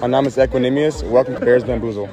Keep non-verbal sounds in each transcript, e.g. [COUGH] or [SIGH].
Mein Name is Equinemius. Welcome to Bears Bamboozle.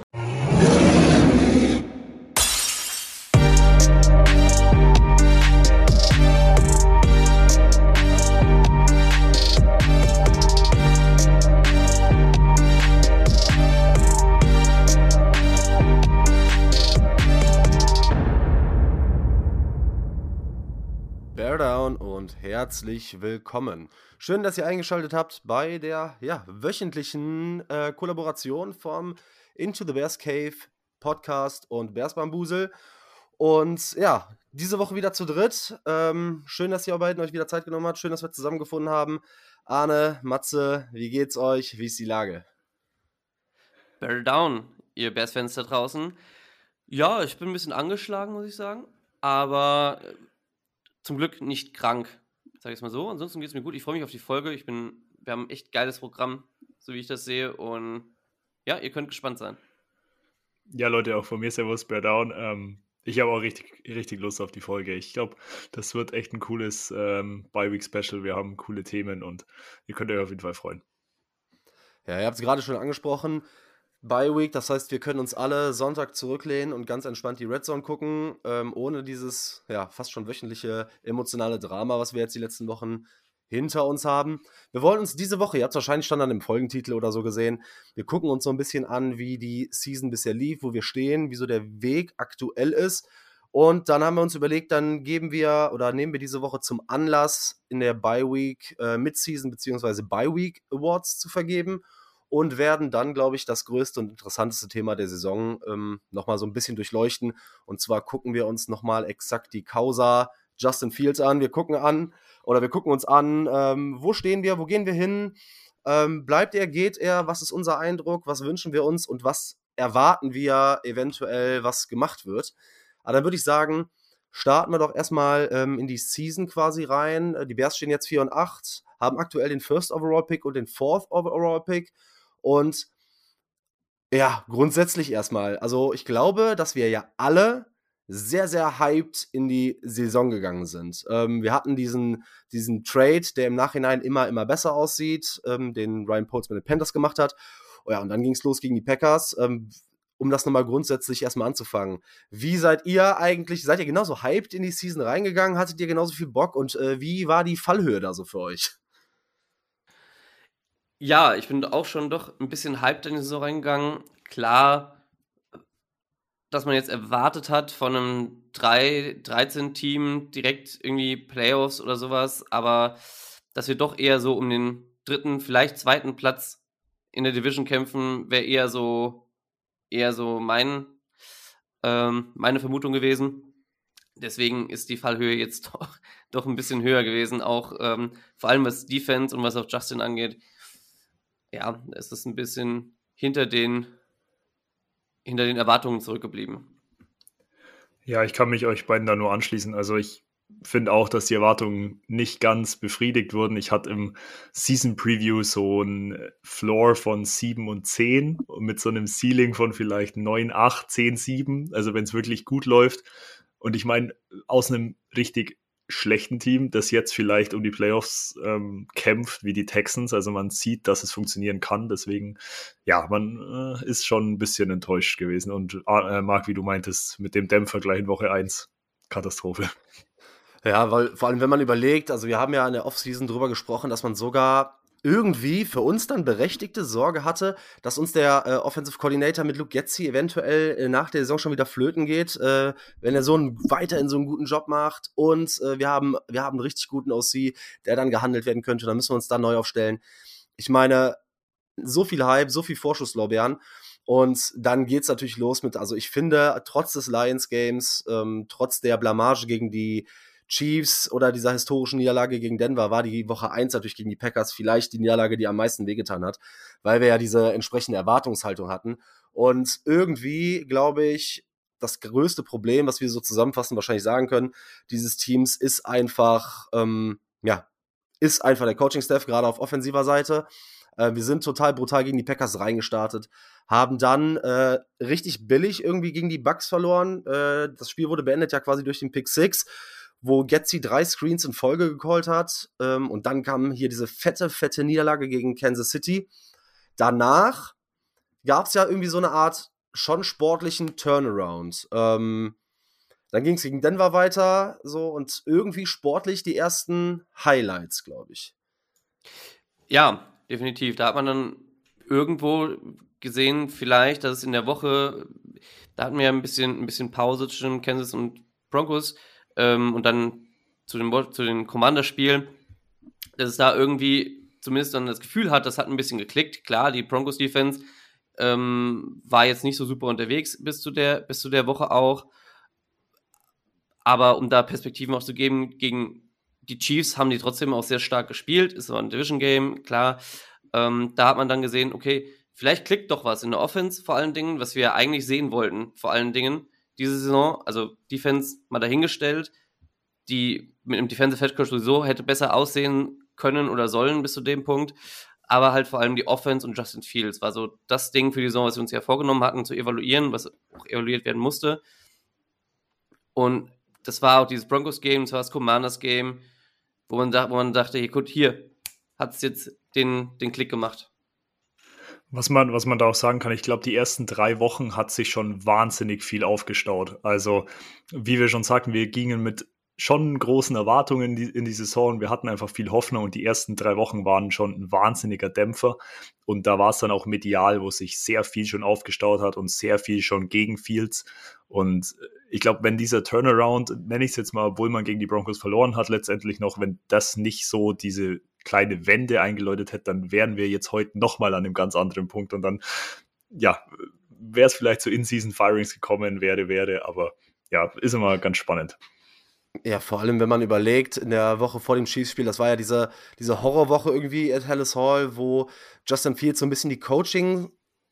Herzlich willkommen. Schön, dass ihr eingeschaltet habt bei der ja, wöchentlichen äh, Kollaboration vom Into the Bears Cave Podcast und Bears Bambusel. Und ja, diese Woche wieder zu dritt. Ähm, schön, dass ihr beiden euch wieder Zeit genommen habt. Schön, dass wir zusammengefunden haben. Arne, Matze, wie geht's euch? Wie ist die Lage? Bear Down, ihr Bears-Fans da draußen. Ja, ich bin ein bisschen angeschlagen, muss ich sagen. Aber äh, zum Glück nicht krank, sage ich es mal so. Ansonsten geht es mir gut. Ich freue mich auf die Folge. Ich bin, wir haben ein echt geiles Programm, so wie ich das sehe. Und ja, ihr könnt gespannt sein. Ja, Leute, auch von mir Servus, Bear Down. Ähm, ich habe auch richtig, richtig Lust auf die Folge. Ich glaube, das wird echt ein cooles ähm, Bi-Week-Special. Wir haben coole Themen und ihr könnt euch auf jeden Fall freuen. Ja, ihr habt es gerade schon angesprochen. Bye Week, das heißt, wir können uns alle Sonntag zurücklehnen und ganz entspannt die Red Zone gucken, ähm, ohne dieses ja fast schon wöchentliche emotionale Drama, was wir jetzt die letzten Wochen hinter uns haben. Wir wollen uns diese Woche, ihr habt es wahrscheinlich schon an dem Folgentitel oder so gesehen, wir gucken uns so ein bisschen an, wie die Season bisher lief, wo wir stehen, wie so der Weg aktuell ist. Und dann haben wir uns überlegt, dann geben wir oder nehmen wir diese Woche zum Anlass, in der Bye Week äh, Mid-Season bzw. Bye Week Awards zu vergeben und werden dann, glaube ich, das größte und interessanteste Thema der Saison ähm, nochmal so ein bisschen durchleuchten. Und zwar gucken wir uns nochmal exakt die Causa Justin Fields an. Wir gucken an oder wir gucken uns an, ähm, wo stehen wir, wo gehen wir hin, ähm, bleibt er, geht er, was ist unser Eindruck, was wünschen wir uns und was erwarten wir eventuell, was gemacht wird. Aber dann würde ich sagen, starten wir doch erstmal ähm, in die Season quasi rein. Äh, die Bears stehen jetzt 4 und 8, haben aktuell den First Overall Pick und den Fourth Overall Pick. Und ja, grundsätzlich erstmal. Also ich glaube, dass wir ja alle sehr, sehr hyped in die Saison gegangen sind. Ähm, wir hatten diesen, diesen Trade, der im Nachhinein immer, immer besser aussieht, ähm, den Ryan Poles mit den Panthers gemacht hat. Oh ja, und dann ging es los gegen die Packers. Ähm, um das nochmal grundsätzlich erstmal anzufangen. Wie seid ihr eigentlich, seid ihr genauso hyped in die Season reingegangen? Hattet ihr genauso viel Bock? Und äh, wie war die Fallhöhe da so für euch? Ja, ich bin auch schon doch ein bisschen hyped in die Saison reingegangen. Klar, dass man jetzt erwartet hat von einem 13-Team direkt irgendwie Playoffs oder sowas, aber dass wir doch eher so um den dritten, vielleicht zweiten Platz in der Division kämpfen, wäre eher so, eher so mein, ähm, meine Vermutung gewesen. Deswegen ist die Fallhöhe jetzt [LAUGHS] doch, doch ein bisschen höher gewesen, auch ähm, vor allem was Defense und was auch Justin angeht ja, es ist ein bisschen hinter den, hinter den Erwartungen zurückgeblieben. Ja, ich kann mich euch beiden da nur anschließen. Also ich finde auch, dass die Erwartungen nicht ganz befriedigt wurden. Ich hatte im Season Preview so ein Floor von 7 und 10 mit so einem Ceiling von vielleicht 9, 8, 10, 7. Also wenn es wirklich gut läuft. Und ich meine, aus einem richtig schlechten Team, das jetzt vielleicht um die Playoffs ähm, kämpft, wie die Texans. Also man sieht, dass es funktionieren kann. Deswegen, ja, man äh, ist schon ein bisschen enttäuscht gewesen. Und äh, Marc, wie du meintest, mit dem Dämpfer in Woche 1, Katastrophe. Ja, weil vor allem, wenn man überlegt, also wir haben ja in der Offseason drüber gesprochen, dass man sogar irgendwie für uns dann berechtigte Sorge hatte, dass uns der äh, Offensive Coordinator mit Luke Getzi eventuell äh, nach der Saison schon wieder flöten geht, äh, wenn er so einen, weiterhin so einen guten Job macht und äh, wir haben wir haben einen richtig guten OC, der dann gehandelt werden könnte, dann müssen wir uns da neu aufstellen. Ich meine, so viel Hype, so viel Vorschusslorbeeren und dann geht's natürlich los mit, also ich finde, trotz des Lions Games, ähm, trotz der Blamage gegen die Chiefs oder dieser historischen Niederlage gegen Denver war die Woche 1 natürlich gegen die Packers vielleicht die Niederlage, die am meisten wehgetan hat, weil wir ja diese entsprechende Erwartungshaltung hatten. Und irgendwie, glaube ich, das größte Problem, was wir so zusammenfassend wahrscheinlich sagen können, dieses Teams ist einfach, ähm, ja, ist einfach der Coaching-Staff, gerade auf offensiver Seite. Äh, wir sind total brutal gegen die Packers reingestartet, haben dann äh, richtig billig irgendwie gegen die Bucks verloren. Äh, das Spiel wurde beendet ja quasi durch den Pick 6 wo Getzi drei Screens in Folge gecallt hat. Ähm, und dann kam hier diese fette, fette Niederlage gegen Kansas City. danach gab es ja irgendwie so eine Art schon sportlichen Turnaround. Ähm, dann ging es gegen Denver weiter, so und irgendwie sportlich die ersten Highlights, glaube ich. Ja, definitiv. Da hat man dann irgendwo gesehen, vielleicht, dass es in der Woche, da hatten wir ein bisschen, ein bisschen Pause zwischen Kansas und Broncos ähm, und dann zu den, zu den Commander-Spielen, dass es da irgendwie zumindest dann das Gefühl hat, das hat ein bisschen geklickt. Klar, die Broncos-Defense ähm, war jetzt nicht so super unterwegs bis zu der, bis zu der Woche auch. Aber um da Perspektiven auch zu geben, gegen die Chiefs haben die trotzdem auch sehr stark gespielt. Es war ein Division-Game, klar. Ähm, da hat man dann gesehen, okay, vielleicht klickt doch was in der Offense vor allen Dingen, was wir eigentlich sehen wollten, vor allen Dingen diese Saison. Also Defense mal dahingestellt, die mit einem Defensive Head Coach sowieso hätte besser aussehen können oder sollen bis zu dem Punkt. Aber halt vor allem die Offense und Justin Fields war so das Ding für die Saison, was wir uns ja vorgenommen hatten zu evaluieren, was auch evaluiert werden musste. Und das war auch dieses Broncos-Game, das war das Commanders-Game, wo man, da, wo man dachte, hey, gut, hier hat es jetzt den, den Klick gemacht. Was man, was man da auch sagen kann, ich glaube, die ersten drei Wochen hat sich schon wahnsinnig viel aufgestaut. Also, wie wir schon sagten, wir gingen mit schon großen Erwartungen in die, in die Saison. Wir hatten einfach viel Hoffnung und die ersten drei Wochen waren schon ein wahnsinniger Dämpfer. Und da war es dann auch medial, wo sich sehr viel schon aufgestaut hat und sehr viel schon gegen Fields. Und ich glaube, wenn dieser Turnaround, nenne ich es jetzt mal, obwohl man gegen die Broncos verloren hat, letztendlich noch, wenn das nicht so diese kleine Wende eingeläutet hätte, dann wären wir jetzt heute nochmal an einem ganz anderen Punkt. Und dann, ja, wäre es vielleicht zu In-Season-Firings gekommen, wäre, wäre, aber ja, ist immer ganz spannend. Ja, vor allem, wenn man überlegt, in der Woche vor dem Chiefs-Spiel, das war ja diese, diese Horrorwoche irgendwie at Hallis Hall, wo Justin Fields so ein bisschen die Coaching,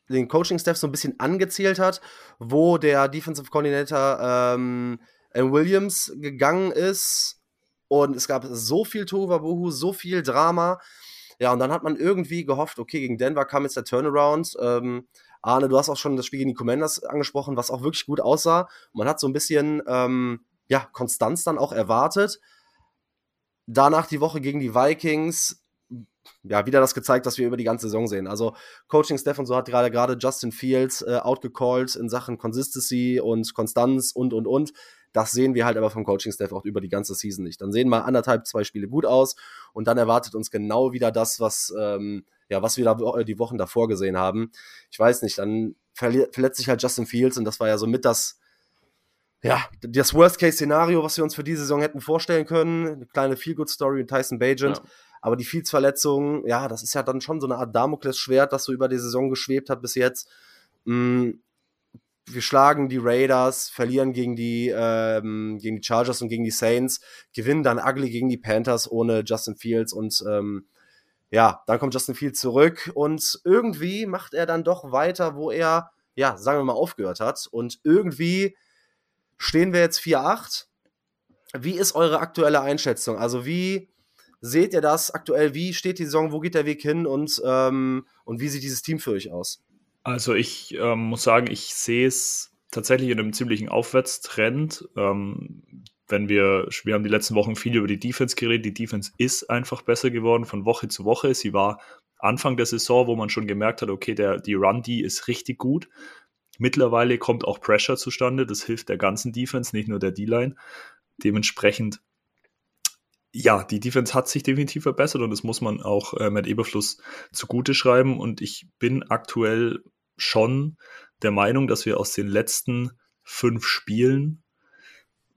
den Coaching-Staff so ein bisschen angezählt hat, wo der Defensive Coordinator ähm, Williams gegangen ist und es gab so viel Tohuwabohu, so viel Drama. Ja, und dann hat man irgendwie gehofft, okay, gegen Denver kam jetzt der Turnaround. Ähm, Arne, du hast auch schon das Spiel gegen die Commanders angesprochen, was auch wirklich gut aussah. Man hat so ein bisschen ähm, ja, Konstanz dann auch erwartet. Danach die Woche gegen die Vikings, ja, wieder das gezeigt, was wir über die ganze Saison sehen. Also Coaching Staff und so hat gerade gerade Justin Fields äh, outgecallt in Sachen Consistency und Konstanz und und und. Das sehen wir halt aber vom Coaching Staff auch über die ganze Season nicht. Dann sehen mal anderthalb, zwei Spiele gut aus und dann erwartet uns genau wieder das, was ähm, ja, was wir da die Wochen davor gesehen haben. Ich weiß nicht, dann verletzt sich halt Justin Fields und das war ja so mit das ja, das Worst-Case-Szenario, was wir uns für diese Saison hätten vorstellen können. Eine kleine Feel-Good-Story mit Tyson Bajent. Ja. Aber die Fields-Verletzung, ja, das ist ja dann schon so eine Art Damoklesschwert, das so über die Saison geschwebt hat bis jetzt. Wir schlagen die Raiders, verlieren gegen die, ähm, gegen die Chargers und gegen die Saints, gewinnen dann ugly gegen die Panthers ohne Justin Fields und ähm, ja, dann kommt Justin Fields zurück und irgendwie macht er dann doch weiter, wo er, ja, sagen wir mal, aufgehört hat. Und irgendwie stehen wir jetzt 4-8. Wie ist eure aktuelle Einschätzung? Also wie seht ihr das aktuell? Wie steht die Saison? Wo geht der Weg hin? Und, ähm, und wie sieht dieses Team für euch aus? Also ich ähm, muss sagen, ich sehe es tatsächlich in einem ziemlichen Aufwärtstrend. Ähm, wenn wir, wir haben die letzten Wochen viel über die Defense geredet. Die Defense ist einfach besser geworden von Woche zu Woche. Sie war Anfang der Saison, wo man schon gemerkt hat, okay, der, die Run-D ist richtig gut. Mittlerweile kommt auch Pressure zustande. Das hilft der ganzen Defense, nicht nur der D-Line. Dementsprechend, ja, die Defense hat sich definitiv verbessert und das muss man auch äh, mit Eberfluss zugute schreiben. Und ich bin aktuell schon der Meinung, dass wir aus den letzten fünf Spielen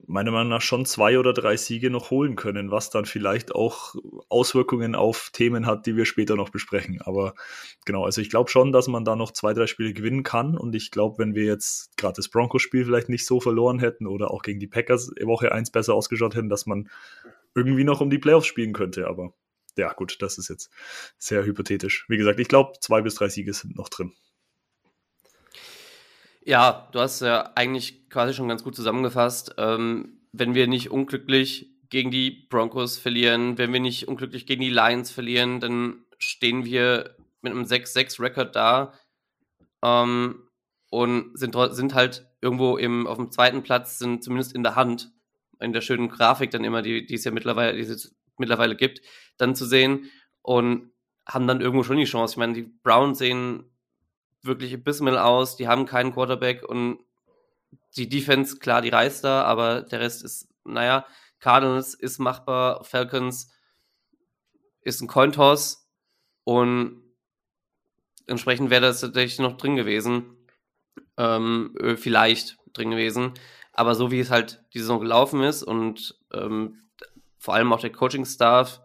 meiner Meinung nach schon zwei oder drei Siege noch holen können, was dann vielleicht auch Auswirkungen auf Themen hat, die wir später noch besprechen. Aber genau, also ich glaube schon, dass man da noch zwei, drei Spiele gewinnen kann. Und ich glaube, wenn wir jetzt gerade das Broncos-Spiel vielleicht nicht so verloren hätten oder auch gegen die Packers Woche eins besser ausgeschaut hätten, dass man irgendwie noch um die Playoffs spielen könnte. Aber ja, gut, das ist jetzt sehr hypothetisch. Wie gesagt, ich glaube, zwei bis drei Siege sind noch drin. Ja, du hast ja eigentlich quasi schon ganz gut zusammengefasst. Ähm, wenn wir nicht unglücklich gegen die Broncos verlieren, wenn wir nicht unglücklich gegen die Lions verlieren, dann stehen wir mit einem 6-6-Rekord da ähm, und sind, sind halt irgendwo im, auf dem zweiten Platz, sind zumindest in der Hand, in der schönen Grafik dann immer, die, die es ja mittlerweile, die es mittlerweile gibt, dann zu sehen. Und haben dann irgendwo schon die Chance. Ich meine, die Browns sehen wirklich abysmal aus, die haben keinen Quarterback und die Defense, klar, die reißt da, aber der Rest ist, naja, Cardinals ist machbar, Falcons ist ein Cointoss und entsprechend wäre das tatsächlich noch drin gewesen. Ähm, äh, vielleicht drin gewesen. Aber so wie es halt die Saison gelaufen ist und ähm, vor allem auch der Coaching-Staff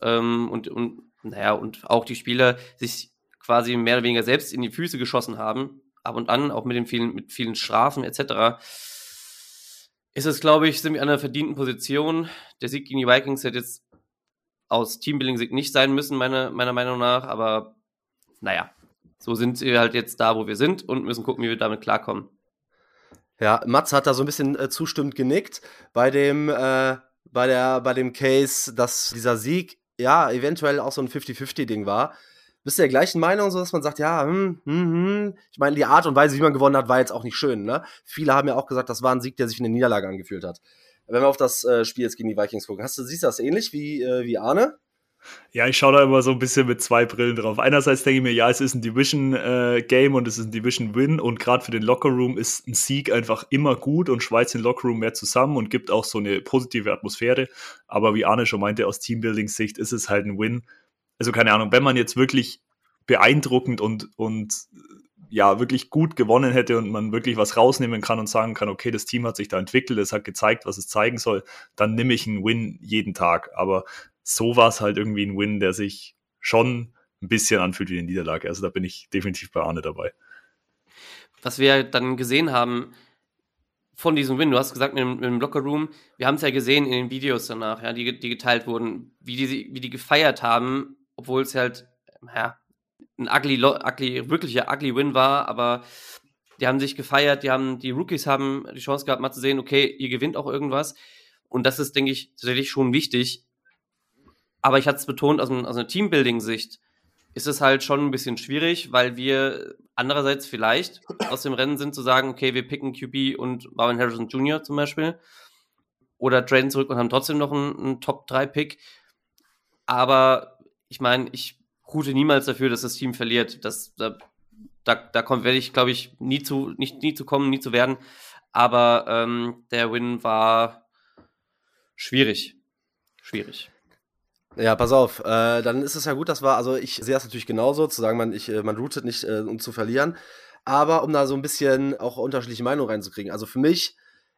ähm, und, und, naja, und auch die Spieler sich quasi mehr oder weniger selbst in die Füße geschossen haben, ab und an, auch mit den vielen, mit vielen Strafen etc., ist es, glaube ich, sind wir an einer verdienten Position. Der Sieg gegen die Vikings hätte jetzt aus Teambuilding-Sieg nicht sein müssen, meine, meiner Meinung nach, aber naja, so sind wir halt jetzt da, wo wir sind und müssen gucken, wie wir damit klarkommen. Ja, Mats hat da so ein bisschen äh, zustimmend genickt bei dem, äh, bei der, bei dem Case, dass dieser Sieg ja eventuell auch so ein 50-50-Ding war. Bist du der gleichen Meinung, so dass man sagt, ja, hm, hm, hm. ich meine, die Art und Weise, wie man gewonnen hat, war jetzt auch nicht schön. Ne? Viele haben ja auch gesagt, das war ein Sieg, der sich in eine Niederlage angefühlt hat. Wenn wir auf das äh, Spiel jetzt gegen die Vikings gucken, hast du siehst du das ähnlich wie äh, wie Arne? Ja, ich schaue da immer so ein bisschen mit zwei Brillen drauf. Einerseits denke ich mir, ja, es ist ein Division-Game äh, und es ist ein Division-Win und gerade für den Lockerroom ist ein Sieg einfach immer gut und schweißt den Lockerroom mehr zusammen und gibt auch so eine positive Atmosphäre. Aber wie Arne schon meinte, aus Teambuilding-Sicht ist es halt ein Win. Also keine Ahnung, wenn man jetzt wirklich beeindruckend und, und ja, wirklich gut gewonnen hätte und man wirklich was rausnehmen kann und sagen kann, okay, das Team hat sich da entwickelt, es hat gezeigt, was es zeigen soll, dann nehme ich einen Win jeden Tag. Aber so war es halt irgendwie ein Win, der sich schon ein bisschen anfühlt wie eine Niederlage. Also da bin ich definitiv bei Arne dabei. Was wir dann gesehen haben von diesem Win, du hast gesagt mit dem, mit dem Locker Room, wir haben es ja gesehen in den Videos danach, ja, die, die geteilt wurden, wie die, wie die gefeiert haben, obwohl es halt, ja, ein ugly, ugly, wirklicher ugly Win war, aber die haben sich gefeiert, die haben, die Rookies haben die Chance gehabt, mal zu sehen, okay, ihr gewinnt auch irgendwas. Und das ist, denke ich, tatsächlich schon wichtig, aber ich hatte es betont, aus, aus einer Teambuilding-Sicht ist es halt schon ein bisschen schwierig, weil wir andererseits vielleicht aus dem Rennen sind zu sagen, okay, wir picken QB und Marvin Harrison Jr. zum Beispiel oder traden zurück und haben trotzdem noch einen, einen Top-3-Pick. Aber ich meine, ich hute niemals dafür, dass das Team verliert. Das, da, da, da kommt, werde ich, glaube ich, nie zu, nicht, nie zu kommen, nie zu werden. Aber ähm, der Win war schwierig. Schwierig. Ja, pass auf, äh, dann ist es ja gut, dass wir, also ich sehe das natürlich genauso, zu sagen, man, ich, äh, man routet nicht, äh, um zu verlieren. Aber um da so ein bisschen auch unterschiedliche Meinungen reinzukriegen. Also für mich,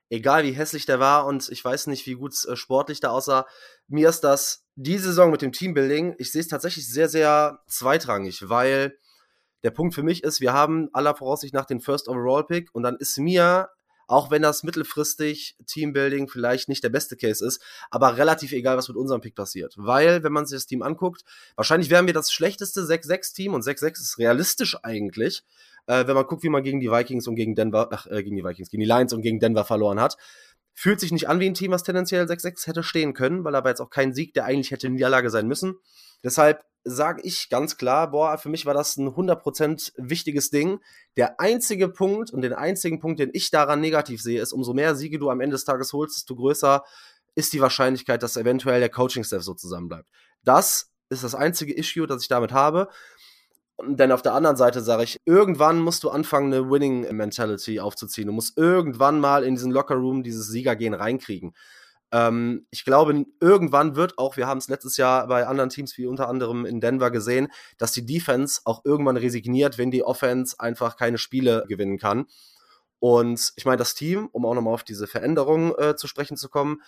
egal wie hässlich der war und ich weiß nicht, wie gut äh, sportlich da aussah, mir ist das die Saison mit dem Teambuilding, ich sehe es tatsächlich sehr, sehr zweitrangig, weil der Punkt für mich ist, wir haben aller Voraussicht nach den First Overall Pick und dann ist mir auch wenn das mittelfristig Teambuilding vielleicht nicht der beste Case ist, aber relativ egal, was mit unserem Pick passiert. Weil, wenn man sich das Team anguckt, wahrscheinlich wären wir das schlechteste 6-6-Team und 6-6 ist realistisch eigentlich, äh, wenn man guckt, wie man gegen die Vikings und gegen Denver, ach, äh, gegen die Vikings, gegen die Lions und gegen Denver verloren hat. Fühlt sich nicht an wie ein Team, was tendenziell 6-6 hätte stehen können, weil da war jetzt auch kein Sieg, der eigentlich hätte in Niederlage sein müssen. Deshalb sage ich ganz klar, boah, für mich war das ein 100% wichtiges Ding. Der einzige Punkt und den einzigen Punkt, den ich daran negativ sehe, ist, umso mehr Siege du am Ende des Tages holst, desto größer ist die Wahrscheinlichkeit, dass eventuell der Coaching-Staff so zusammenbleibt. Das ist das einzige Issue, das ich damit habe. Denn auf der anderen Seite sage ich, irgendwann musst du anfangen, eine Winning-Mentality aufzuziehen. Du musst irgendwann mal in diesen Locker-Room dieses Siegergehen reinkriegen. Ähm, ich glaube, irgendwann wird auch, wir haben es letztes Jahr bei anderen Teams wie unter anderem in Denver gesehen, dass die Defense auch irgendwann resigniert, wenn die Offense einfach keine Spiele gewinnen kann. Und ich meine, das Team, um auch nochmal auf diese Veränderung äh, zu sprechen zu kommen,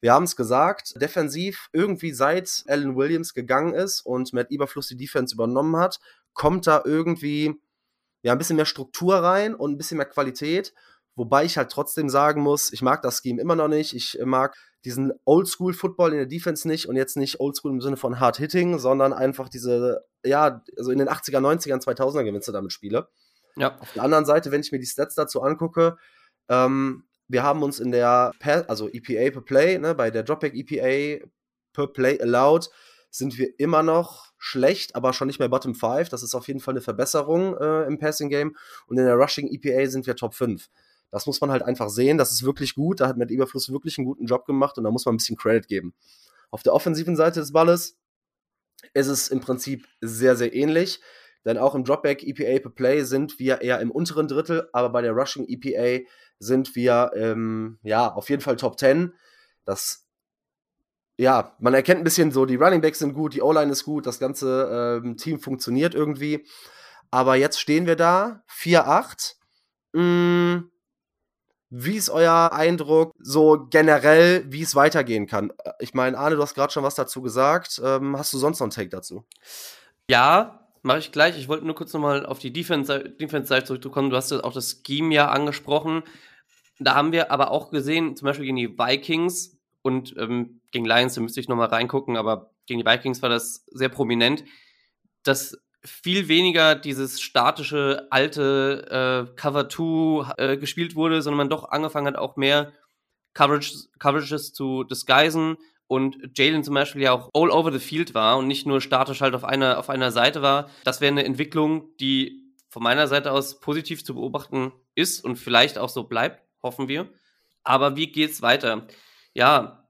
wir haben es gesagt, defensiv irgendwie seit Alan Williams gegangen ist und Matt Eberfluss die Defense übernommen hat, kommt da irgendwie ja ein bisschen mehr Struktur rein und ein bisschen mehr Qualität. Wobei ich halt trotzdem sagen muss, ich mag das Scheme immer noch nicht. Ich mag diesen Oldschool-Football in der Defense nicht und jetzt nicht Oldschool im Sinne von Hard Hitting, sondern einfach diese, ja, also in den 80er, 90er, 2000er gewinnst du damit Spiele. Ja. Auf der anderen Seite, wenn ich mir die Stats dazu angucke, ähm, wir haben uns in der, also EPA per Play, ne, bei der Dropback EPA per Play allowed, sind wir immer noch schlecht, aber schon nicht mehr Bottom 5. Das ist auf jeden Fall eine Verbesserung äh, im Passing Game. Und in der Rushing EPA sind wir Top 5. Das muss man halt einfach sehen. Das ist wirklich gut. Da hat Matt Eberfluss wirklich einen guten Job gemacht und da muss man ein bisschen Credit geben. Auf der offensiven Seite des Balles ist es im Prinzip sehr, sehr ähnlich. Denn auch im Dropback EPA per Play sind wir eher im unteren Drittel, aber bei der Rushing EPA sind wir ähm, ja auf jeden Fall Top 10. Das ja, man erkennt ein bisschen so, die Running Backs sind gut, die O-Line ist gut, das ganze ähm, Team funktioniert irgendwie. Aber jetzt stehen wir da, 4-8. Hm, wie ist euer Eindruck so generell, wie es weitergehen kann? Ich meine, Arne, du hast gerade schon was dazu gesagt. Ähm, hast du sonst noch einen Take dazu? Ja, mache ich gleich. Ich wollte nur kurz nochmal auf die Defense-Seite Defense zurückkommen. Du hast auch das Scheme ja angesprochen. Da haben wir aber auch gesehen, zum Beispiel gegen die Vikings und ähm, gegen Lions, da müsste ich nochmal reingucken, aber gegen die Vikings war das sehr prominent, dass viel weniger dieses statische, alte äh, Cover 2 äh, gespielt wurde, sondern man doch angefangen hat, auch mehr Coverage, Coverages zu disguisen und Jalen zum Beispiel ja auch all over the field war und nicht nur statisch halt auf einer, auf einer Seite war. Das wäre eine Entwicklung, die von meiner Seite aus positiv zu beobachten ist und vielleicht auch so bleibt, hoffen wir. Aber wie geht's weiter? Ja,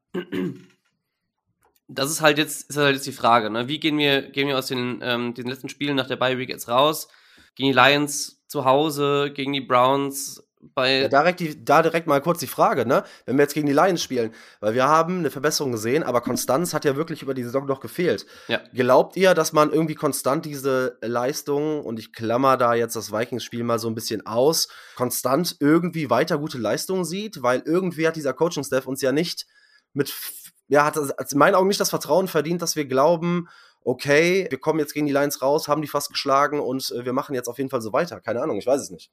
das ist halt jetzt, ist halt jetzt die Frage, ne? Wie gehen wir, gehen wir aus den, ähm, den letzten Spielen nach der Bye Week jetzt raus? Gegen die Lions zu Hause, gegen die Browns, bei. Ja, direkt die, da direkt mal kurz die Frage, ne? Wenn wir jetzt gegen die Lions spielen, weil wir haben eine Verbesserung gesehen, aber Konstanz hat ja wirklich über die Saison noch gefehlt. Ja. Glaubt ihr, dass man irgendwie konstant diese Leistung, und ich klammer da jetzt das Vikings-Spiel mal so ein bisschen aus, konstant irgendwie weiter gute Leistungen sieht? Weil irgendwie hat dieser Coaching-Staff uns ja nicht mit ja, hat also in meinen Augen nicht das Vertrauen verdient, dass wir glauben, okay, wir kommen jetzt gegen die Lions raus, haben die fast geschlagen und äh, wir machen jetzt auf jeden Fall so weiter. Keine Ahnung, ich weiß es nicht.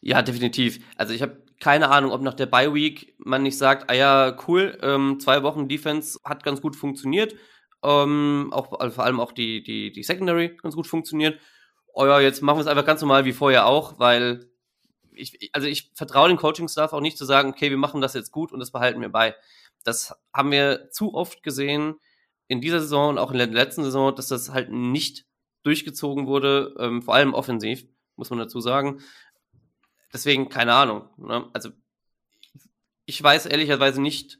Ja, definitiv. Also ich habe keine Ahnung, ob nach der Bye Week man nicht sagt, ah ja, cool, ähm, zwei Wochen Defense hat ganz gut funktioniert, ähm, auch also vor allem auch die die die Secondary ganz gut funktioniert. Oh ja, jetzt machen wir es einfach ganz normal wie vorher auch, weil ich also ich vertraue dem Coaching Staff auch nicht zu sagen, okay, wir machen das jetzt gut und das behalten wir bei. Das haben wir zu oft gesehen in dieser Saison und auch in der letzten Saison, dass das halt nicht durchgezogen wurde, ähm, vor allem offensiv, muss man dazu sagen. Deswegen keine Ahnung. Ne? Also ich weiß ehrlicherweise nicht,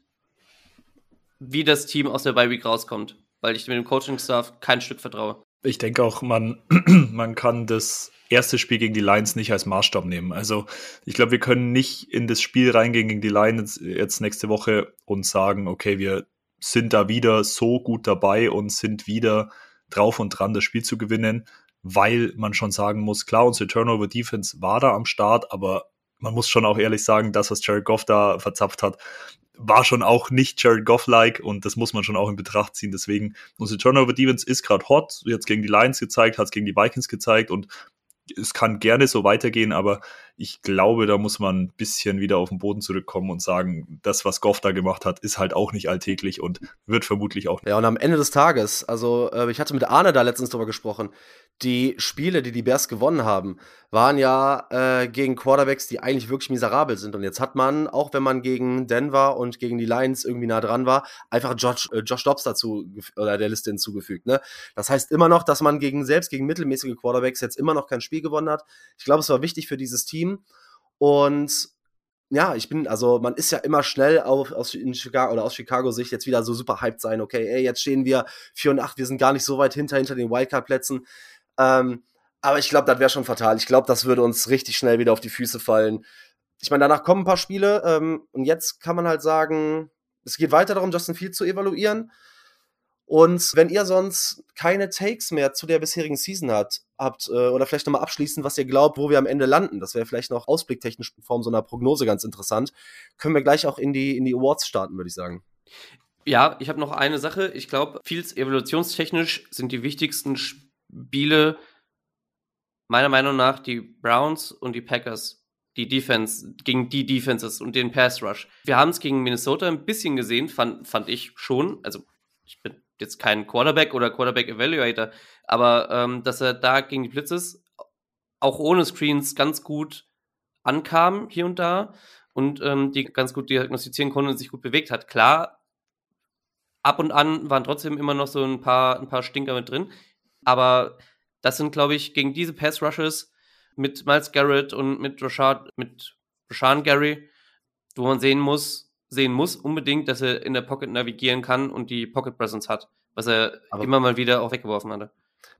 wie das Team aus der Bye Week rauskommt, weil ich mit dem Coaching-Staff kein Stück vertraue. Ich denke auch, man, [CLEARS THROAT] man kann das erste Spiel gegen die Lions nicht als Maßstab nehmen. Also ich glaube, wir können nicht in das Spiel reingehen gegen die Lions jetzt nächste Woche und sagen, okay, wir sind da wieder so gut dabei und sind wieder drauf und dran, das Spiel zu gewinnen, weil man schon sagen muss, klar, unsere Turnover Defense war da am Start, aber man muss schon auch ehrlich sagen, das, was Jared Goff da verzapft hat, war schon auch nicht Jared Goff-like und das muss man schon auch in Betracht ziehen. Deswegen, unsere Turnover Defense ist gerade hot, jetzt gegen die Lions gezeigt, hat es gegen die Vikings gezeigt und es kann gerne so weitergehen, aber ich glaube, da muss man ein bisschen wieder auf den Boden zurückkommen und sagen, das, was Goff da gemacht hat, ist halt auch nicht alltäglich und wird vermutlich auch nicht. Ja, und am Ende des Tages, also äh, ich hatte mit Arne da letztens drüber gesprochen, die Spiele, die die Bears gewonnen haben, waren ja äh, gegen Quarterbacks, die eigentlich wirklich miserabel sind. Und jetzt hat man, auch wenn man gegen Denver und gegen die Lions irgendwie nah dran war, einfach Josh, äh, Josh Dobbs dazu oder der Liste hinzugefügt. Ne? Das heißt immer noch, dass man gegen selbst gegen mittelmäßige Quarterbacks jetzt immer noch kein Spiel gewonnen hat. Ich glaube, es war wichtig für dieses Team. Und ja, ich bin, also man ist ja immer schnell auf, aus, in Chicago oder aus Chicago-Sicht jetzt wieder so super hyped sein, okay, ey, jetzt stehen wir 4 und 8, wir sind gar nicht so weit hinter, hinter den Wildcard-Plätzen. Ähm, aber ich glaube, das wäre schon fatal. Ich glaube, das würde uns richtig schnell wieder auf die Füße fallen. Ich meine, danach kommen ein paar Spiele ähm, und jetzt kann man halt sagen, es geht weiter darum, Justin Fields zu evaluieren. Und wenn ihr sonst keine Takes mehr zu der bisherigen Season hat, habt, äh, oder vielleicht nochmal abschließen, was ihr glaubt, wo wir am Ende landen, das wäre vielleicht noch ausblicktechnisch in Form so einer Prognose ganz interessant, können wir gleich auch in die, in die Awards starten, würde ich sagen. Ja, ich habe noch eine Sache. Ich glaube, Fields evolutionstechnisch sind die wichtigsten Spiele meiner Meinung nach die Browns und die Packers. Die Defense, gegen die Defenses und den Pass Rush. Wir haben es gegen Minnesota ein bisschen gesehen, fand, fand ich schon. Also, ich bin jetzt kein Quarterback oder Quarterback Evaluator, aber ähm, dass er da gegen die Blitzes auch ohne Screens ganz gut ankam hier und da und ähm, die ganz gut diagnostizieren konnte und sich gut bewegt hat. Klar, ab und an waren trotzdem immer noch so ein paar, ein paar Stinker mit drin, aber das sind, glaube ich, gegen diese Pass Rushes mit Miles Garrett und mit Rashad, mit Rashan Gary, wo man sehen muss, sehen muss unbedingt, dass er in der Pocket navigieren kann und die Pocket Presence hat. was er Aber immer mal wieder auch weggeworfen hatte.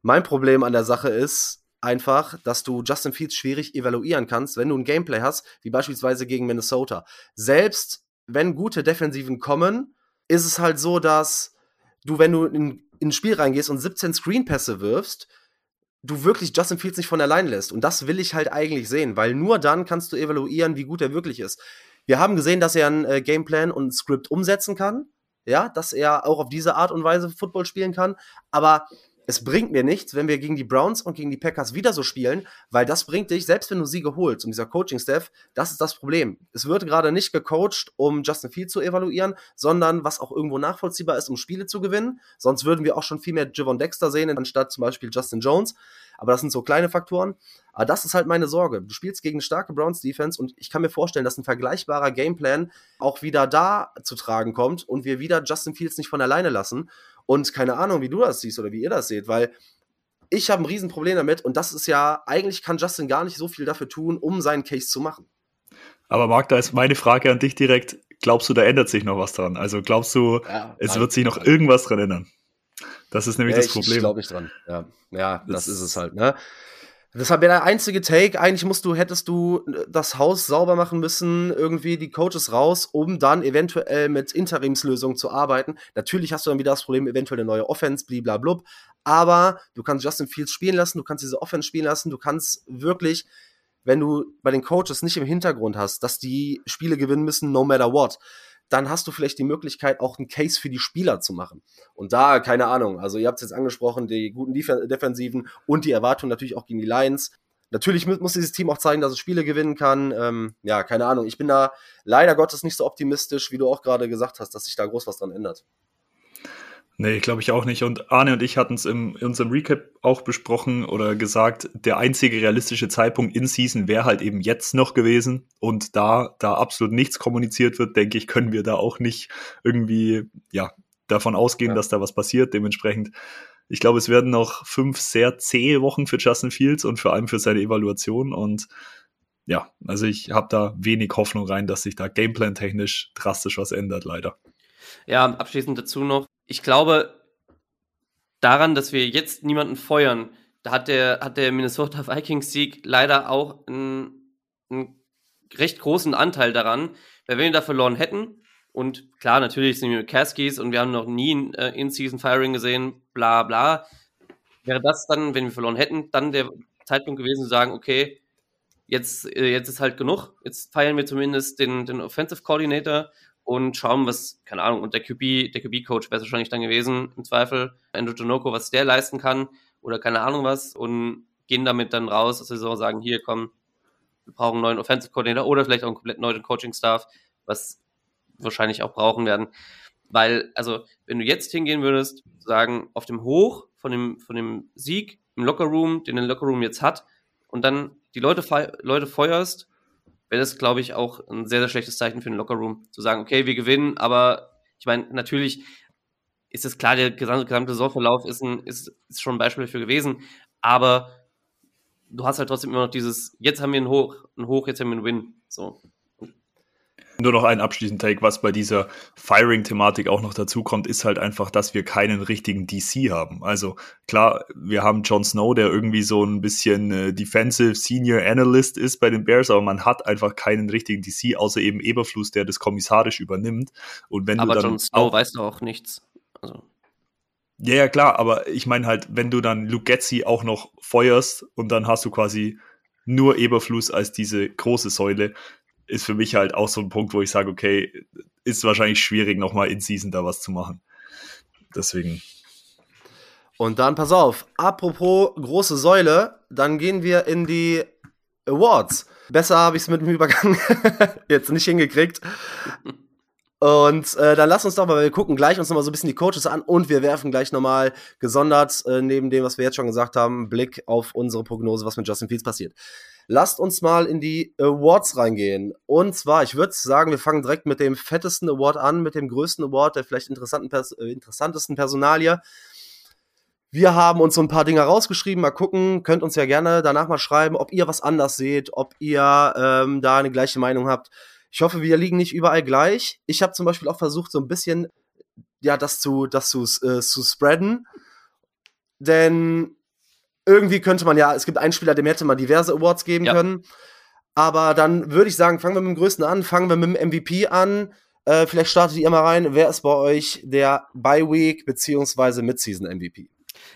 Mein Problem an der Sache ist einfach, dass du Justin Fields schwierig evaluieren kannst, wenn du ein Gameplay hast, wie beispielsweise gegen Minnesota. Selbst wenn gute Defensiven kommen, ist es halt so, dass du, wenn du in, in ein Spiel reingehst und 17 Screenpässe wirfst, du wirklich Justin Fields nicht von allein lässt. Und das will ich halt eigentlich sehen, weil nur dann kannst du evaluieren, wie gut er wirklich ist. Wir haben gesehen, dass er ein äh, Gameplan und ein Script umsetzen kann. Ja, dass er auch auf diese Art und Weise Football spielen kann. Aber es bringt mir nichts, wenn wir gegen die Browns und gegen die Packers wieder so spielen, weil das bringt dich, selbst wenn du Siege holst und dieser Coaching-Staff, das ist das Problem. Es wird gerade nicht gecoacht, um Justin Field zu evaluieren, sondern was auch irgendwo nachvollziehbar ist, um Spiele zu gewinnen. Sonst würden wir auch schon viel mehr Javon Dexter sehen, anstatt zum Beispiel Justin Jones. Aber das sind so kleine Faktoren. Aber das ist halt meine Sorge. Du spielst gegen starke Browns-Defense und ich kann mir vorstellen, dass ein vergleichbarer Gameplan auch wieder da zu tragen kommt und wir wieder Justin Fields nicht von alleine lassen. Und keine Ahnung, wie du das siehst oder wie ihr das seht, weil ich habe ein Riesenproblem damit und das ist ja, eigentlich kann Justin gar nicht so viel dafür tun, um seinen Case zu machen. Aber Marc, da ist meine Frage an dich direkt. Glaubst du, da ändert sich noch was dran? Also glaubst du, ja, es nein, wird sich noch nein. irgendwas dran ändern? Das ist nämlich ja, das Problem. Ich glaube nicht dran. Ja, ja das, das ist es halt. Ne? Deshalb wäre der einzige Take, eigentlich musst du, hättest du äh, das Haus sauber machen müssen, irgendwie die Coaches raus, um dann eventuell mit Interimslösungen zu arbeiten. Natürlich hast du dann wieder das Problem, eventuell eine neue Offense, bliblablub. Aber du kannst Justin Fields spielen lassen, du kannst diese Offense spielen lassen, du kannst wirklich, wenn du bei den Coaches nicht im Hintergrund hast, dass die Spiele gewinnen müssen, no matter what, dann hast du vielleicht die Möglichkeit, auch einen Case für die Spieler zu machen. Und da, keine Ahnung, also ihr habt es jetzt angesprochen, die guten Def Defensiven und die Erwartung natürlich auch gegen die Lions. Natürlich muss dieses Team auch zeigen, dass es Spiele gewinnen kann. Ähm, ja, keine Ahnung. Ich bin da leider Gottes nicht so optimistisch, wie du auch gerade gesagt hast, dass sich da groß was dran ändert. Nee, glaube ich auch nicht. Und Arne und ich hatten es in unserem Recap auch besprochen oder gesagt, der einzige realistische Zeitpunkt in Season wäre halt eben jetzt noch gewesen. Und da, da absolut nichts kommuniziert wird, denke ich, können wir da auch nicht irgendwie, ja, davon ausgehen, ja. dass da was passiert. Dementsprechend, ich glaube, es werden noch fünf sehr zähe Wochen für Justin Fields und vor allem für seine Evaluation. Und ja, also ich habe da wenig Hoffnung rein, dass sich da Gameplan-technisch drastisch was ändert, leider. Ja, abschließend dazu noch, ich glaube daran, dass wir jetzt niemanden feuern, da hat der, hat der Minnesota [LAUGHS] Vikings Sieg leider auch einen, einen recht großen Anteil daran, weil wenn wir da verloren hätten, und klar, natürlich sind wir Caskies und wir haben noch nie ein äh, In-Season-Firing gesehen, bla bla, wäre das dann, wenn wir verloren hätten, dann der Zeitpunkt gewesen zu sagen, okay, jetzt, äh, jetzt ist halt genug, jetzt feiern wir zumindest den, den Offensive Coordinator und schauen, was, keine Ahnung, und der QB, der QB-Coach wäre wahrscheinlich dann gewesen, im Zweifel, Andrew Janoko, was der leisten kann oder keine Ahnung was und gehen damit dann raus aus der Saison sagen, hier, komm, wir brauchen einen neuen Offensive Coordinator oder vielleicht auch einen komplett neuen Coaching-Staff, was wahrscheinlich auch brauchen werden. Weil, also, wenn du jetzt hingehen würdest, sagen, auf dem Hoch von dem, von dem Sieg im Lockerroom, den der Lockerroom jetzt hat, und dann die Leute, Leute feuerst wäre das, glaube ich, auch ein sehr, sehr schlechtes Zeichen für den Lockerroom. Zu sagen, okay, wir gewinnen, aber ich meine, natürlich ist es klar, der gesamte, gesamte Saisonverlauf ist, ein, ist, ist schon ein Beispiel dafür gewesen, aber du hast halt trotzdem immer noch dieses, jetzt haben wir ein Hoch, ein Hoch, jetzt haben wir einen Win. So. Nur noch ein abschließender Take, was bei dieser Firing-Thematik auch noch dazu kommt, ist halt einfach, dass wir keinen richtigen DC haben. Also klar, wir haben Jon Snow, der irgendwie so ein bisschen äh, Defensive Senior Analyst ist bei den Bears, aber man hat einfach keinen richtigen DC, außer eben Eberfluss, der das kommissarisch übernimmt. Und wenn aber du dann Jon Snow weiß doch auch nichts. Also. Ja, ja, klar, aber ich meine halt, wenn du dann Luke Getzi auch noch feuerst und dann hast du quasi nur Eberfluss als diese große Säule, ist für mich halt auch so ein Punkt, wo ich sage, okay, ist wahrscheinlich schwierig, nochmal in Season da was zu machen. Deswegen. Und dann pass auf, apropos große Säule, dann gehen wir in die Awards. Besser habe ich es mit dem Übergang [LAUGHS] jetzt nicht hingekriegt. Und äh, dann lass uns doch mal, wir gucken gleich uns noch mal so ein bisschen die Coaches an und wir werfen gleich nochmal gesondert, äh, neben dem, was wir jetzt schon gesagt haben, Blick auf unsere Prognose, was mit Justin Fields passiert. Lasst uns mal in die Awards reingehen. Und zwar, ich würde sagen, wir fangen direkt mit dem fettesten Award an, mit dem größten Award, der vielleicht interessanten Pers äh, interessantesten Personalie. Wir haben uns so ein paar Dinge rausgeschrieben. Mal gucken, könnt uns ja gerne danach mal schreiben, ob ihr was anders seht, ob ihr ähm, da eine gleiche Meinung habt. Ich hoffe, wir liegen nicht überall gleich. Ich habe zum Beispiel auch versucht, so ein bisschen ja, das zu, das zu, äh, zu spreaden. Denn irgendwie könnte man ja, es gibt einen Spieler, dem hätte man diverse Awards geben ja. können. Aber dann würde ich sagen, fangen wir mit dem Größten an, fangen wir mit dem MVP an. Äh, vielleicht startet ihr mal rein. Wer ist bei euch der Bye-Week beziehungsweise Mid-Season-MVP?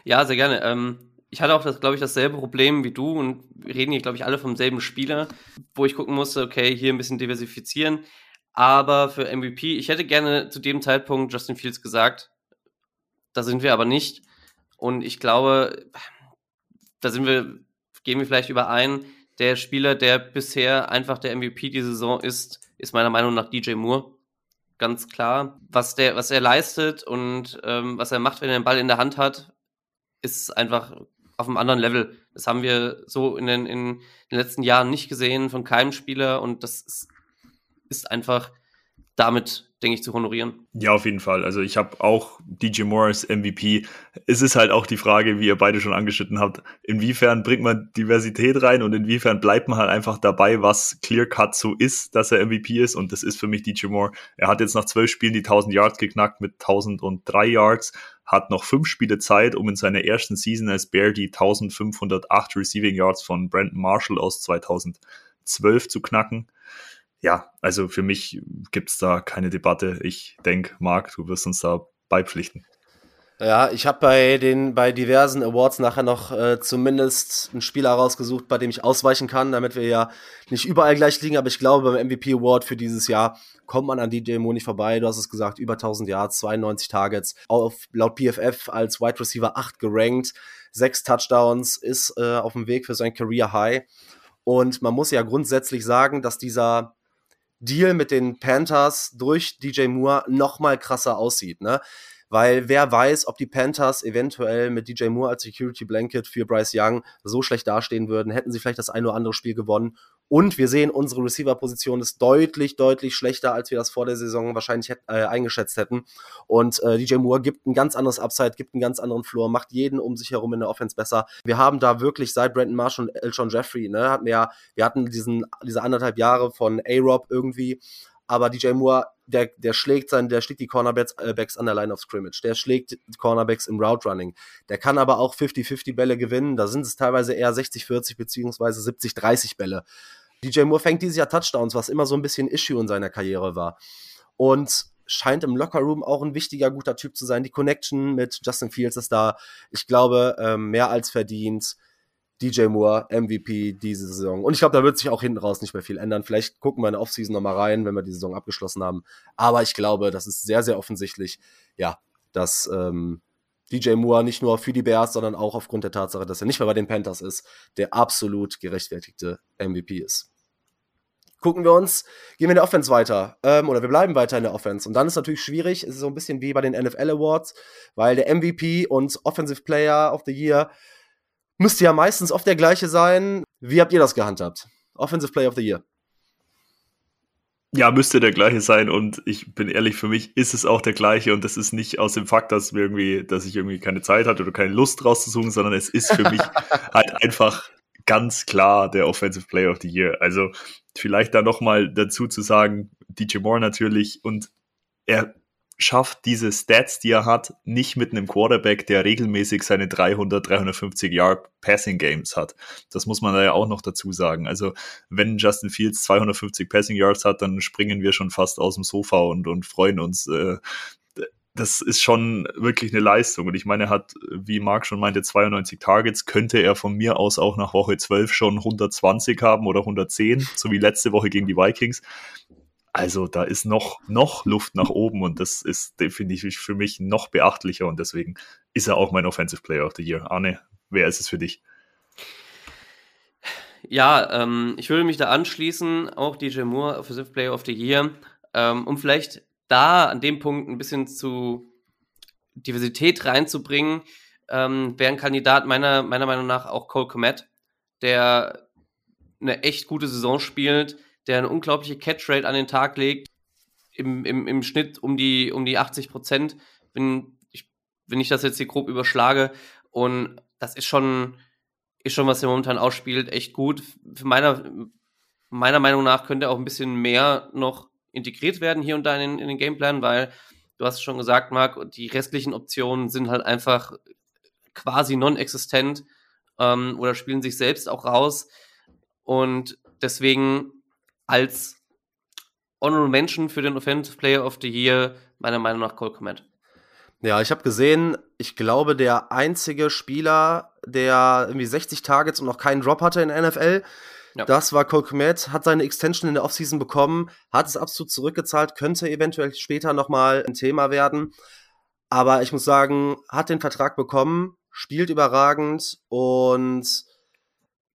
Ja, sehr gerne. Ähm, ich hatte auch, das, glaube ich, dasselbe Problem wie du und wir reden hier, glaube ich, alle vom selben Spieler, wo ich gucken musste, okay, hier ein bisschen diversifizieren. Aber für MVP, ich hätte gerne zu dem Zeitpunkt Justin Fields gesagt, da sind wir aber nicht. Und ich glaube, da sind wir, gehen wir vielleicht überein, der Spieler, der bisher einfach der MVP die Saison ist, ist meiner Meinung nach DJ Moore. Ganz klar. Was, der, was er leistet und ähm, was er macht, wenn er den Ball in der Hand hat, ist einfach auf einem anderen Level. Das haben wir so in den, in den letzten Jahren nicht gesehen von keinem Spieler und das ist, ist einfach damit denke ich, zu honorieren. Ja, auf jeden Fall. Also ich habe auch DJ Morris MVP. Es ist halt auch die Frage, wie ihr beide schon angeschnitten habt, inwiefern bringt man Diversität rein und inwiefern bleibt man halt einfach dabei, was Clear Cut so ist, dass er MVP ist. Und das ist für mich DJ Moore. Er hat jetzt nach zwölf Spielen die 1000 Yards geknackt mit 1003 Yards, hat noch fünf Spiele Zeit, um in seiner ersten Season als Bear die 1508 Receiving Yards von Brandon Marshall aus 2012 zu knacken ja, also für mich gibt es da keine Debatte. Ich denke, Marc, du wirst uns da beipflichten. Ja, ich habe bei den bei diversen Awards nachher noch äh, zumindest einen Spieler rausgesucht, bei dem ich ausweichen kann, damit wir ja nicht überall gleich liegen. Aber ich glaube, beim MVP Award für dieses Jahr kommt man an DJ Mo nicht vorbei. Du hast es gesagt, über 1000 Yards, 92 Targets, auf laut PFF als Wide Receiver 8 gerankt, sechs Touchdowns, ist äh, auf dem Weg für sein Career High. Und man muss ja grundsätzlich sagen, dass dieser Deal mit den Panthers durch DJ Moore noch mal krasser aussieht, ne? Weil wer weiß, ob die Panthers eventuell mit DJ Moore als Security Blanket für Bryce Young so schlecht dastehen würden, hätten sie vielleicht das ein oder andere Spiel gewonnen und wir sehen, unsere Receiver-Position ist deutlich, deutlich schlechter, als wir das vor der Saison wahrscheinlich hätt, äh, eingeschätzt hätten. Und äh, DJ Moore gibt ein ganz anderes Upside, gibt einen ganz anderen Floor, macht jeden um sich herum in der Offense besser. Wir haben da wirklich seit Brandon Marsh und Elton Jeffrey, ne, hatten wir, wir hatten diesen, diese anderthalb Jahre von A-Rob irgendwie, aber DJ Moore, der, der schlägt sein, der schlägt die Cornerbacks äh, an der Line of Scrimmage, der schlägt Cornerbacks im Route Running, der kann aber auch 50-50 Bälle gewinnen, da sind es teilweise eher 60-40 beziehungsweise 70-30 Bälle. DJ Moore fängt dieses Jahr Touchdowns, was immer so ein bisschen Issue in seiner Karriere war. Und scheint im Lockerroom auch ein wichtiger, guter Typ zu sein. Die Connection mit Justin Fields ist da, ich glaube, ähm, mehr als verdient. DJ Moore, MVP diese Saison. Und ich glaube, da wird sich auch hinten raus nicht mehr viel ändern. Vielleicht gucken wir in der Offseason nochmal rein, wenn wir die Saison abgeschlossen haben. Aber ich glaube, das ist sehr, sehr offensichtlich, ja, dass ähm, DJ Moore nicht nur für die Bears, sondern auch aufgrund der Tatsache, dass er nicht mehr bei den Panthers ist, der absolut gerechtfertigte MVP ist. Gucken wir uns, gehen wir in der Offense weiter. Ähm, oder wir bleiben weiter in der Offense. Und dann ist natürlich schwierig, es ist so ein bisschen wie bei den NFL Awards, weil der MVP und Offensive Player of the Year müsste ja meistens oft der gleiche sein. Wie habt ihr das gehandhabt? Offensive Player of the Year. Ja, müsste der gleiche sein und ich bin ehrlich, für mich ist es auch der gleiche und das ist nicht aus dem Fakt, dass mir irgendwie, dass ich irgendwie keine Zeit hatte oder keine Lust rauszusuchen, sondern es ist für mich [LAUGHS] halt einfach ganz klar der Offensive Player of the Year. Also vielleicht da nochmal dazu zu sagen, DJ Moore natürlich und er schafft diese Stats, die er hat, nicht mit einem Quarterback, der regelmäßig seine 300, 350 Yard Passing Games hat. Das muss man da ja auch noch dazu sagen. Also wenn Justin Fields 250 Passing Yards hat, dann springen wir schon fast aus dem Sofa und, und freuen uns. Äh, das ist schon wirklich eine Leistung. Und ich meine, er hat, wie Marc schon meinte, 92 Targets. Könnte er von mir aus auch nach Woche 12 schon 120 haben oder 110, so wie letzte Woche gegen die Vikings. Also da ist noch, noch Luft nach oben und das ist definitiv für mich noch beachtlicher und deswegen ist er auch mein Offensive Player of the Year. Arne, wer ist es für dich? Ja, ähm, ich würde mich da anschließen, auch DJ Moore, Offensive Player of the Year, ähm, um vielleicht da an dem Punkt ein bisschen zu Diversität reinzubringen, ähm, wäre ein Kandidat meiner, meiner Meinung nach auch Cole Komet, der eine echt gute Saison spielt, der eine unglaubliche Catch-Rate an den Tag legt, im, im, im Schnitt um die, um die 80 Prozent, wenn ich, wenn ich das jetzt hier grob überschlage. Und das ist schon, ist schon, was er momentan ausspielt, echt gut. Für meiner, meiner Meinung nach könnte auch ein bisschen mehr noch integriert werden hier und da in, in den Gameplan, weil du hast es schon gesagt, Marc, die restlichen Optionen sind halt einfach quasi non-existent ähm, oder spielen sich selbst auch raus. Und deswegen als Honorable Mention für den Offensive Player of the Year meiner Meinung nach Cole Komet. Ja, ich habe gesehen, ich glaube, der einzige Spieler, der irgendwie 60 Targets und noch keinen Drop hatte in der NFL, ja. das war Cole Komet, hat seine Extension in der Offseason bekommen, hat es absolut zurückgezahlt, könnte eventuell später nochmal ein Thema werden. Aber ich muss sagen, hat den Vertrag bekommen, spielt überragend und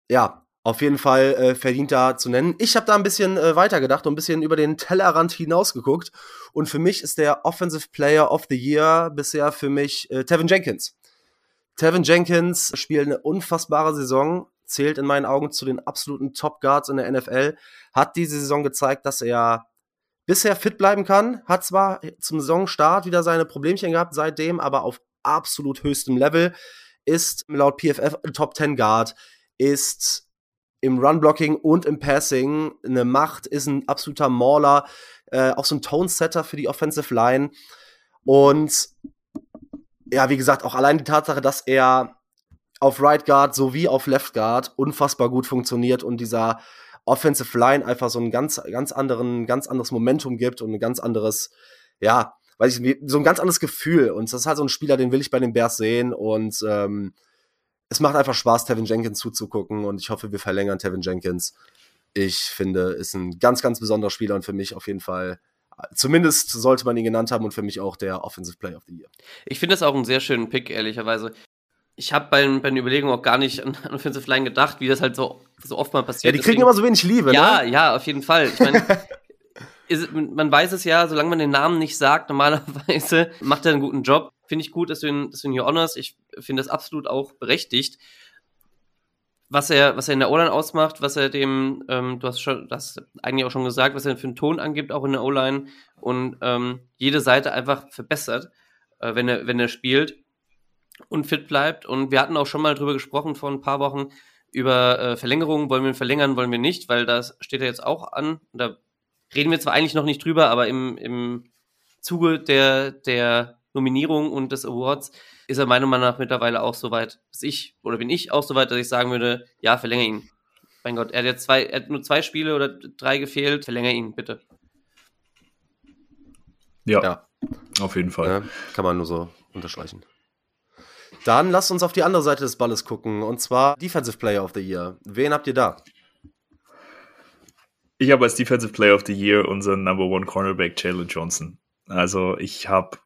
ja, auf jeden Fall äh, verdient da zu nennen. Ich habe da ein bisschen äh, weitergedacht und ein bisschen über den Tellerrand hinausgeguckt. Und für mich ist der Offensive Player of the Year bisher für mich äh, Tevin Jenkins. Tevin Jenkins spielt eine unfassbare Saison, zählt in meinen Augen zu den absoluten Top Guards in der NFL, hat diese Saison gezeigt, dass er bisher fit bleiben kann, hat zwar zum Saisonstart wieder seine Problemchen gehabt, seitdem aber auf absolut höchstem Level, ist laut PFF Top 10 Guard, ist im Run-Blocking und im Passing eine Macht, ist ein absoluter Mauler, äh, auch so ein Tone-Setter für die Offensive Line. Und ja, wie gesagt, auch allein die Tatsache, dass er auf Right Guard sowie auf Left Guard unfassbar gut funktioniert und dieser Offensive Line einfach so ein ganz, ganz anderen, ganz anderes Momentum gibt und ein ganz anderes, ja, weiß ich, so ein ganz anderes Gefühl. Und das ist halt so ein Spieler, den will ich bei den Bears sehen und ähm, es macht einfach Spaß, Tevin Jenkins zuzugucken und ich hoffe, wir verlängern Tevin Jenkins. Ich finde, ist ein ganz, ganz besonderer Spieler und für mich auf jeden Fall zumindest sollte man ihn genannt haben und für mich auch der Offensive Player of the Year. Ich finde das auch einen sehr schönen Pick, ehrlicherweise. Ich habe bei, bei den Überlegungen auch gar nicht an, an Offensive Line gedacht, wie das halt so, so oft mal passiert. Ja, die kriegen Deswegen, immer so wenig Liebe, ja, ne? Ja, auf jeden Fall. Ich meine, [LAUGHS] man weiß es ja, solange man den Namen nicht sagt, normalerweise macht er einen guten Job. Finde ich gut, dass du ihn, dass du ihn hier honorst. Ich finde das absolut auch berechtigt. Was er, was er in der O-Line ausmacht, was er dem, ähm, du hast schon, das eigentlich auch schon gesagt, was er für einen Ton angibt, auch in der O-Line und ähm, jede Seite einfach verbessert, äh, wenn er, wenn er spielt und fit bleibt. Und wir hatten auch schon mal drüber gesprochen vor ein paar Wochen über äh, Verlängerungen. Wollen wir ihn verlängern, wollen wir nicht, weil das steht ja jetzt auch an. Da reden wir zwar eigentlich noch nicht drüber, aber im, im Zuge der, der Nominierung und des Awards ist er meiner Meinung nach mittlerweile auch so weit, dass ich, oder bin ich auch so weit, dass ich sagen würde, ja, verlängere ihn. Mein Gott, er hat jetzt zwei, er hat nur zwei Spiele oder drei gefehlt, verlängere ihn, bitte. Ja, ja. auf jeden Fall. Ja, kann man nur so unterstreichen. Dann lasst uns auf die andere Seite des Balles gucken, und zwar Defensive Player of the Year. Wen habt ihr da? Ich habe als Defensive Player of the Year unseren Number One Cornerback Jalen Johnson. Also ich habe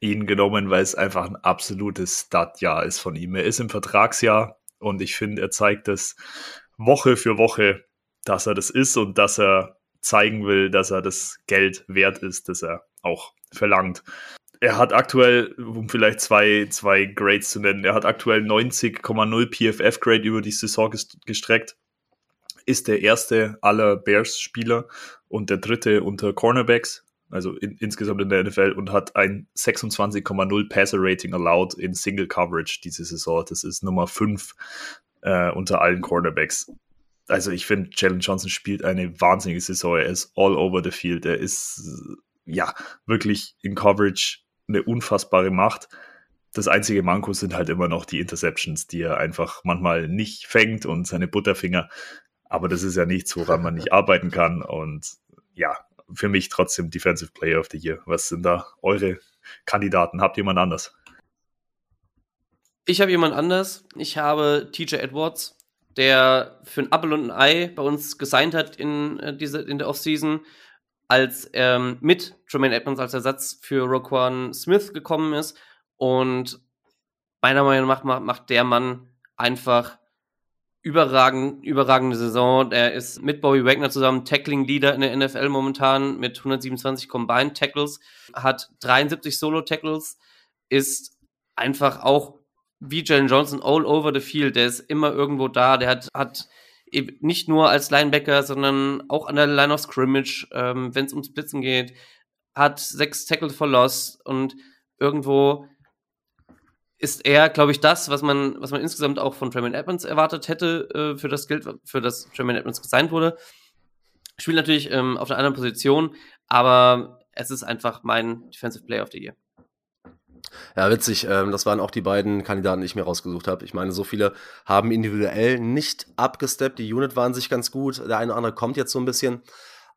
ihn genommen, weil es einfach ein absolutes Stud-Jahr ist von ihm. Er ist im Vertragsjahr und ich finde, er zeigt das Woche für Woche, dass er das ist und dass er zeigen will, dass er das Geld wert ist, das er auch verlangt. Er hat aktuell, um vielleicht zwei, zwei Grades zu nennen, er hat aktuell 90,0 PFF-Grade über die Saison gestreckt, ist der erste aller Bears-Spieler und der dritte unter Cornerbacks also in, insgesamt in der NFL und hat ein 26,0 Passer-Rating allowed in Single Coverage diese Saison. Das ist Nummer 5 äh, unter allen Cornerbacks. Also ich finde, Jalen Johnson spielt eine wahnsinnige Saison. Er ist all over the field. Er ist ja wirklich in Coverage eine unfassbare Macht. Das einzige Manko sind halt immer noch die Interceptions, die er einfach manchmal nicht fängt und seine Butterfinger. Aber das ist ja nichts, woran man nicht [LAUGHS] arbeiten kann. Und ja, für mich trotzdem Defensive Player of the Year. Was sind da eure Kandidaten? Habt ihr jemand anders? Ich habe jemand anders. Ich habe TJ Edwards, der für ein Apple und ein Ei bei uns gesigned hat in, äh, diese, in der Offseason, als ähm, mit Tremaine Edmonds als Ersatz für Roquan Smith gekommen ist. Und meiner Meinung nach macht, macht der Mann einfach überragend, überragende Saison. Er ist mit Bobby Wagner zusammen Tackling Leader in der NFL momentan mit 127 Combined Tackles, hat 73 Solo Tackles, ist einfach auch wie Jalen Johnson all over the field. Der ist immer irgendwo da. Der hat, hat nicht nur als Linebacker, sondern auch an der Line of Scrimmage, ähm, wenn es ums Blitzen geht, hat sechs Tackles for Loss und irgendwo ist er, glaube ich, das, was man, was man insgesamt auch von Tremaine Edmonds erwartet hätte, äh, für das Geld, für das Tremaine Edmonds gesigned wurde. Spielt natürlich ähm, auf einer anderen Position, aber es ist einfach mein Defensive Player of the Year. Ja, witzig. Ähm, das waren auch die beiden Kandidaten, die ich mir rausgesucht habe. Ich meine, so viele haben individuell nicht abgesteppt. Die Unit waren sich ganz gut. Der eine oder andere kommt jetzt so ein bisschen.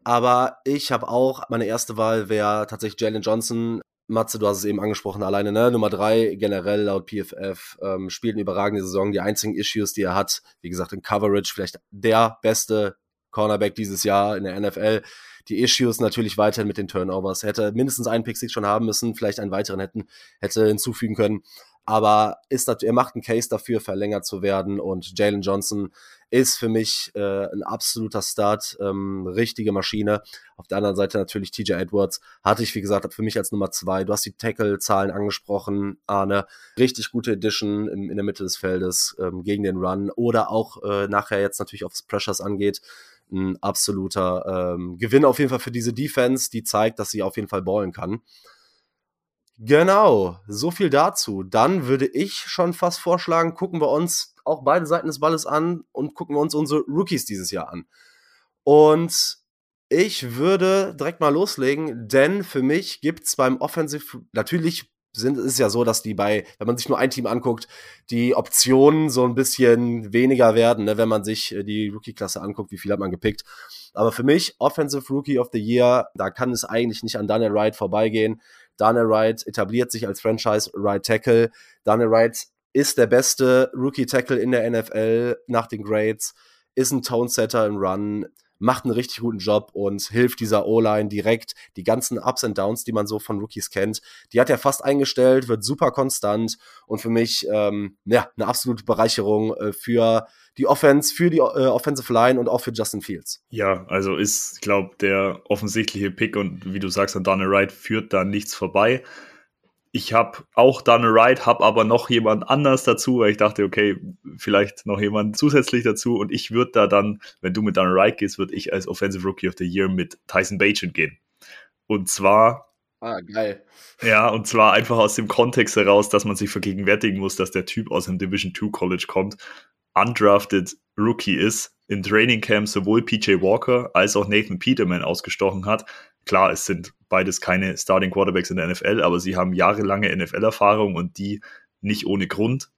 Aber ich habe auch, meine erste Wahl wäre tatsächlich Jalen Johnson. Matze, du hast es eben angesprochen, alleine, ne? Nummer drei, generell laut PFF, ähm, spielt eine überragende Saison. Die einzigen Issues, die er hat, wie gesagt, in Coverage, vielleicht der beste Cornerback dieses Jahr in der NFL die Issues natürlich weiterhin mit den Turnovers. Er hätte mindestens einen Pick Six schon haben müssen, vielleicht einen weiteren hätten, hätte hinzufügen können. Aber ist er macht einen Case dafür, verlängert zu werden. Und Jalen Johnson ist für mich äh, ein absoluter Start, ähm, richtige Maschine. Auf der anderen Seite natürlich TJ Edwards. Hatte ich, wie gesagt, für mich als Nummer zwei. Du hast die Tackle-Zahlen angesprochen, Arne. Richtig gute Edition in, in der Mitte des Feldes ähm, gegen den Run. Oder auch äh, nachher jetzt natürlich aufs Pressures angeht ein absoluter ähm, Gewinn auf jeden Fall für diese Defense, die zeigt, dass sie auf jeden Fall ballen kann. Genau, so viel dazu. Dann würde ich schon fast vorschlagen, gucken wir uns auch beide Seiten des Balles an und gucken wir uns unsere Rookies dieses Jahr an. Und ich würde direkt mal loslegen, denn für mich gibt es beim Offensive, natürlich sind, ist ja so, dass die bei, wenn man sich nur ein Team anguckt, die Optionen so ein bisschen weniger werden, ne, wenn man sich äh, die Rookie-Klasse anguckt, wie viel hat man gepickt. Aber für mich, Offensive Rookie of the Year, da kann es eigentlich nicht an Daniel Wright vorbeigehen. Daniel Wright etabliert sich als Franchise Right Tackle. Daniel Wright ist der beste Rookie Tackle in der NFL nach den Grades, ist ein Tone-Setter im Run, macht einen richtig guten Job und hilft dieser O-Line direkt. Die ganzen Ups und Downs, die man so von Rookies kennt, die hat er fast eingestellt, wird super konstant und für mich ähm, ja, eine absolute Bereicherung äh, für die Offense, für die äh, Offensive Line und auch für Justin Fields. Ja, also ist, glaube der offensichtliche Pick und wie du sagst, an Daniel Wright führt da nichts vorbei ich habe auch Done Right, habe aber noch jemand anders dazu, weil ich dachte, okay, vielleicht noch jemand zusätzlich dazu und ich würde da dann, wenn du mit Done Right gehst, würde ich als Offensive Rookie of the Year mit Tyson Bagent gehen. Und zwar Ah, geil. Ja, und zwar einfach aus dem Kontext heraus, dass man sich vergegenwärtigen muss, dass der Typ aus einem Division 2 College kommt, undrafted Rookie ist, im Training Camp sowohl PJ Walker als auch Nathan Peterman ausgestochen hat, Klar, es sind beides keine Starting Quarterbacks in der NFL, aber sie haben jahrelange NFL-Erfahrung und die nicht ohne Grund.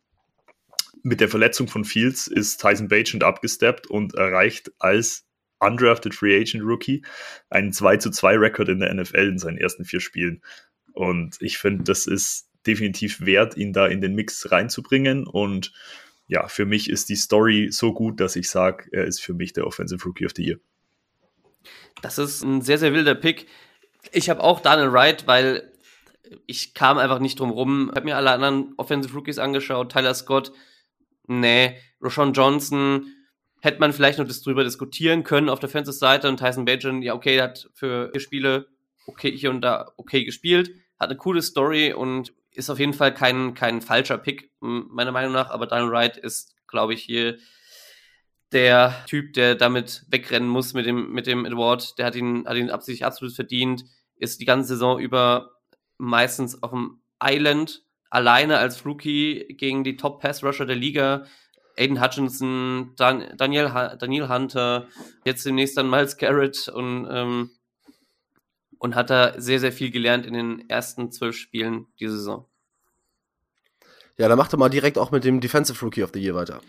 Mit der Verletzung von Fields ist Tyson Bagent abgesteppt und erreicht als undrafted Free Agent Rookie einen 2 zu 2 Rekord in der NFL in seinen ersten vier Spielen. Und ich finde, das ist definitiv wert, ihn da in den Mix reinzubringen. Und ja, für mich ist die Story so gut, dass ich sage, er ist für mich der Offensive Rookie of the Year. Das ist ein sehr, sehr wilder Pick. Ich habe auch Daniel Wright, weil ich kam einfach nicht drum rum. Ich habe mir alle anderen Offensive Rookies angeschaut. Tyler Scott, nee. Roshan Johnson, hätte man vielleicht noch das drüber diskutieren können auf der Defensive-Seite. Und Tyson Bajan, ja, okay, hat für vier Spiele okay hier und da okay gespielt. Hat eine coole Story und ist auf jeden Fall kein, kein falscher Pick, meiner Meinung nach. Aber Daniel Wright ist, glaube ich, hier der Typ, der damit wegrennen muss mit dem, mit dem Award, der hat ihn, hat ihn absichtlich absolut verdient, ist die ganze Saison über meistens auf dem Island alleine als Rookie gegen die Top Pass Rusher der Liga. Aiden Hutchinson, Dan Daniel, Daniel Hunter, jetzt demnächst dann Miles Garrett und, ähm, und hat da sehr, sehr viel gelernt in den ersten zwölf Spielen dieser Saison. Ja, dann macht er mal direkt auch mit dem Defensive Rookie of the Year weiter.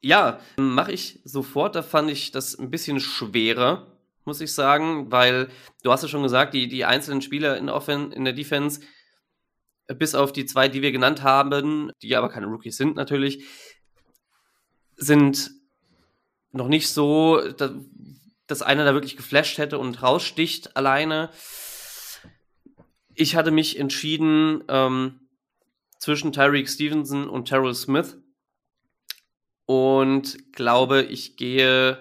Ja, mache ich sofort. Da fand ich das ein bisschen schwerer, muss ich sagen, weil du hast ja schon gesagt, die, die einzelnen Spieler in, Offen, in der Defense, bis auf die zwei, die wir genannt haben, die aber keine Rookies sind natürlich, sind noch nicht so, dass, einer da wirklich geflasht hätte und raussticht alleine. Ich hatte mich entschieden ähm, zwischen Tyreek Stevenson und Terrell Smith und glaube, ich gehe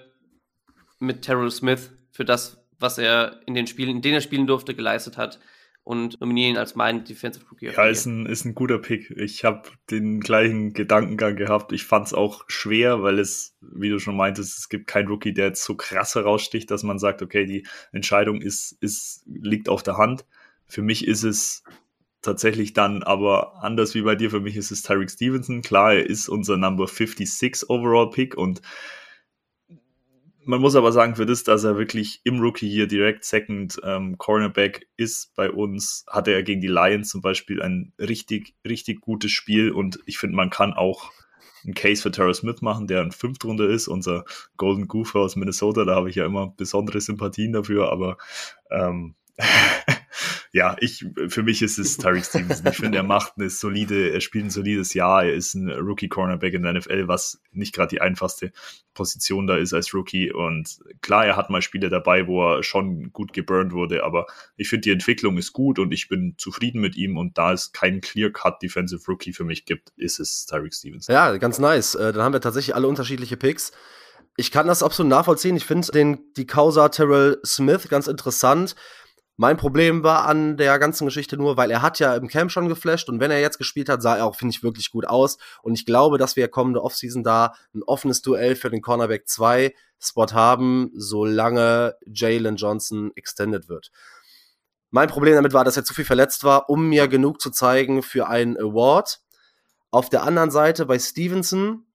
mit Terrell Smith für das, was er in den Spielen, in denen er spielen durfte, geleistet hat und nominiere ihn als meinen Defensive Rookie. Ja, ist ein, ist ein guter Pick. Ich habe den gleichen Gedankengang gehabt. Ich fand es auch schwer, weil es, wie du schon meintest, es gibt keinen Rookie, der jetzt so krass heraussticht, dass man sagt, okay, die Entscheidung ist, ist, liegt auf der Hand. Für mich ist es tatsächlich dann aber anders wie bei dir. Für mich ist es Tyreek Stevenson. Klar, er ist unser Number 56 Overall Pick und man muss aber sagen, für das, dass er wirklich im Rookie hier direkt Second ähm, Cornerback ist bei uns, hatte er gegen die Lions zum Beispiel ein richtig, richtig gutes Spiel und ich finde, man kann auch einen Case für Terrell Smith machen, der ein Fünftrunde ist, unser Golden Goofer aus Minnesota, da habe ich ja immer besondere Sympathien dafür, aber ähm, [LAUGHS] ja, ich, für mich ist es Tyreek [LAUGHS] Stevenson. Ich finde, er macht eine solide, er spielt ein solides Jahr. Er ist ein Rookie-Cornerback in der NFL, was nicht gerade die einfachste Position da ist als Rookie. Und klar, er hat mal Spiele dabei, wo er schon gut geburnt wurde, aber ich finde, die Entwicklung ist gut und ich bin zufrieden mit ihm. Und da es keinen Clear-Cut Defensive Rookie für mich gibt, ist es Tyreek Stevenson. Ja, ganz nice. Äh, dann haben wir tatsächlich alle unterschiedliche Picks. Ich kann das absolut nachvollziehen. Ich finde den, die Causa Terrell Smith ganz interessant. Mein Problem war an der ganzen Geschichte nur, weil er hat ja im Camp schon geflasht und wenn er jetzt gespielt hat, sah er auch, finde ich, wirklich gut aus. Und ich glaube, dass wir kommende Offseason da ein offenes Duell für den Cornerback 2 Spot haben, solange Jalen Johnson extended wird. Mein Problem damit war, dass er zu viel verletzt war, um mir genug zu zeigen für einen Award. Auf der anderen Seite bei Stevenson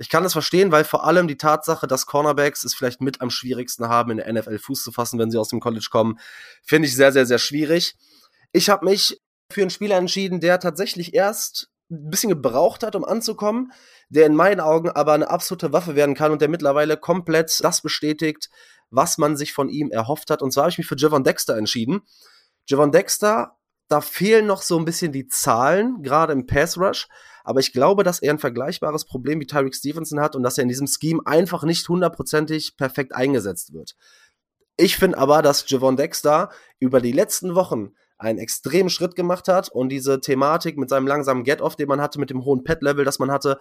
ich kann das verstehen, weil vor allem die Tatsache, dass Cornerbacks es vielleicht mit am schwierigsten haben, in der NFL Fuß zu fassen, wenn sie aus dem College kommen, finde ich sehr, sehr, sehr schwierig. Ich habe mich für einen Spieler entschieden, der tatsächlich erst ein bisschen gebraucht hat, um anzukommen, der in meinen Augen aber eine absolute Waffe werden kann und der mittlerweile komplett das bestätigt, was man sich von ihm erhofft hat. Und zwar habe ich mich für Javon Dexter entschieden. Javon Dexter, da fehlen noch so ein bisschen die Zahlen, gerade im Pass Rush. Aber ich glaube, dass er ein vergleichbares Problem wie Tyreek Stevenson hat und dass er in diesem Scheme einfach nicht hundertprozentig perfekt eingesetzt wird. Ich finde aber, dass Javon Dexter über die letzten Wochen einen extremen Schritt gemacht hat und diese Thematik mit seinem langsamen Get-Off, den man hatte, mit dem hohen Pet-Level, das man hatte,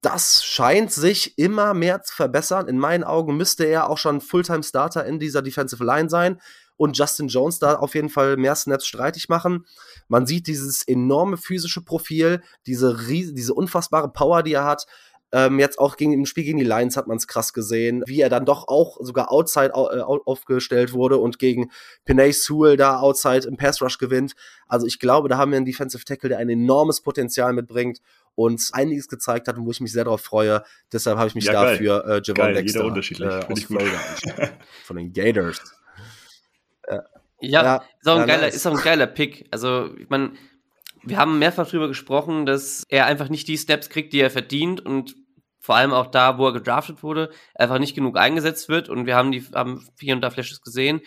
das scheint sich immer mehr zu verbessern. In meinen Augen müsste er auch schon Fulltime-Starter in dieser Defensive Line sein und Justin Jones da auf jeden Fall mehr Snaps streitig machen. Man sieht dieses enorme physische Profil, diese, diese unfassbare Power, die er hat. Ähm, jetzt auch gegen, im Spiel gegen die Lions hat man es krass gesehen, wie er dann doch auch sogar outside äh, aufgestellt wurde und gegen Pinay Sewell da outside im Pass Rush gewinnt. Also ich glaube, da haben wir einen Defensive Tackle, der ein enormes Potenzial mitbringt und einiges gezeigt hat und wo ich mich sehr darauf freue. Deshalb habe ich mich ja, dafür äh, Javon Dexter äh, aus Florida [LAUGHS] von den Gators. Ja, ja, ist, auch ein geiler, nice. ist auch ein geiler Pick. Also, ich meine, wir haben mehrfach darüber gesprochen, dass er einfach nicht die Steps kriegt, die er verdient und vor allem auch da, wo er gedraftet wurde, einfach nicht genug eingesetzt wird und wir haben die haben hier und da Flashes gesehen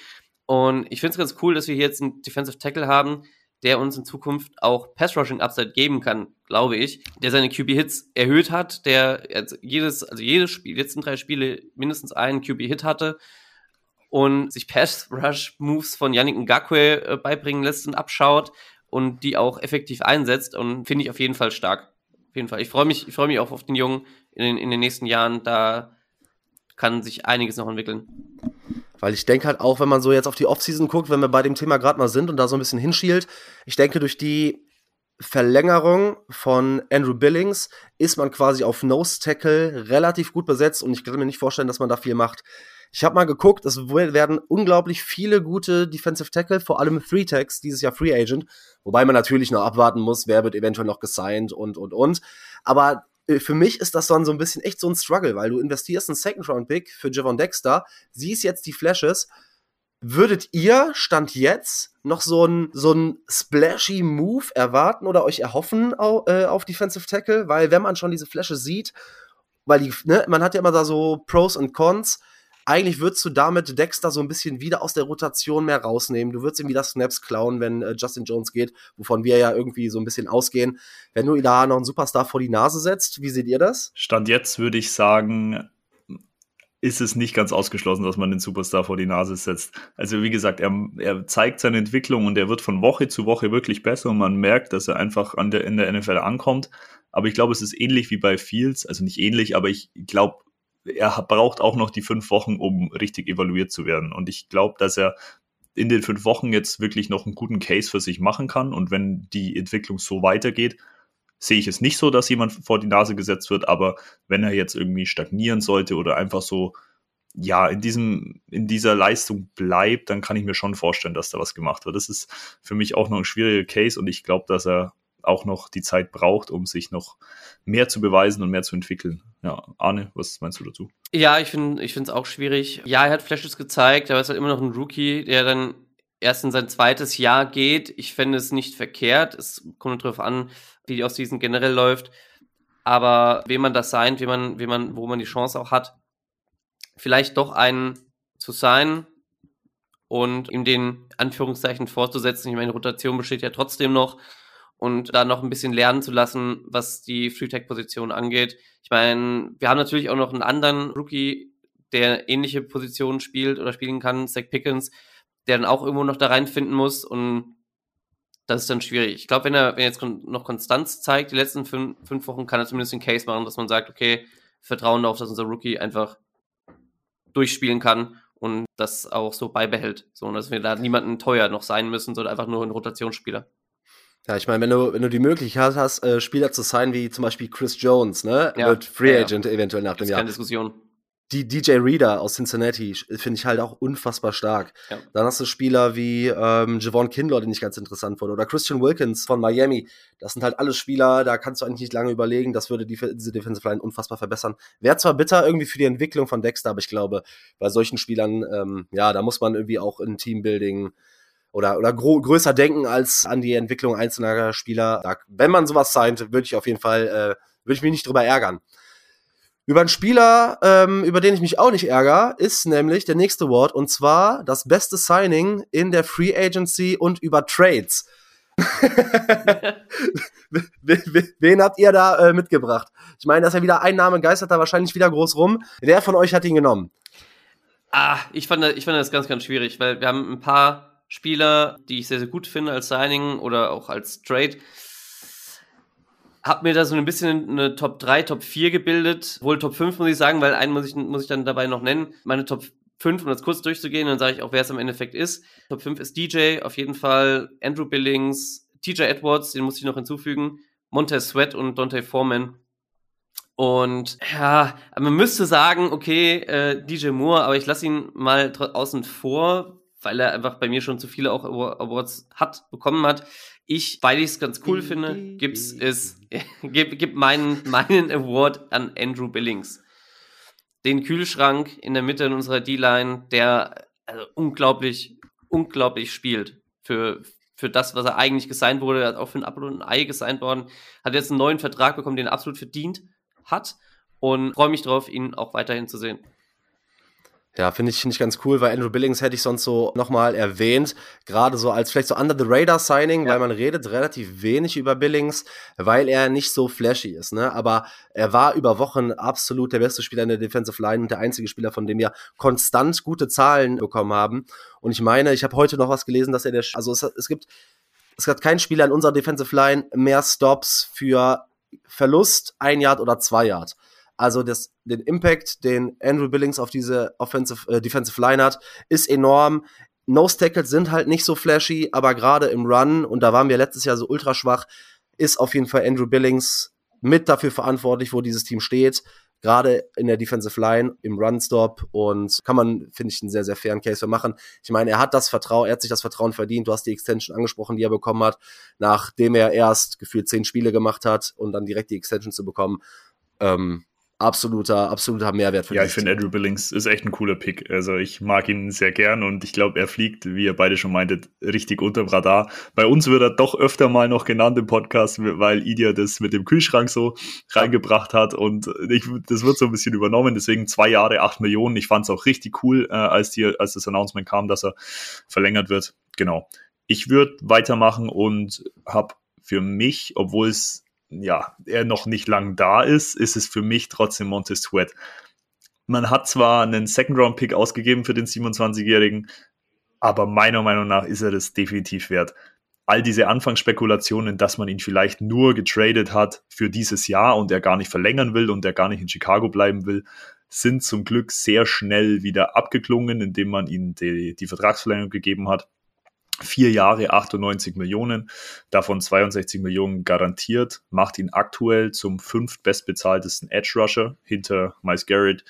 und ich finde es ganz cool, dass wir hier jetzt einen Defensive Tackle haben, der uns in Zukunft auch Pass Rushing Upside geben kann, glaube ich, der seine QB Hits erhöht hat, der jedes also jedes Spiel, letzten drei Spiele mindestens einen QB Hit hatte und sich Pass-Rush-Moves von Yannick Ngakwe äh, beibringen lässt und abschaut und die auch effektiv einsetzt und finde ich auf jeden Fall stark. Auf jeden Fall. Ich freue mich, ich freue mich auch auf den Jungen in den, in den nächsten Jahren. Da kann sich einiges noch entwickeln. Weil ich denke halt auch, wenn man so jetzt auf die Offseason guckt, wenn wir bei dem Thema gerade mal sind und da so ein bisschen hinschielt, ich denke, durch die Verlängerung von Andrew Billings ist man quasi auf Nose Tackle relativ gut besetzt und ich kann mir nicht vorstellen, dass man da viel macht. Ich habe mal geguckt, es werden unglaublich viele gute Defensive Tackle, vor allem Three Tags, dieses Jahr Free Agent, wobei man natürlich noch abwarten muss, wer wird eventuell noch gesigned und und und. Aber äh, für mich ist das dann so ein bisschen echt so ein Struggle, weil du investierst einen Second Round Pick für Javon Dexter, siehst jetzt die Flashes. Würdet ihr, Stand jetzt, noch so ein, so splashy Move erwarten oder euch erhoffen auf, äh, auf Defensive Tackle? Weil wenn man schon diese Flashes sieht, weil die, ne, man hat ja immer da so Pros und Cons, eigentlich würdest du damit Dexter so ein bisschen wieder aus der Rotation mehr rausnehmen. Du würdest ihm wieder Snaps klauen, wenn äh, Justin Jones geht, wovon wir ja irgendwie so ein bisschen ausgehen. Wenn du da noch einen Superstar vor die Nase setzt, wie seht ihr das? Stand jetzt würde ich sagen, ist es nicht ganz ausgeschlossen, dass man den Superstar vor die Nase setzt. Also wie gesagt, er, er zeigt seine Entwicklung und er wird von Woche zu Woche wirklich besser und man merkt, dass er einfach an der, in der NFL ankommt. Aber ich glaube, es ist ähnlich wie bei Fields, also nicht ähnlich, aber ich glaube, er braucht auch noch die fünf Wochen, um richtig evaluiert zu werden. Und ich glaube, dass er in den fünf Wochen jetzt wirklich noch einen guten Case für sich machen kann. Und wenn die Entwicklung so weitergeht, sehe ich es nicht so, dass jemand vor die Nase gesetzt wird. Aber wenn er jetzt irgendwie stagnieren sollte oder einfach so, ja, in diesem, in dieser Leistung bleibt, dann kann ich mir schon vorstellen, dass da was gemacht wird. Das ist für mich auch noch ein schwieriger Case und ich glaube, dass er auch noch die Zeit braucht, um sich noch mehr zu beweisen und mehr zu entwickeln. Ja, Arne, was meinst du dazu? Ja, ich finde ich es auch schwierig. Ja, er hat Flashes gezeigt, aber er ist halt immer noch ein Rookie, der dann erst in sein zweites Jahr geht. Ich fände es nicht verkehrt. Es kommt darauf an, wie die Offseason generell läuft. Aber wem man das sein, wie man, wie man, wo man die Chance auch hat, vielleicht doch einen zu sein und ihm den Anführungszeichen vorzusetzen. Ich meine, Rotation besteht ja trotzdem noch und da noch ein bisschen lernen zu lassen, was die Free-Tech-Position angeht. Ich meine, wir haben natürlich auch noch einen anderen Rookie, der ähnliche Positionen spielt oder spielen kann, Zach Pickens, der dann auch irgendwo noch da reinfinden muss und das ist dann schwierig. Ich glaube, wenn er, wenn er jetzt noch Konstanz zeigt, die letzten fünf, fünf Wochen, kann er zumindest den Case machen, dass man sagt, okay, vertrauen darauf, dass unser Rookie einfach durchspielen kann und das auch so beibehält. So, dass wir da niemanden teuer noch sein müssen, sondern einfach nur ein Rotationsspieler. Ja, ich meine, wenn du, wenn du die Möglichkeit hast, äh, Spieler zu sein wie zum Beispiel Chris Jones, ne, Ja, wird Free ja, ja. Agent eventuell nach dem Jahr. keine Diskussion. Die DJ Reader aus Cincinnati finde ich halt auch unfassbar stark. Ja. Dann hast du Spieler wie ähm, Javon Kinlaw, den ich ganz interessant fand, oder Christian Wilkins von Miami. Das sind halt alles Spieler, da kannst du eigentlich nicht lange überlegen, das würde die, diese Defensive Line unfassbar verbessern. Wäre zwar bitter irgendwie für die Entwicklung von Dexter, aber ich glaube, bei solchen Spielern, ähm, ja, da muss man irgendwie auch in Teambuilding oder, oder größer denken als an die Entwicklung einzelner Spieler. Da, wenn man sowas signed, würde ich auf jeden Fall, äh, würde ich mich nicht drüber ärgern. Über einen Spieler, ähm, über den ich mich auch nicht ärgere, ist nämlich der nächste Award und zwar das beste Signing in der Free Agency und über Trades. [LAUGHS] Wen habt ihr da äh, mitgebracht? Ich meine, dass ja wieder ein Name geistert da wahrscheinlich wieder groß rum. Wer von euch hat ihn genommen? Ah, ich fand, ich fand das ganz, ganz schwierig, weil wir haben ein paar Spieler, die ich sehr, sehr gut finde als Signing oder auch als Trade. Hab mir da so ein bisschen eine Top 3, Top 4 gebildet. Wohl Top 5 muss ich sagen, weil einen muss ich, muss ich dann dabei noch nennen. Meine Top 5, um das kurz durchzugehen, dann sage ich auch, wer es im Endeffekt ist. Top 5 ist DJ, auf jeden Fall Andrew Billings, TJ Edwards, den muss ich noch hinzufügen, Montez Sweat und Dante Foreman. Und ja, man müsste sagen, okay, äh, DJ Moore, aber ich lasse ihn mal außen vor, weil er einfach bei mir schon zu viele auch Awa- Awards hat, bekommen hat. Ich, weil ich es ganz cool finde, gibt's es, [LAUGHS] gib, gib meinen, meinen Award an Andrew Billings. Den Kühlschrank in der Mitte in unserer D-Line, der also unglaublich, unglaublich spielt für, für das, was er eigentlich gesigned wurde, Er ist auch für ein Apfel und ein Ei gesigned worden, hat jetzt einen neuen Vertrag bekommen, den er absolut verdient hat und freue mich drauf, ihn auch weiterhin zu sehen. Ja, finde ich, finde ich ganz cool, weil Andrew Billings hätte ich sonst so nochmal erwähnt, gerade so als vielleicht so Under the Radar Signing, Ja. weil man redet relativ wenig über Billings, weil er nicht so flashy ist, ne? Aber er war über Wochen absolut der beste Spieler in der Defensive Line und der einzige Spieler, von dem wir konstant gute Zahlen bekommen haben. Und ich meine, ich habe heute noch was gelesen, dass er der, also es, es gibt, es hat kein Spieler in unserer Defensive Line mehr Stops für Verlust, ein Yard oder zwei Yard. Also das, den Impact, den Andrew Billings auf diese Offensive, äh, Defensive Line hat, ist enorm. Nose Tackles sind halt nicht so flashy, aber gerade im Run, und da waren wir letztes Jahr so ultra schwach, ist auf jeden Fall Andrew Billings mit dafür verantwortlich, wo dieses Team steht. Gerade in der Defensive Line, im Run-Stop und kann man, finde ich, einen sehr, sehr fairen Case für machen. Ich meine, er hat das Vertrauen, er hat sich das Vertrauen verdient. Du hast die Extension angesprochen, die er bekommen hat, nachdem er erst gefühlt zehn Spiele gemacht hat und dann direkt die Extension zu bekommen. Ähm, absoluter, absoluter Mehrwert für Ja, ich finde. Andrew Billings ist echt ein cooler Pick. Also ich mag ihn sehr gern und ich glaube, er fliegt, wie ihr beide schon meintet, richtig unterm Radar. Bei uns wird er doch öfter mal noch genannt im Podcast, weil Idia das mit dem Kühlschrank so reingebracht hat und ich, das wird so ein bisschen übernommen. Deswegen zwei Jahre, acht Millionen. Ich fand es auch richtig cool, äh, als, die, als das Announcement kam, dass er verlängert wird. Genau. Ich würde weitermachen und habe für mich, obwohl es ja, er noch nicht lang da ist, ist es für mich trotzdem Montez Sweat. Man hat zwar einen Second-Round-Pick ausgegeben für den 27-Jährigen, aber meiner Meinung nach ist er das definitiv wert. All diese Anfangsspekulationen, dass man ihn vielleicht nur getradet hat für dieses Jahr und er gar nicht verlängern will und er gar nicht in Chicago bleiben will, sind zum Glück sehr schnell wieder abgeklungen, indem man ihm die, die Vertragsverlängerung gegeben hat. Vier Jahre, 98 Millionen, davon 62 Millionen garantiert, macht ihn aktuell zum fünft bestbezahltesten Edge Rusher hinter Miles Garrett,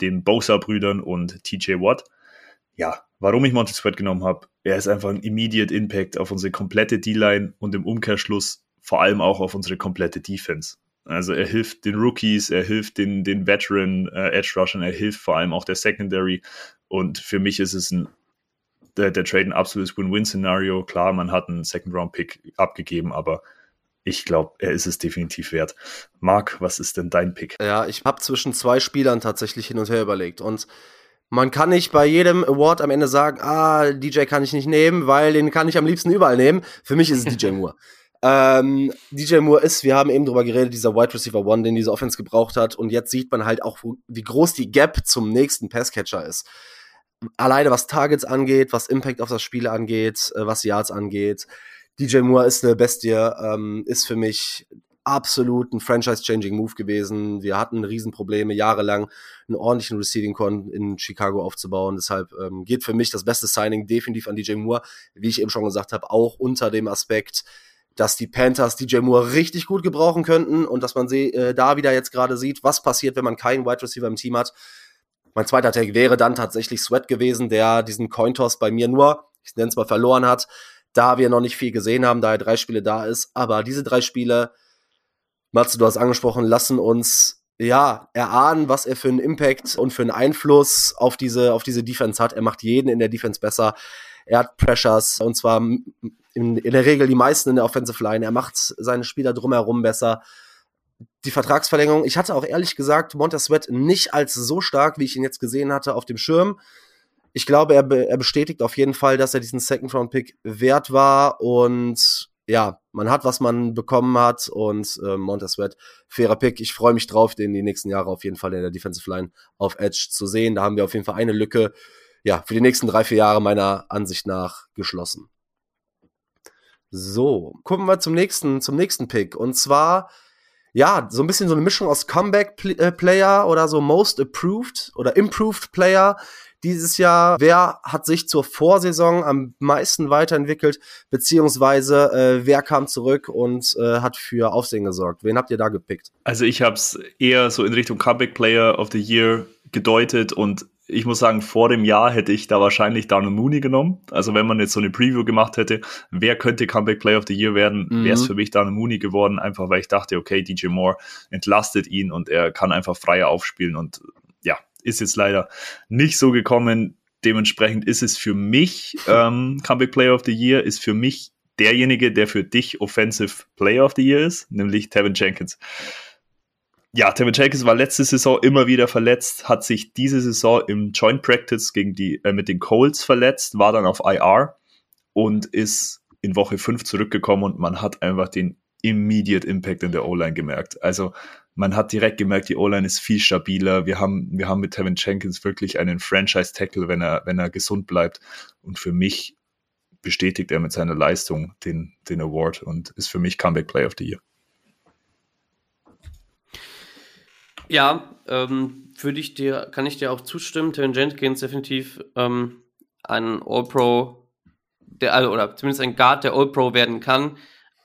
den Bosa-Brüdern und TJ Watt. Ja, warum ich Monty Sweat genommen habe, er ist einfach ein immediate Impact auf unsere komplette D-Line und im Umkehrschluss vor allem auch auf unsere komplette Defense. Also er hilft den Rookies, er hilft den, den Veteran äh, Edge Rushern, er hilft vor allem auch der Secondary. Und für mich ist es ein, der, der Trade ein absolutes Win-Win-Szenario. Klar, man hat einen Second-Round-Pick abgegeben, aber ich glaube, er ist es definitiv wert. Marc, was ist denn dein Pick? Ja, ich habe zwischen zwei Spielern tatsächlich hin und her überlegt. Und man kann nicht bei jedem Award am Ende sagen, ah, DJ kann ich nicht nehmen, weil den kann ich am liebsten überall nehmen. Für mich ist es DJ Moore. [LAUGHS] Ähm, DJ Moore ist, wir haben eben drüber geredet, dieser Wide Receiver One, den diese Offense gebraucht hat. Und jetzt sieht man halt auch, wie groß die Gap zum nächsten Passcatcher ist. Alleine was Targets angeht, was Impact auf das Spiel angeht, äh, was Yards angeht. DJ Moore ist eine Bestie, ähm, ist für mich absolut ein Franchise-changing Move gewesen. Wir hatten Riesenprobleme, jahrelang einen ordentlichen Receiving Con in Chicago aufzubauen. Deshalb ähm, geht für mich das beste Signing definitiv an DJ Moore, wie ich eben schon gesagt habe, auch unter dem Aspekt, dass die Panthers DJ Moore richtig gut gebrauchen könnten und dass man sie äh, da wieder jetzt gerade sieht, was passiert, wenn man keinen Wide Receiver im Team hat. Mein zweiter Tag wäre dann tatsächlich Sweat gewesen, der diesen Cointoss bei mir nur, ich nenne es mal, verloren hat, da wir noch nicht viel gesehen haben, da er drei Spiele da ist. Aber diese drei Spiele, Matze, du hast angesprochen, lassen uns ja erahnen, was er für einen Impact und für einen Einfluss auf diese, auf diese Defense hat. Er macht jeden in der Defense besser. Er hat Pressures und zwar in, in der Regel die meisten in der Offensive Line. Er macht seine Spieler drumherum besser. Die Vertragsverlängerung, ich hatte auch ehrlich gesagt Sweat nicht als so stark, wie ich ihn jetzt gesehen hatte, auf dem Schirm. Ich glaube, er, be er bestätigt auf jeden Fall, dass er diesen Second-Round-Pick wert war und ja, man hat, was man bekommen hat und äh, Montez Sweat, fairer Pick. Ich freue mich drauf, den die nächsten Jahre auf jeden Fall in der Defensive Line auf Edge zu sehen. Da haben wir auf jeden Fall eine Lücke, ja, für die nächsten drei, vier Jahre meiner Ansicht nach geschlossen. So, gucken wir zum nächsten, zum nächsten Pick. Und zwar, ja, so ein bisschen so eine Mischung aus Comeback-Player äh, oder so Most Approved oder Improved Player dieses Jahr. Wer hat sich zur Vorsaison am meisten weiterentwickelt, beziehungsweise äh, wer kam zurück und äh, hat für Aufsehen gesorgt? Wen habt ihr da gepickt? Also ich habe es eher so in Richtung Comeback Player of the Year gedeutet und ich muss sagen, vor dem Jahr hätte ich da wahrscheinlich Darnell Mooney genommen. Also wenn man jetzt so eine Preview gemacht hätte, wer könnte Comeback Player of the Year werden, mhm. wäre es für mich Darnell Mooney geworden, einfach weil ich dachte, okay, DJ Moore entlastet ihn und er kann einfach freier aufspielen und ja, ist jetzt leider nicht so gekommen. Dementsprechend ist es für mich, [LAUGHS] ähm, Comeback Player of the Year ist für mich derjenige, der für dich Offensive Player of the Year ist, nämlich Tevin Jenkins ja, Tevin Jenkins war letzte Saison immer wieder verletzt, hat sich diese Saison im Joint Practice gegen die, äh, mit den Colts verletzt, war dann auf IR und ist in Woche 5 zurückgekommen und man hat einfach den immediate Impact in der O-Line gemerkt. Also man hat direkt gemerkt, die O-Line ist viel stabiler. Wir haben, wir haben mit Tevin Jenkins wirklich einen Franchise-Tackle, wenn er, wenn er gesund bleibt. Und für mich bestätigt er mit seiner Leistung den, den Award und ist für mich Comeback Player of the Year. Ja, ähm, würde ich dir, kann ich dir auch zustimmen. Tevin Jenkins definitiv ähm, ein All-Pro, der, also, oder zumindest ein Guard, der All-Pro werden kann.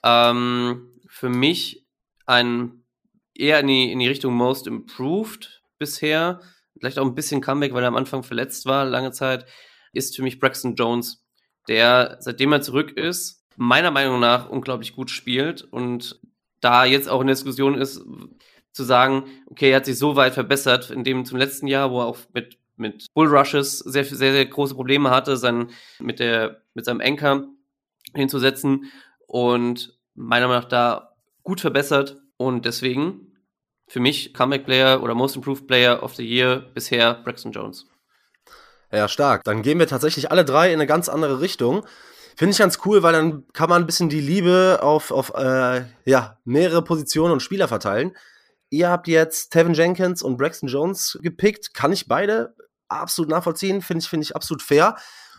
Ähm, für mich ein eher in die, in die Richtung Most Improved bisher. Vielleicht auch ein bisschen Comeback, weil er am Anfang verletzt war, lange Zeit, ist für mich Braxton Jones, der, seitdem er zurück ist, meiner Meinung nach unglaublich gut spielt und da jetzt auch in der Diskussion ist, zu sagen, okay, er hat sich so weit verbessert, in dem zum letzten Jahr, wo er auch mit, mit Bullrushes sehr, sehr, sehr große Probleme hatte, sein, mit, der, mit seinem Anker hinzusetzen und meiner Meinung nach da gut verbessert und deswegen für mich Comeback Player oder Most Improved Player of the Year bisher Braxton Jones. Ja, stark. Dann gehen wir tatsächlich alle drei in eine ganz andere Richtung. Finde ich ganz cool, weil dann kann man ein bisschen die Liebe auf, auf äh, ja, mehrere Positionen und Spieler verteilen. Ihr habt jetzt Tevin Jenkins und Braxton Jones gepickt. Kann ich beide absolut nachvollziehen. Finde ich, finde ich absolut fair.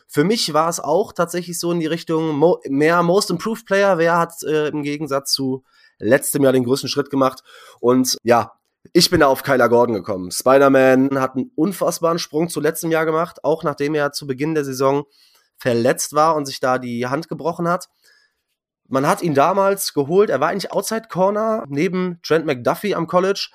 Für mich war es auch tatsächlich so in die Richtung Mo mehr Most Improved Player. Wer hat äh, im Gegensatz zu letztem Jahr den größten Schritt gemacht? Und ja, ich bin da auf Kyler Gordon gekommen. Spider-Man hat einen unfassbaren Sprung zu letztem Jahr gemacht, auch nachdem er zu Beginn der Saison verletzt war und sich da die Hand gebrochen hat. Man hat ihn damals geholt. Er war eigentlich Outside Corner neben Trent McDuffie am College.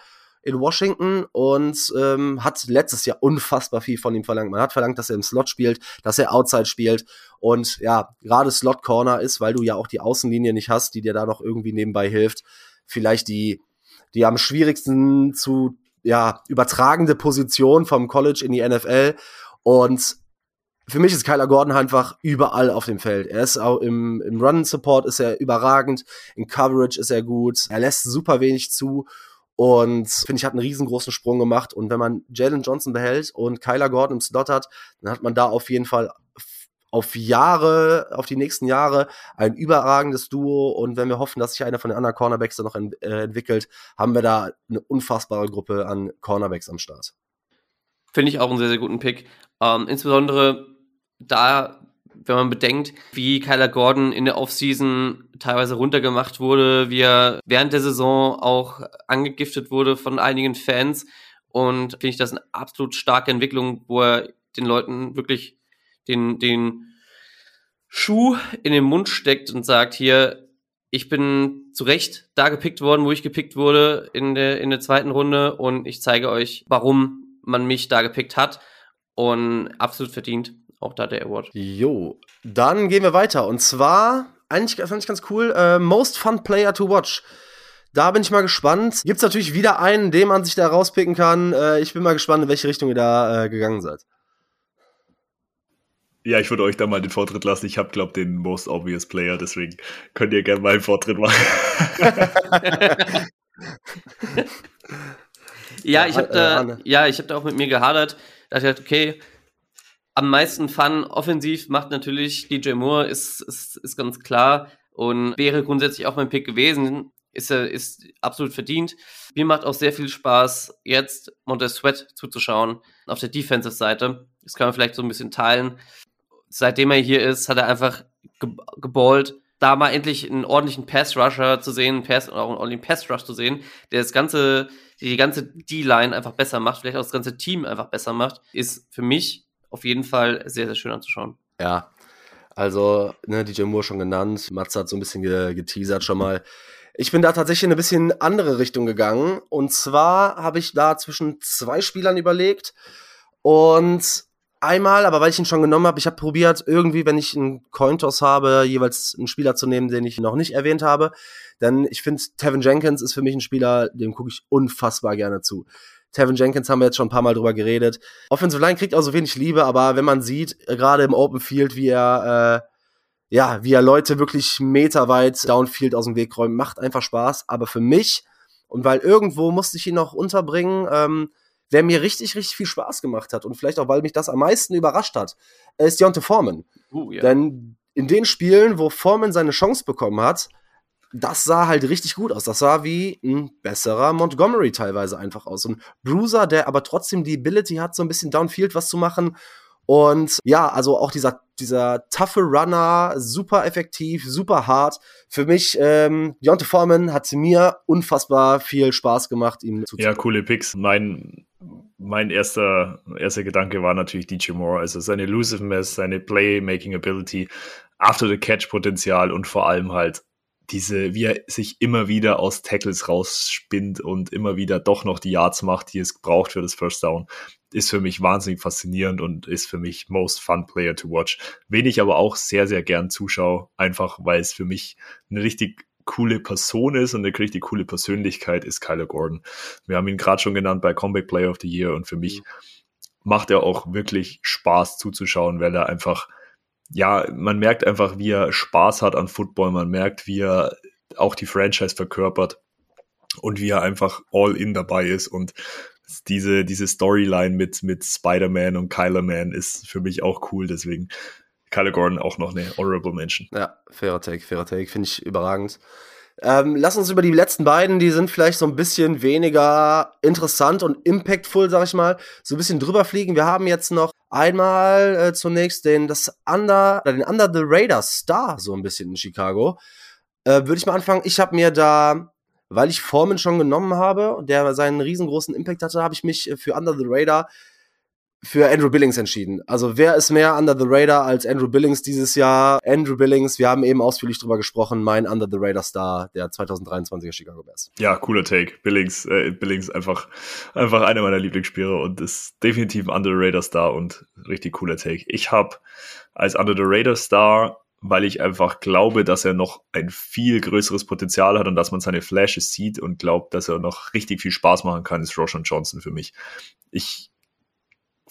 in Washington und ähm, hat letztes Jahr unfassbar viel von ihm verlangt. Man hat verlangt, dass er im Slot spielt, dass er Outside spielt und ja, gerade Slot Corner ist, weil du ja auch die Außenlinie nicht hast, die dir da noch irgendwie nebenbei hilft. Vielleicht die, die am schwierigsten zu ja, übertragende Position vom College in die NFL. Und für mich ist Kyler Gordon einfach überall auf dem Feld. Er ist auch im, im Run-Support ist er überragend, in Coverage ist er gut, er lässt super wenig zu und finde ich, hat einen riesengroßen Sprung gemacht. Und wenn man Jalen Johnson behält und Kyler Gordon im Slot hat, dann hat man da auf jeden Fall auf Jahre, auf die nächsten Jahre ein überragendes Duo. Und wenn wir hoffen, dass sich einer von den anderen Cornerbacks da noch ent äh, entwickelt, haben wir da eine unfassbare Gruppe an Cornerbacks am Start. Finde ich auch einen sehr, sehr guten Pick. Ähm, insbesondere da, wenn man bedenkt, wie Kyler Gordon in der Offseason teilweise runtergemacht wurde, wie er während der Saison auch angegiftet wurde von einigen Fans. Und finde ich das eine absolut starke Entwicklung, wo er den Leuten wirklich den, den Schuh in den Mund steckt und sagt, hier, ich bin zu Recht da gepickt worden, wo ich gepickt wurde in der, in der zweiten Runde. Und ich zeige euch, warum man mich da gepickt hat. Und absolut verdient auch da der Award. Jo, dann gehen wir weiter und zwar, eigentlich fand ich ganz cool, äh, Most Fun Player to Watch. Da bin ich mal gespannt. Gibt es natürlich wieder einen, den man sich da rauspicken kann. Äh, ich bin mal gespannt, in welche Richtung ihr da äh, gegangen seid. Ja, ich würde euch da mal den Vortritt lassen. Ich habe, glaube den most obvious Player, deswegen könnt ihr gerne mal einen Vortritt machen. [LAUGHS] [LAUGHS] ja, ich habe da, ja, ich habe da auch mit mir gehadert. Da dachte ich, okay, am meisten Fun offensiv macht natürlich DJ Moore, ist, ist, ist ganz klar und wäre grundsätzlich auch mein Pick gewesen. Ist, ist absolut verdient. Mir macht auch sehr viel Spaß, jetzt Montez Sweat zuzuschauen auf der Defensive-Seite. Das kann man vielleicht so ein bisschen teilen seitdem er hier ist, hat er einfach ge geballt. Da mal endlich einen ordentlichen Pass-Rusher zu sehen, Pass, auch einen ordentlichen Pass-Rush zu sehen, der das ganze, die ganze D-Line einfach besser macht, vielleicht auch das ganze Team einfach besser macht, ist für mich auf jeden Fall sehr, sehr schön anzuschauen. Ja, also, ne, DJ Moore schon genannt, Matze hat so ein bisschen ge geteasert schon mal. Ich bin da tatsächlich in eine bisschen andere Richtung gegangen. Und zwar habe ich da zwischen zwei Spielern überlegt. Und einmal, aber weil ich ihn schon genommen habe, ich habe probiert, irgendwie, wenn ich einen Cointos habe, jeweils einen Spieler zu nehmen, den ich noch nicht erwähnt habe. Denn ich finde, Tevin Jenkins ist für mich ein Spieler, dem gucke ich unfassbar gerne zu. Tevin Jenkins haben wir jetzt schon ein paar Mal drüber geredet. Offensive Line kriegt auch so wenig Liebe, aber wenn man sieht, äh, gerade im Open Field, wie er, äh, ja, wie er Leute wirklich meterweit Downfield aus dem Weg räumt, macht einfach Spaß. Aber für mich, und weil irgendwo musste ich ihn noch unterbringen, ähm, wer mir richtig, richtig viel Spaß gemacht hat und vielleicht auch, weil mich das am meisten überrascht hat, ist Deontay Foreman. Uh, ja. Denn in den Spielen, wo Foreman seine Chance bekommen hat, das sah halt richtig gut aus. Das sah wie ein besserer Montgomery teilweise einfach aus. Und Bruiser, der aber trotzdem die Ability hat, so ein bisschen downfield was zu machen. Und ja, also auch dieser, dieser toughe Runner, super effektiv, super hart. Für mich, ähm, Deontay Foreman hat mir unfassbar viel Spaß gemacht, ihm zu Ja, coole Picks. Mein mein erster, erster Gedanke war natürlich DJ Moore, also seine Elusiveness, seine Playmaking Ability, After the Catch Potenzial und vor allem halt diese, wie er sich immer wieder aus Tackles rausspinnt und immer wieder doch noch die Yards macht, die es braucht für das First Down, ist für mich wahnsinnig faszinierend und ist für mich most fun player to watch. Wen ich aber auch sehr, sehr gern zuschaue, einfach weil es für mich eine richtig coole Person ist und eine richtig coole Persönlichkeit ist Kyler Gordon. Wir haben ihn gerade schon genannt bei Comeback Player of the Year und für mich mhm. macht er auch wirklich Spaß zuzuschauen, weil er einfach, ja, man merkt einfach, wie er Spaß hat an Football, man merkt, wie er auch die Franchise verkörpert und wie er einfach all in dabei ist und diese, diese Storyline mit, mit Spider-Man und Kyler Man ist für mich auch cool, deswegen Kyler Gordon auch noch eine Honorable Mention. Ja, fairer Take, fairer Take, finde ich überragend. Ähm, lass uns über die letzten beiden, die sind vielleicht so ein bisschen weniger interessant und impactful, sag ich mal, so ein bisschen drüber fliegen. Wir haben jetzt noch einmal äh, zunächst den, das Under, den Under the Radar Star so ein bisschen in Chicago. Äh, Würde ich mal anfangen. Ich habe mir da, weil ich Foreman schon genommen habe, der seinen riesengroßen Impact hatte, habe ich mich für Under the Radar für Andrew Billings entschieden. Also wer ist mehr Under the Radar als Andrew Billings dieses Jahr? Andrew Billings, wir haben eben ausführlich drüber gesprochen, mein Under the Radar Star der 2023er Chicago Bears. Ja, cooler Take. Billings, äh, Billings einfach, einfach einer meiner Lieblingsspieler und ist definitiv ein Under the Radar Star und richtig cooler Take. Ich habe als Under the Radar Star weil ich einfach glaube, dass er noch ein viel größeres Potenzial hat und dass man seine Flashes sieht und glaubt, dass er noch richtig viel Spaß machen kann, ist Roshan Johnson für mich. Ich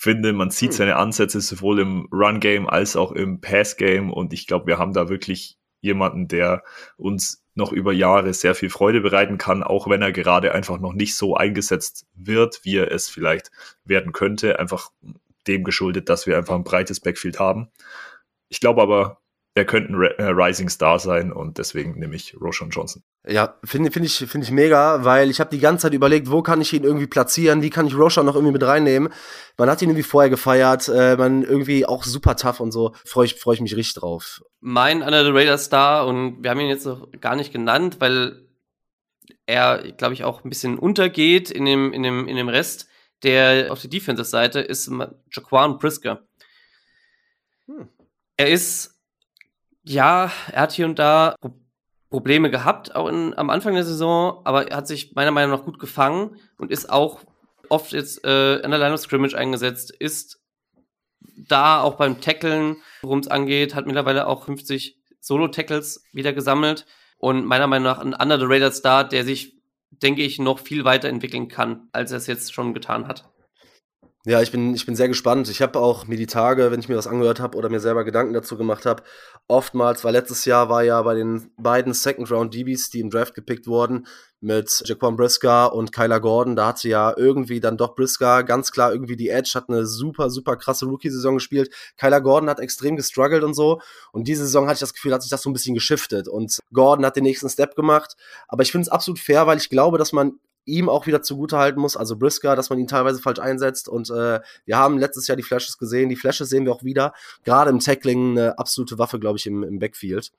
finde, man sieht hm. seine Ansätze sowohl im Run-Game als auch im Pass-Game und ich glaube, wir haben da wirklich jemanden, der uns noch über Jahre sehr viel Freude bereiten kann, auch wenn er gerade einfach noch nicht so eingesetzt wird, wie er es vielleicht werden könnte, einfach dem geschuldet, dass wir einfach ein breites Backfield haben. Ich glaube aber, er könnte ein äh, Rising Star sein und deswegen nehme ich Roshan Johnson. Ja, finde find ich, find ich mega, weil ich habe die ganze Zeit überlegt, wo kann ich ihn irgendwie platzieren, wie kann ich Roshan noch irgendwie mit reinnehmen. Man hat ihn irgendwie vorher gefeiert, äh, man irgendwie auch super tough und so. Freue ich, freu ich mich richtig drauf. Mein Under the Radar Star und wir haben ihn jetzt noch gar nicht genannt, weil er, glaube ich, auch ein bisschen untergeht in dem, in dem, in dem Rest, der auf der Defensive-Seite ist Jaquan Brisker. Hm. Er ist ja, er hat hier und da Probleme gehabt, auch in, am Anfang der Saison, aber er hat sich meiner Meinung nach gut gefangen und ist auch oft jetzt äh, in der Line of Scrimmage eingesetzt, ist da auch beim Tackeln, worum es angeht, hat mittlerweile auch 50 Solo-Tackles wieder gesammelt und meiner Meinung nach ein Under the Radar Star, der sich, denke ich, noch viel weiterentwickeln kann, als er es jetzt schon getan hat. Ja, ich bin, ich bin sehr gespannt. Ich habe auch mir die Tage, wenn ich mir das angehört habe oder mir selber Gedanken dazu gemacht habe, oftmals, weil letztes Jahr war ja bei den beiden Second-Round-DBs, die im Draft gepickt wurden, mit Jaquan Brisker und Kyler Gordon, da hatte ja irgendwie dann doch Brisker ganz klar irgendwie die Edge, hat eine super, super krasse Rookie-Saison gespielt. Kyler Gordon hat extrem gestruggelt und so. Und diese Saison hatte ich das Gefühl, hat sich das so ein bisschen geschiftet. Und Gordon hat den nächsten Step gemacht. Aber ich finde es absolut fair, weil ich glaube, dass man ihm auch wieder zugutehalten muss, also Brisker, dass man ihn teilweise falsch einsetzt. Und äh, wir haben letztes Jahr die Flashes gesehen. Die Flashes sehen wir auch wieder. Gerade im Tackling eine absolute Waffe, glaube ich, im, im Backfield.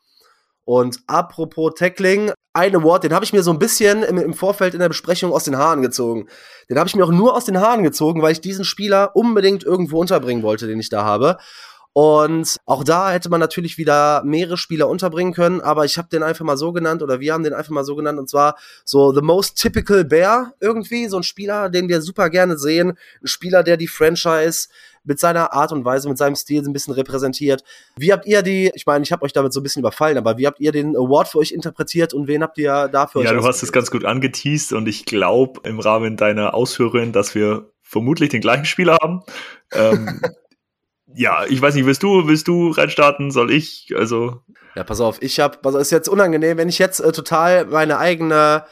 Und apropos Tackling, ein Award, den habe ich mir so ein bisschen im, im, Vorfeld in der Besprechung aus den Haaren gezogen. Den habe ich mir auch nur aus den Haaren gezogen, weil ich diesen Spieler unbedingt irgendwo unterbringen wollte, den ich da habe. Und auch da hätte man natürlich wieder mehrere Spieler unterbringen können, aber ich habe den einfach mal so genannt oder wir haben den einfach mal so genannt und zwar so the most typical Bear irgendwie, so ein Spieler, den wir super gerne sehen, ein Spieler, der die Franchise mit seiner Art und Weise, mit seinem Stil so ein bisschen repräsentiert. Wie habt ihr die, ich meine, ich habe euch damit so ein bisschen überfallen, aber wie habt ihr den Award für euch interpretiert und wen habt ihr dafür? Ja, du hast es ganz gut angeteased und ich glaube im Rahmen deiner Ausführungen, dass wir vermutlich den gleichen Spieler haben. ähm, [LAUGHS] ja, ich weiß nicht, willst du, willst du reinstarten? Soll ich? Also. Ja, pass auf, ich habe, also ist jetzt unangenehm, wenn ich jetzt äh, total meine eigene,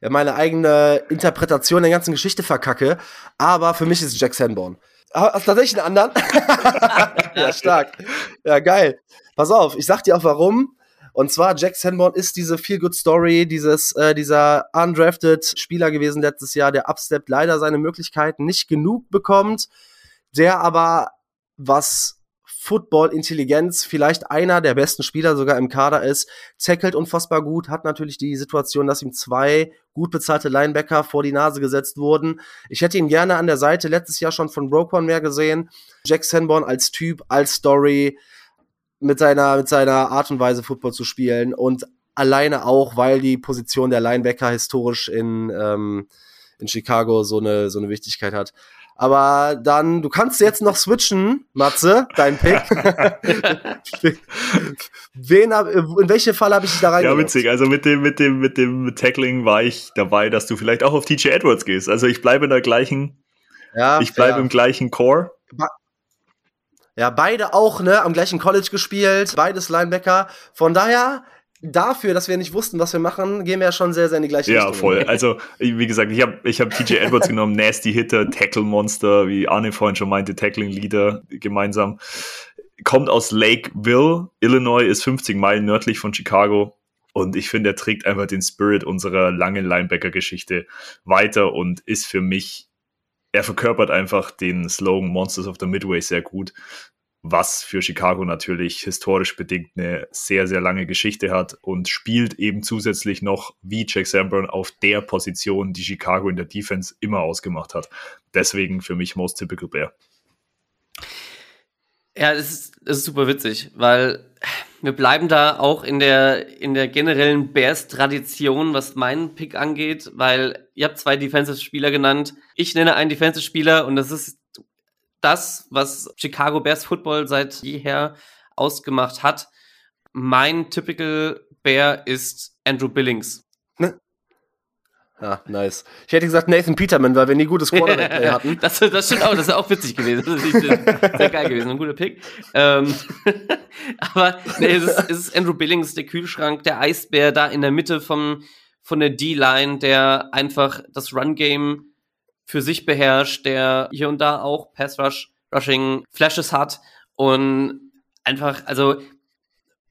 meine eigene Interpretation der ganzen Geschichte verkacke. Aber für mich ist Jack Sanborn. Hast du tatsächlich einen anderen? [LAUGHS] ja, stark. Ja, geil. Pass auf, ich sag dir auch warum. Und zwar, Jack Sanborn ist diese Feel-Good-Story, dieses, äh, dieser undrafted Spieler gewesen letztes Jahr, der upsteppt, leider seine Möglichkeiten nicht genug bekommt, der aber was Football-Intelligenz vielleicht einer der besten Spieler sogar im Kader ist, tackelt unfassbar gut, hat natürlich die Situation, dass ihm zwei gut bezahlte Linebacker vor die Nase gesetzt wurden. Ich hätte ihn gerne an der Seite letztes Jahr schon von Roquan mehr gesehen. Jack Sanborn als Typ, als Story, mit seiner, mit seiner Art und Weise Football zu spielen und alleine auch, weil die Position der Linebacker historisch in, ähm, in Chicago so eine, so eine Wichtigkeit hat. Aber dann, du kannst jetzt noch switchen, Matze, dein Pick. [LAUGHS] Wen hab, in welche Fall habe ich dich da rein? Ja, witzig. Also mit dem, mit dem, mit dem Tackling war ich dabei, dass du vielleicht auch auf TJ Edwards gehst. Also ich bleibe in der gleichen, ja, ich bleibe im gleichen Core. Ja, beide auch, ne, am gleichen College gespielt, beides Linebacker. Von daher, dafür, dass wir nicht wussten, was wir machen, gehen wir ja schon sehr, sehr in die gleiche ja, Richtung. Ja, voll. Also, wie gesagt, ich habe ich hab TJ Edwards [LAUGHS] genommen, Nasty Hitter, Tackle Monster, wie Arne vorhin schon meinte, Tackling Leader gemeinsam. Kommt aus Lakeville, Illinois, ist 50 Meilen nördlich von Chicago. Und ich finde, er trägt einfach den Spirit unserer langen Linebacker-Geschichte weiter und ist für mich, er verkörpert einfach den Slogan Monsters of the Midway sehr gut was für Chicago natürlich historisch bedingt eine sehr, sehr lange Geschichte hat und spielt eben zusätzlich noch wie Jack Sanborn auf der Position, die Chicago in der Defense immer ausgemacht hat. Deswegen für mich Most Typical Bear. Ja, es ist, es ist super witzig, weil wir bleiben da auch in der, in der generellen Bears-Tradition, was meinen Pick angeht, weil ihr habt zwei Defensive-Spieler genannt. Ich nenne einen Defensive-Spieler und das ist das, was Chicago Bears Football seit jeher ausgemacht hat. Mein Typical Bear ist Andrew Billings. Ja, nice. Ich hätte gesagt Nathan Peterman, weil wir nie gutes Quarterback-Play [LAUGHS] hatten. das, das stimmt auch, das ist auch witzig gewesen. Das ist sehr geil gewesen, ein guter Pick. Ähm, [LAUGHS] aber nee, es ist, es ist Andrew Billings, der Kühlschrank, der Eisbär da in der Mitte vom, von der D-Line, der einfach das Run-Game für sich beherrscht, der hier und da auch Pass-Rush-Rushing-Flashes hat und einfach, also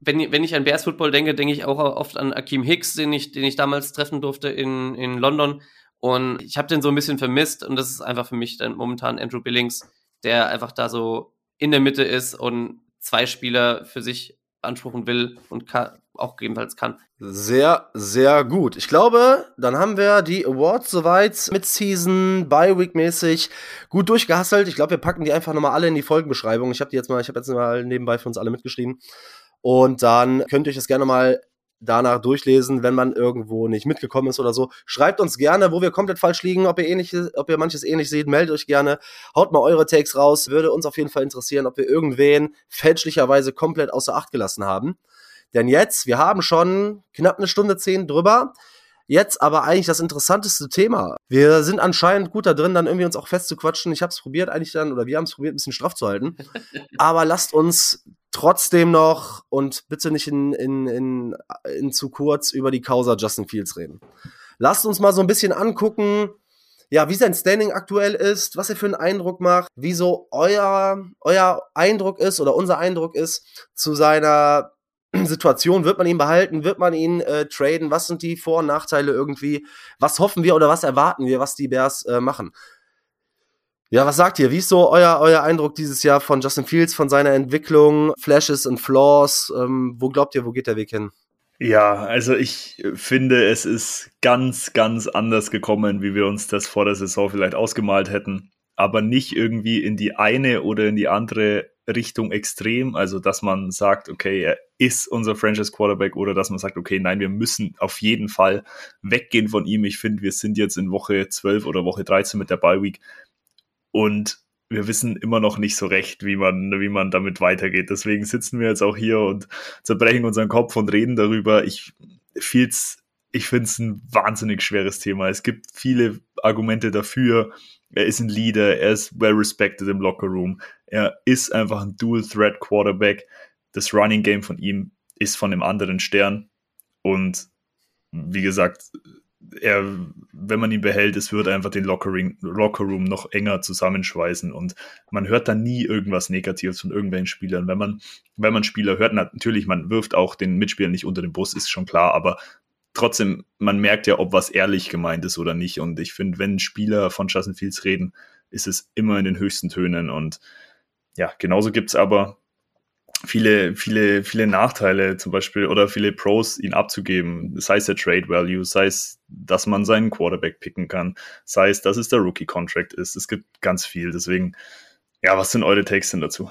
wenn, wenn ich an Bears Football denke, denke ich auch oft an Akeem Hicks, den ich, den ich damals treffen durfte in, in London. Und ich habe den so ein bisschen vermisst und das ist einfach für mich dann momentan Andrew Billings, der einfach da so in der Mitte ist und zwei Spieler für sich beanspruchen will und kann, auch gegebenenfalls kann. Sehr, sehr gut. Ich glaube, dann haben wir die Awards soweit mit Season, Bi-Week mäßig gut durchgehasselt. Ich glaube, wir packen die einfach nochmal alle in die Folgenbeschreibung. Ich habe die jetzt mal, ich habe jetzt mal nebenbei für uns alle mitgeschrieben. Und dann könnt ihr euch das gerne mal danach durchlesen, wenn man irgendwo nicht mitgekommen ist oder so. Schreibt uns gerne, wo wir komplett falsch liegen, ob ihr ähnlich, ob ihr manches ähnlich seht, meldet euch gerne. Haut mal eure Takes raus. Würde uns auf jeden Fall interessieren, ob wir irgendwen fälschlicherweise komplett außer Acht gelassen haben. Denn jetzt, wir haben schon knapp eine Stunde zehn drüber. Jetzt aber eigentlich das interessanteste Thema. Wir sind anscheinend gut da drin, dann irgendwie uns auch festzuquatschen. Ich habe es probiert eigentlich dann, oder wir haben es probiert, ein bisschen straff zu halten. [LAUGHS] aber lasst uns trotzdem noch und bitte nicht in, in, in, in zu kurz über die Causa Justin Fields reden. Lasst uns mal so ein bisschen angucken, ja, wie sein Standing aktuell ist, was er für einen Eindruck macht, wie so euer, euer Eindruck ist oder unser Eindruck ist zu seiner [CLEARS THROAT] Situation. Wird man ihn behalten? Wird man ihn äh, traden? Was sind die Vor- und Nachteile irgendwie? Was hoffen wir oder was erwarten wir, was die Bears äh, machen? Ja, was sagt ihr? Wie ist so euer, euer Eindruck dieses Jahr von Justin Fields, von seiner Entwicklung, Flashes und Flaws? Ähm, wo glaubt ihr, wo geht der Weg hin? Ja, also ich finde, es ist ganz, ganz anders gekommen, wie wir uns das vor der Saison vielleicht ausgemalt hätten. Aber nicht irgendwie in die eine oder in die andere Richtung extrem. Also, dass man sagt, okay, er ist unser Franchise Quarterback oder dass man sagt, okay, nein, wir müssen auf jeden Fall weggehen von ihm. Ich finde, wir sind jetzt in Woche 12 oder Woche 13 mit der Bye Week und wir wissen immer noch nicht so recht, wie man, wie man damit weitergeht. Deswegen sitzen wir jetzt auch hier und zerbrechen unseren Kopf und reden darüber. Ich viel's, ich finde es ein wahnsinnig schweres Thema. Es gibt viele Argumente dafür. Er ist ein Leader, er ist well respected im Locker Room. Er ist einfach ein Dual Threat Quarterback. Das Running Game von ihm ist von einem anderen Stern. Und wie gesagt, er, wenn man ihn behält, es wird einfach den Lockerroom, Lockerroom noch enger zusammenschweißen und man hört dann nie irgendwas Negatives von irgendwelchen Spielern. Wenn man, wenn man Spieler hört, natürlich, man wirft auch den Mitspielern nicht unter den Bus, ist schon klar, aber trotzdem, man merkt ja, ob was ehrlich gemeint ist oder nicht. Und ich finde, wenn Spieler von Justin Fields reden, ist es immer in den höchsten Tönen. Und ja, genauso gibt es aber viele, viele, viele Nachteile zum Beispiel oder viele Pros, ihn abzugeben. Sei es der Trade Value, sei es, dass man seinen Quarterback picken kann, sei es, dass es der Rookie Contract ist. Es gibt ganz viel. Deswegen, ja, was sind eure Takes denn dazu?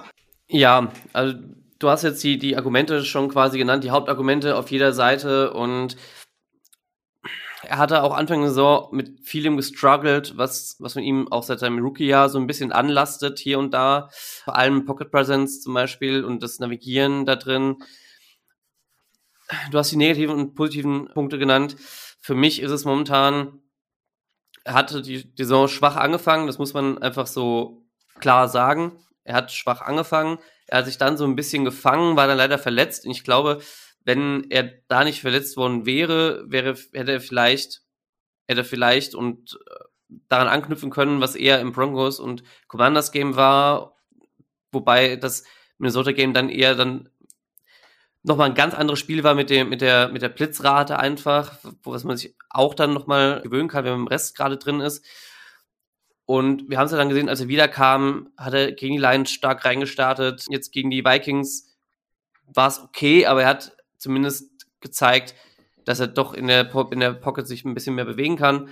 Ja, also du hast jetzt die, die Argumente schon quasi genannt, die Hauptargumente auf jeder Seite und er hatte auch Anfang der Saison mit vielem gestruggelt, was, was von ihm auch seit seinem Rookie-Jahr so ein bisschen anlastet hier und da. Vor allem Pocket Presence zum Beispiel und das Navigieren da drin. Du hast die negativen und positiven Punkte genannt. Für mich ist es momentan, er hatte die Saison schwach angefangen, das muss man einfach so klar sagen. Er hat schwach angefangen, er hat sich dann so ein bisschen gefangen, war dann leider verletzt. Und ich glaube, wenn er da nicht verletzt worden wäre, wäre hätte er vielleicht, hätte er vielleicht und äh, daran anknüpfen können, was eher im Broncos und Commanders Game war, wobei das Minnesota Game dann eher dann nochmal ein ganz anderes Spiel war mit dem, mit der, mit der Blitzrate einfach, was man sich auch dann nochmal gewöhnen kann, wenn man im Rest gerade drin ist. Und wir haben es ja dann gesehen, als er wiederkam, hat er gegen die Lions stark reingestartet. Jetzt gegen die Vikings war es okay, aber er hat zumindest gezeigt, dass er doch in der, in der Pocket sich ein bisschen mehr bewegen kann.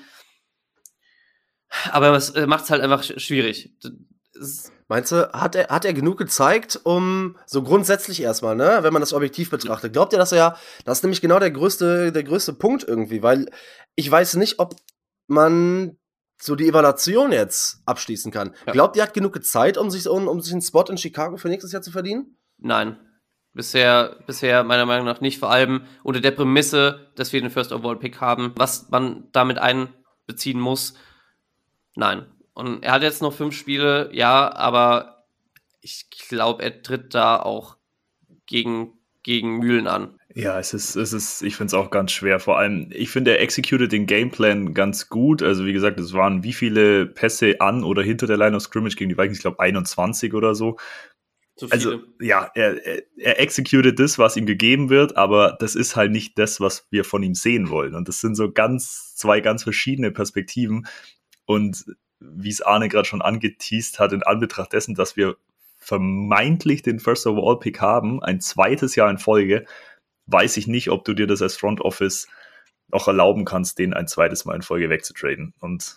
Aber es macht es halt einfach schwierig. Es Meinst du, hat er, hat er genug gezeigt, um so grundsätzlich erstmal, ne, wenn man das objektiv betrachtet? Glaubt ihr, dass er, das ist nämlich genau der größte, der größte Punkt irgendwie, weil ich weiß nicht, ob man so die Evaluation jetzt abschließen kann. Ja. Glaubt ihr, hat genug Zeit, um sich, um, um sich einen Spot in Chicago für nächstes Jahr zu verdienen? Nein. Bisher, bisher meiner Meinung nach nicht, vor allem unter der Prämisse, dass wir den First Overall Pick haben, was man damit einbeziehen muss. Nein. Und er hat jetzt noch fünf Spiele, ja, aber ich glaube, er tritt da auch gegen, gegen Mühlen an. Ja, es ist, es ist, ich finde es auch ganz schwer. Vor allem, ich finde, er executed den Gameplan ganz gut. Also, wie gesagt, es waren wie viele Pässe an oder hinter der Line of Scrimmage gegen die Vikings? Ich glaube, 21 oder so. Also, ja, er, er, er executed das, was ihm gegeben wird, aber das ist halt nicht das, was wir von ihm sehen wollen. Und das sind so ganz, zwei ganz verschiedene Perspektiven. Und wie es Arne gerade schon angeteased hat, in Anbetracht dessen, dass wir vermeintlich den First Overall Pick haben, ein zweites Jahr in Folge, weiß ich nicht, ob du dir das als Front Office noch erlauben kannst, den ein zweites Mal in Folge wegzutraden. Und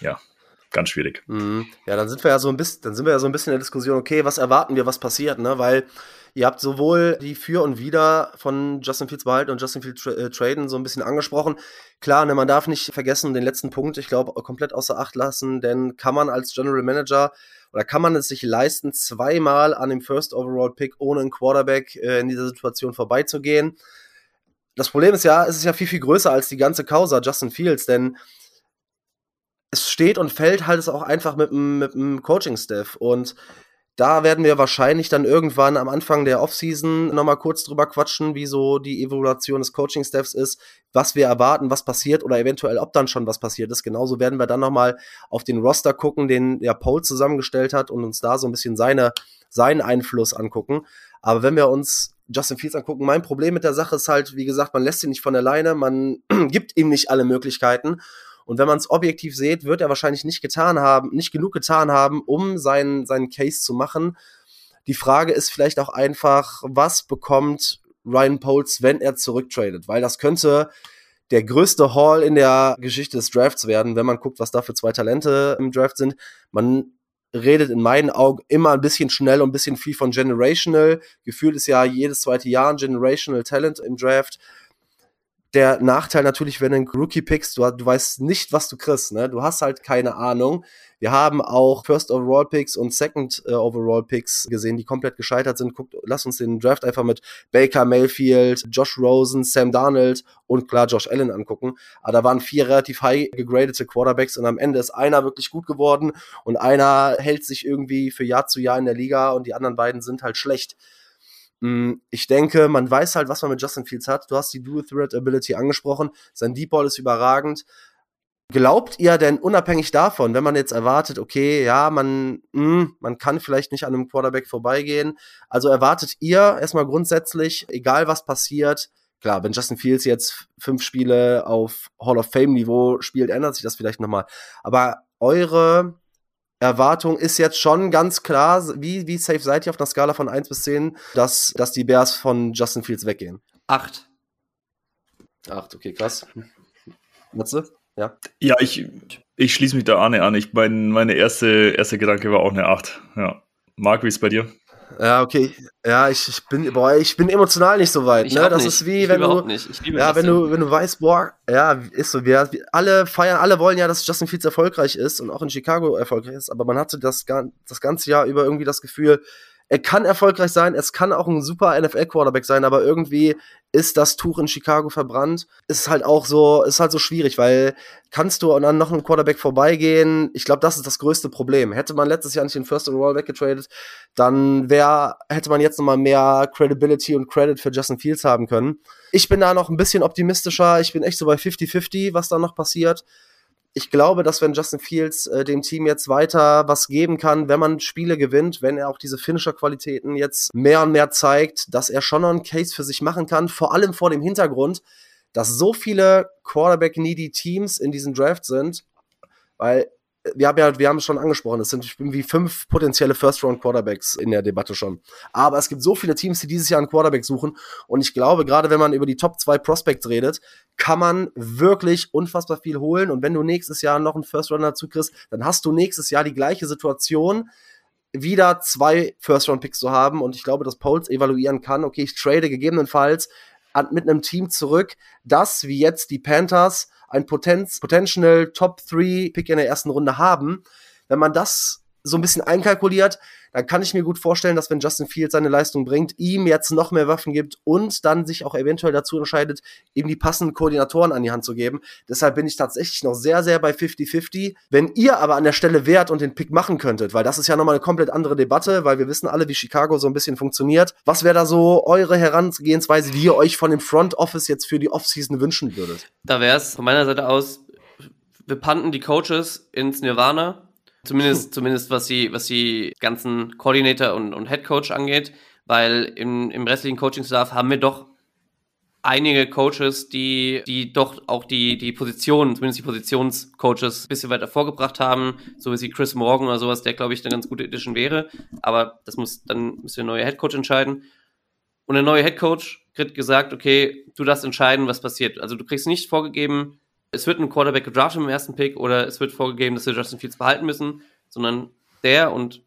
ja, ganz schwierig. Mhm. Ja, dann sind wir ja so ein bisschen, dann sind wir ja so ein bisschen in der Diskussion, okay, was erwarten wir, was passiert, ne? Weil ihr habt sowohl die Für und Wider von Justin Fields behalten und Justin Fields tra äh, traden so ein bisschen angesprochen. Klar, ne, man darf nicht vergessen, den letzten Punkt, ich glaube, komplett außer Acht lassen, denn kann man als General Manager oder kann man es sich leisten, zweimal an dem First Overall Pick ohne einen Quarterback äh, in dieser Situation vorbeizugehen? Das Problem ist ja, es ist ja viel, viel größer als die ganze Causa Justin Fields, denn es steht und fällt halt es auch einfach mit dem, Coaching-Staff. Und da werden wir wahrscheinlich dann irgendwann am Anfang der Offseason nochmal kurz drüber quatschen, wie so die Evaluation des Coaching-Staffs ist, was wir erwarten, was passiert oder eventuell, ob dann schon was passiert ist. Genauso werden wir dann nochmal auf den Roster gucken, den der Paul zusammengestellt hat und uns da so ein bisschen seine, seinen Einfluss angucken. Aber wenn wir uns Justin Fields angucken, mein Problem mit der Sache ist halt, wie gesagt, man lässt ihn nicht von alleine, man [CLEARS THROAT] gibt ihm nicht alle Möglichkeiten. Und wenn man es objektiv sieht, wird er wahrscheinlich nicht getan haben, nicht genug getan haben, um seinen, seinen Case zu machen. Die Frage ist vielleicht auch einfach, was bekommt Ryan Poles, wenn er zurücktradet? Weil das könnte der größte Haul in der Geschichte des Drafts werden, wenn man guckt, was da für zwei Talente im Draft sind. Man redet in meinen Augen immer ein bisschen schnell und ein bisschen viel von Generational. Gefühlt ist ja jedes zweite Jahr ein Generational Talent im Draft der Nachteil natürlich, wenn du einen Rookie pickst, du, du weißt nicht, was du kriegst, ne? Du hast halt keine Ahnung. Wir haben auch First Overall Picks und Second äh, Overall Picks gesehen, die komplett gescheitert sind. Guckt, lass uns den Draft einfach mit Baker Mayfield, Josh Rosen, Sam Darnold und klar Josh Allen angucken. Aber da waren vier relativ high gegradete Quarterbacks und am Ende ist einer wirklich gut geworden und einer hält sich irgendwie für Jahr zu Jahr in der Liga und die anderen beiden sind halt schlecht. Hm, ich denke, man weiß halt, was man mit Justin Fields hat. Du hast die Dual Threat Ability angesprochen. Sein Deep Ball ist überragend. Glaubt ihr denn unabhängig davon, wenn man jetzt erwartet, okay, ja, man, mh, hm, man kann vielleicht nicht an einem Quarterback vorbeigehen, also erwartet ihr erstmal grundsätzlich, egal was passiert, klar, wenn Justin Fields jetzt fünf Spiele auf Hall of Fame Niveau spielt, ändert sich das vielleicht nochmal. Aber eure Erwartung ist jetzt schon ganz klar, wie, wie safe seid ihr auf einer Skala von 1 bis 10, dass, dass die Bears von Justin Fields weggehen? 8. 8, okay, krass. Matze? Ja. Ja, ich, ich schließe mich da Arne an. Ich, mein, meine erste, erste Gedanke war auch eine 8. Ja. Marc, wie ist es bei dir? Ja, okay. Ja, ich, ich bin, boah, ich bin emotional nicht so weit. Ich ne? Das nicht. ist wie, ich wenn du, ja, wenn du, wenn du weißt, boah, ja, ist so, wir, alle feiern, alle wollen ja, dass Justin Fields erfolgreich ist und auch in Chicago erfolgreich ist, aber man hatte das, das ganze Jahr über irgendwie das Gefühl, er kann erfolgreich sein, es kann auch ein super NFL-Quarterback sein, aber irgendwie ist das Tuch in Chicago verbrannt. Ist halt auch so, ist halt so schwierig, weil kannst du an noch einen Quarterback vorbeigehen? Ich glaube, das ist das größte Problem. Hätte man letztes Jahr nicht den First Overall weggetradet, dann wäre, hätte man jetzt nochmal mehr Credibility und Credit für Justin Fields haben können. Ich bin da noch ein bisschen optimistischer. Ich bin echt so bei 50-50, was da noch passiert ich glaube, dass wenn Justin Fields äh, dem Team jetzt weiter was geben kann, wenn man Spiele gewinnt, wenn er auch diese Finisher-Qualitäten jetzt mehr und mehr zeigt, dass er schon noch einen Case für sich machen kann, vor allem vor dem Hintergrund, dass so viele Quarterback-needy Teams in diesem Draft sind, weil wir haben ja, wir haben es schon angesprochen, es sind irgendwie fünf potenzielle First-Round-Quarterbacks in der Debatte schon. Aber es gibt so viele Teams, die dieses Jahr einen Quarterback suchen. Und ich glaube, gerade wenn man über die Top 2 Prospects redet, kann man wirklich unfassbar viel holen. Und wenn du nächstes Jahr noch einen First-Runner zukriegst, dann hast du nächstes Jahr die gleiche Situation wieder zwei First-Round-Picks zu haben und ich glaube, dass Poles evaluieren kann, okay, ich trade gegebenenfalls an, mit einem Team zurück, das wie jetzt die Panthers ein Potenz, Potential Top 3 Pick in der ersten Runde haben. Wenn man das so ein bisschen einkalkuliert, dann kann ich mir gut vorstellen, dass wenn Justin Fields seine Leistung bringt, ihm jetzt noch mehr Waffen gibt und dann sich auch eventuell dazu entscheidet, ihm die passenden Koordinatoren an die Hand zu geben. Deshalb bin ich tatsächlich noch sehr, sehr bei 50-50. Wenn ihr aber an der Stelle wärt und den Pick machen könntet, weil das ist ja nochmal eine komplett andere Debatte, weil wir wissen alle, wie Chicago so ein bisschen funktioniert. Was wäre da so eure Herangehensweise, wie ihr euch von dem Front Office jetzt für die Offseason wünschen würdet? Da wäre es von meiner Seite aus, wir panten die Coaches ins Nirvana Zumindest, zumindest was die, was die ganzen Coordinator und, und Head Coach angeht, weil im, im restlichen Coaching-Staff haben wir doch einige Coaches, die, die doch auch die, die Positionen, zumindest die Positionscoaches, ein bisschen weiter vorgebracht haben, so wie Chris Morgan oder sowas, der, glaube ich, eine ganz gute Edition wäre. Aber das muss, dann müssen wir neue Head Coach entscheiden. Und der neue Head Coach kriegt gesagt, okay, du darfst entscheiden, was passiert. Also du kriegst nicht vorgegeben, es wird ein Quarterback gedraftet im ersten Pick oder es wird vorgegeben, dass wir Justin Fields behalten müssen, sondern der und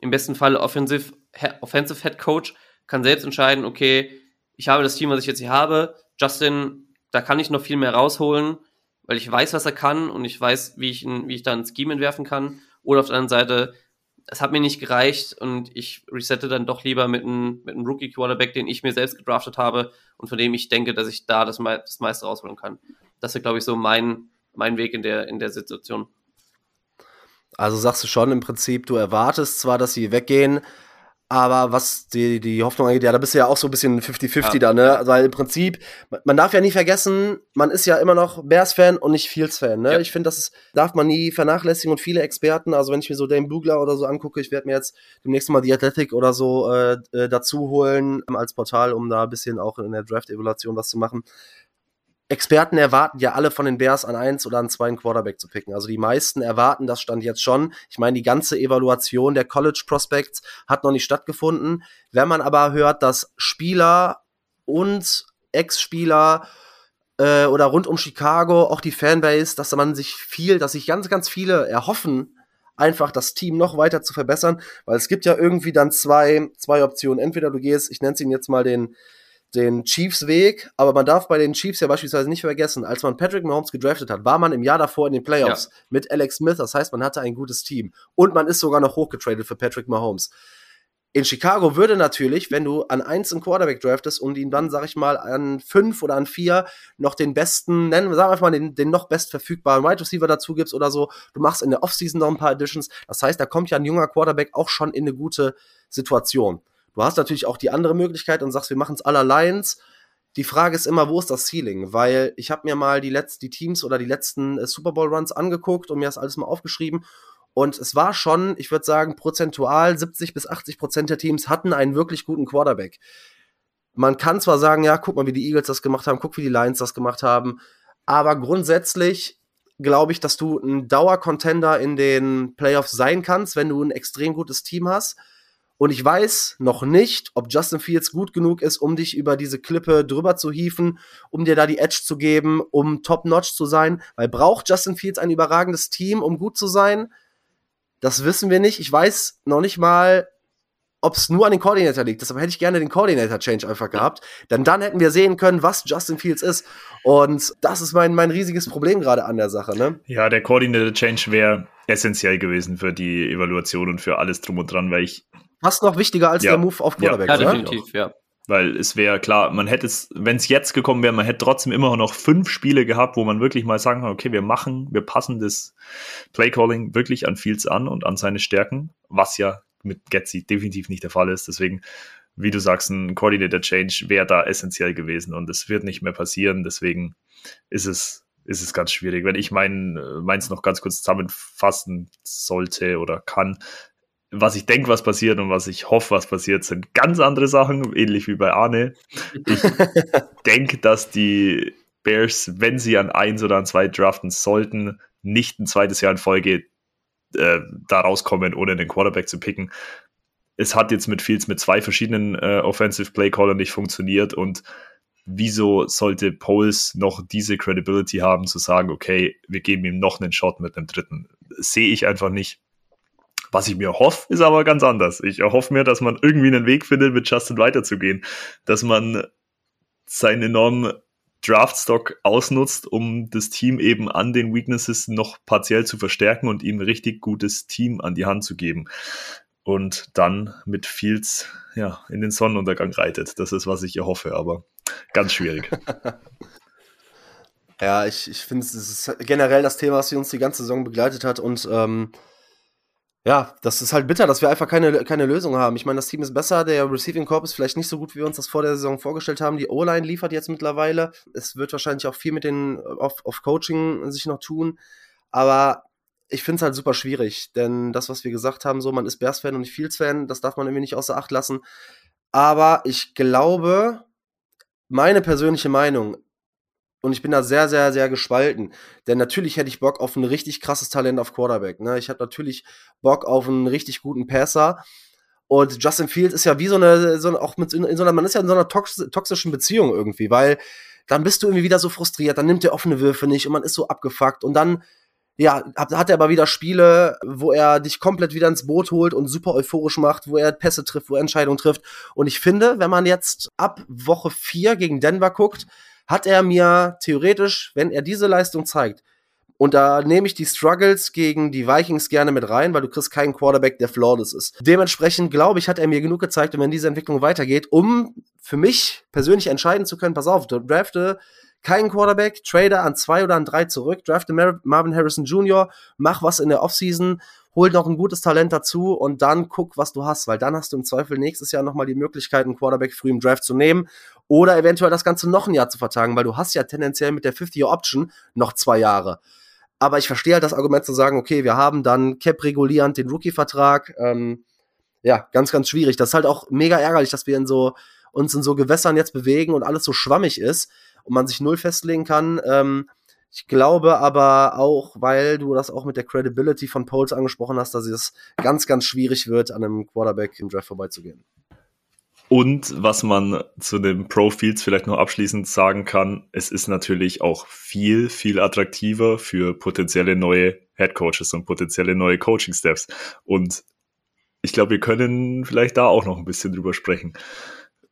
im besten Fall Offensive, Offensive Head Coach kann selbst entscheiden, okay, ich habe das Team, was ich jetzt hier habe, Justin, da kann ich noch viel mehr rausholen, weil ich weiß, was er kann und ich weiß, wie ich, wie ich da ein Scheme entwerfen kann. Oder auf der anderen Seite, es hat mir nicht gereicht und ich resette dann doch lieber mit einem, mit einem Rookie-Quarterback, den ich mir selbst gedraftet habe und von dem ich denke, dass ich da das, das meiste rausholen kann. Das ist, glaube ich, so mein, mein Weg in der, in der Situation. Also sagst du schon im Prinzip, du erwartest zwar, dass sie weggehen, aber was die, die Hoffnung angeht, ja, da bist du ja auch so ein bisschen 50-50 ja. da, ne? Also im Prinzip, man darf ja nie vergessen, man ist ja immer noch Bears-Fan und nicht Fields-Fan, ne? Ja. Ich finde, das ist, darf man nie vernachlässigen und viele Experten, also wenn ich mir so Dame Bugler oder so angucke, ich werde mir jetzt demnächst mal die Athletic oder so äh, äh, dazu holen ähm, als Portal, um da ein bisschen auch in der Draft-Evaluation was zu machen. Experten erwarten ja alle von den Bears an eins oder an zwei einen Quarterback zu picken. Also die meisten erwarten das stand jetzt schon. Ich meine, die ganze Evaluation der College Prospects hat noch nicht stattgefunden. Wenn man aber hört, dass Spieler und Ex-Spieler äh, oder rund um Chicago, auch die Fanbase, dass man sich viel, dass sich ganz, ganz viele erhoffen, einfach das Team noch weiter zu verbessern, weil es gibt ja irgendwie dann zwei, zwei Optionen. Entweder du gehst, ich nenne es ihn jetzt mal den den Chiefs Weg, aber man darf bei den Chiefs ja beispielsweise nicht vergessen, als man Patrick Mahomes gedraftet hat, war man im Jahr davor in den Playoffs ja. mit Alex Smith, das heißt, man hatte ein gutes Team und man ist sogar noch hochgetradet für Patrick Mahomes. In Chicago würde natürlich, wenn du an eins einen Quarterback draftest und ihn dann, sag ich mal, an fünf oder an vier noch den besten, nennen wir, sagen wir einfach mal, den, den noch best verfügbaren Wide Receiver dazu gibst oder so, du machst in der Offseason noch ein paar Additions. Das heißt, da kommt ja ein junger Quarterback auch schon in eine gute Situation. Du hast natürlich auch die andere Möglichkeit und sagst, wir machen es aller Lions. Die Frage ist immer, wo ist das Ceiling? Weil ich habe mir mal die letzten die Teams oder die letzten äh, Super Bowl Runs angeguckt und mir das alles mal aufgeschrieben. Und es war schon, ich würde sagen, prozentual 70 bis 80 Prozent der Teams hatten einen wirklich guten Quarterback. Man kann zwar sagen, ja, guck mal, wie die Eagles das gemacht haben, guck, wie die Lions das gemacht haben, aber grundsätzlich glaube ich, dass du ein Dauercontender in den Playoffs sein kannst, wenn du ein extrem gutes Team hast. Und ich weiß noch nicht, ob Justin Fields gut genug ist, um dich über diese Klippe drüber zu hieven, um dir da die Edge zu geben, um top-notch zu sein. Weil braucht Justin Fields ein überragendes Team, um gut zu sein? Das wissen wir nicht. Ich weiß noch nicht mal, ob es nur an den Coordinator liegt. Deshalb hätte ich gerne den Coordinator-Change einfach gehabt. Denn dann hätten wir sehen können, was Justin Fields ist. Und das ist mein, mein riesiges Problem gerade an der Sache. Ne? Ja, der Coordinator-Change wäre essentiell gewesen für die Evaluation und für alles drum und dran, weil ich Fast noch wichtiger als ja. der Move auf Quarterback, ja, ja definitiv, ja. Weil es wäre klar, man hätte es, wenn es jetzt gekommen wäre, man hätte trotzdem immer noch fünf Spiele gehabt, wo man wirklich mal sagen kann, okay, wir machen, wir passen das Playcalling wirklich an Fields an und an seine Stärken, was ja mit Getzi definitiv nicht der Fall ist. Deswegen, wie du sagst, ein Coordinator Change wäre da essentiell gewesen und es wird nicht mehr passieren. Deswegen ist es ist es ganz schwierig. Wenn ich mein, meins noch ganz kurz zusammenfassen sollte oder kann, was ich denke, was passiert und was ich hoffe, was passiert, sind ganz andere Sachen, ähnlich wie bei Arne. Ich [LAUGHS] denke, dass die Bears, wenn sie an eins oder an zwei draften sollten, nicht ein zweites Jahr in Folge äh, da rauskommen, ohne den Quarterback zu picken. Es hat jetzt mit Fields mit zwei verschiedenen äh, Offensive Play Callern nicht funktioniert und wieso sollte Poles noch diese Credibility haben, zu sagen, okay, wir geben ihm noch einen Shot mit einem dritten? Sehe ich einfach nicht. Was ich mir hoffe, ist aber ganz anders. Ich erhoffe mir, dass man irgendwie einen Weg findet, mit Justin weiterzugehen. Dass man seinen enormen Draftstock ausnutzt, um das Team eben an den Weaknesses noch partiell zu verstärken und ihm ein richtig gutes Team an die Hand zu geben. Und dann mit Fields ja, in den Sonnenuntergang reitet. Das ist, was ich erhoffe, aber ganz schwierig. [LAUGHS] ja, ich, ich finde, es ist generell das Thema, was uns die ganze Saison begleitet hat und ähm, ja, das ist halt bitter, dass wir einfach keine, keine Lösung haben. Ich meine, das Team ist besser, der Receiving Corp ist vielleicht nicht so gut, wie wir uns das vor der Saison vorgestellt haben. Die O-Line liefert jetzt mittlerweile. Es wird wahrscheinlich auch viel mit den auf, auf Coaching sich noch tun. Aber ich finde es halt super schwierig, denn das, was wir gesagt haben, so, man ist Bears-Fan und nicht Fields-Fan, das darf man irgendwie nicht außer Acht lassen. Aber ich glaube, meine persönliche Meinung, und ich bin da sehr, sehr, sehr gespalten. Denn natürlich hätte ich Bock auf ein richtig krasses Talent auf Quarterback. Ne? Ich habe natürlich Bock auf einen richtig guten Passer. Und Justin Fields ist ja wie so eine, so auch mit in, so einer, man ist ja in so einer tox toxischen Beziehung irgendwie, weil dann bist du irgendwie wieder so frustriert, dann nimmt er offene Würfe nicht und man ist so abgefuckt und dann ja, hat, hat er aber wieder Spiele, wo er dich komplett wieder ins Boot holt und super euphorisch macht, wo er Pässe trifft, wo er Entscheidungen trifft. Und ich finde, wenn man jetzt ab Woche 4 gegen Denver guckt, hat er mir theoretisch, wenn er diese Leistung zeigt, und da nehme ich die Struggles gegen die Vikings gerne mit rein, weil du kriegst keinen Quarterback, der flawless ist. Dementsprechend glaube ich, hat er mir genug gezeigt, und wenn diese Entwicklung weitergeht, um für mich persönlich entscheiden zu können, pass auf, drafte keinen Quarterback, trade an zwei oder an drei zurück, drafte Mar Marvin Harrison Jr., mach was in der Offseason, hol noch ein gutes Talent dazu und dann guck, was du hast, weil dann hast du im Zweifel nächstes Jahr nochmal die Möglichkeit, einen Quarterback früh im Draft zu nehmen oder eventuell das Ganze noch ein Jahr zu vertagen, weil du hast ja tendenziell mit der 50-Year-Option noch zwei Jahre. Aber ich verstehe halt das Argument zu sagen, okay, wir haben dann Cap-regulierend den Rookie-Vertrag. Ähm, ja, ganz, ganz schwierig. Das ist halt auch mega ärgerlich, dass wir in so, uns in so Gewässern jetzt bewegen und alles so schwammig ist und man sich null festlegen kann. Ähm, ich glaube aber auch, weil du das auch mit der Credibility von Poles angesprochen hast, dass es ganz, ganz schwierig wird, an einem Quarterback im Draft vorbeizugehen. Und was man zu den Pro-Fields vielleicht noch abschließend sagen kann, es ist natürlich auch viel, viel attraktiver für potenzielle neue Head Coaches und potenzielle neue Coaching-Steps. Und ich glaube, wir können vielleicht da auch noch ein bisschen drüber sprechen.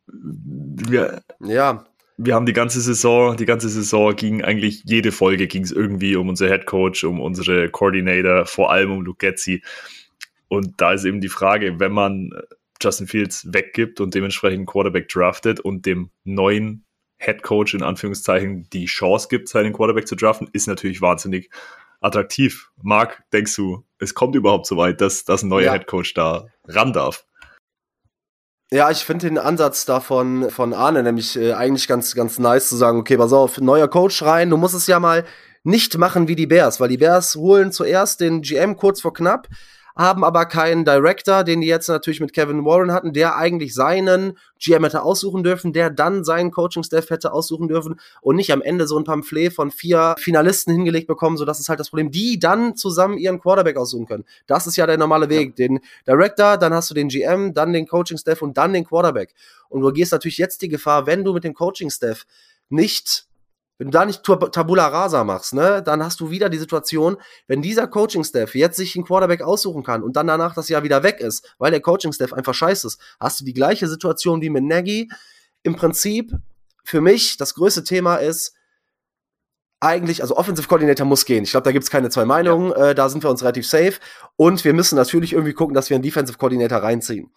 Wir, ja, wir haben die ganze Saison, die ganze Saison ging eigentlich jede Folge ging es irgendwie um unser Head Coach, um unsere Coordinator, vor allem um Luke Getzi. Und da ist eben die Frage, wenn man Justin Fields weggibt und dementsprechend Quarterback draftet und dem neuen Head Coach in Anführungszeichen die Chance gibt, seinen Quarterback zu draften, ist natürlich wahnsinnig attraktiv. Marc, denkst du, es kommt überhaupt so weit, dass, dass ein neuer ja. Head Coach da ran darf? Ja, ich finde den Ansatz davon von Arne nämlich äh, eigentlich ganz, ganz nice zu sagen, okay, pass auf, neuer Coach rein, du musst es ja mal nicht machen wie die Bears, weil die Bears holen zuerst den GM kurz vor knapp, haben aber keinen Director, den die jetzt natürlich mit Kevin Warren hatten, der eigentlich seinen GM hätte aussuchen dürfen, der dann seinen Coaching-Staff hätte aussuchen dürfen und nicht am Ende so ein Pamphlet von vier Finalisten hingelegt bekommen, so das ist halt das Problem, die dann zusammen ihren Quarterback aussuchen können. Das ist ja der normale Weg. Ja. Den Director, dann hast du den GM, dann den Coaching-Staff und dann den Quarterback. Und du gehst natürlich jetzt die Gefahr, wenn du mit dem Coaching-Staff nicht wenn du da nicht Tabula Rasa machst, ne, dann hast du wieder die Situation, wenn dieser Coaching-Staff jetzt sich einen Quarterback aussuchen kann und dann danach das Jahr wieder weg ist, weil der Coaching-Staff einfach scheiße ist, hast du die gleiche Situation wie mit Nagy. Im Prinzip, für mich, das größte Thema ist, eigentlich, also Offensive Coordinator muss gehen. Ich glaube, da gibt's keine zwei Meinungen. Ja. Äh, da sind wir uns relativ safe. Und wir müssen natürlich irgendwie gucken, dass wir einen Defensive Coordinator reinziehen.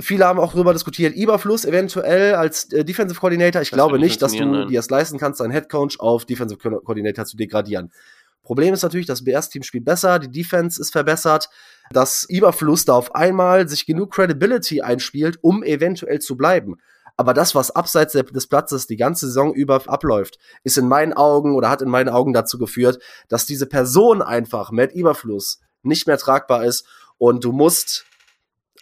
Viele haben auch darüber diskutiert, Iberfluss eventuell als äh, Defensive Coordinator. Ich das glaube nicht, dass du nein. dir das leisten kannst, deinen Head Coach auf Defensive Coordinator zu degradieren. Problem ist natürlich, das BS-Team spielt besser, die Defense ist verbessert, dass Iberfluss da auf einmal sich genug Credibility einspielt, um eventuell zu bleiben. Aber das, was abseits des Platzes die ganze Saison über abläuft, ist in meinen Augen oder hat in meinen Augen dazu geführt, dass diese Person einfach, Matt Iberfluss, nicht mehr tragbar ist und du musst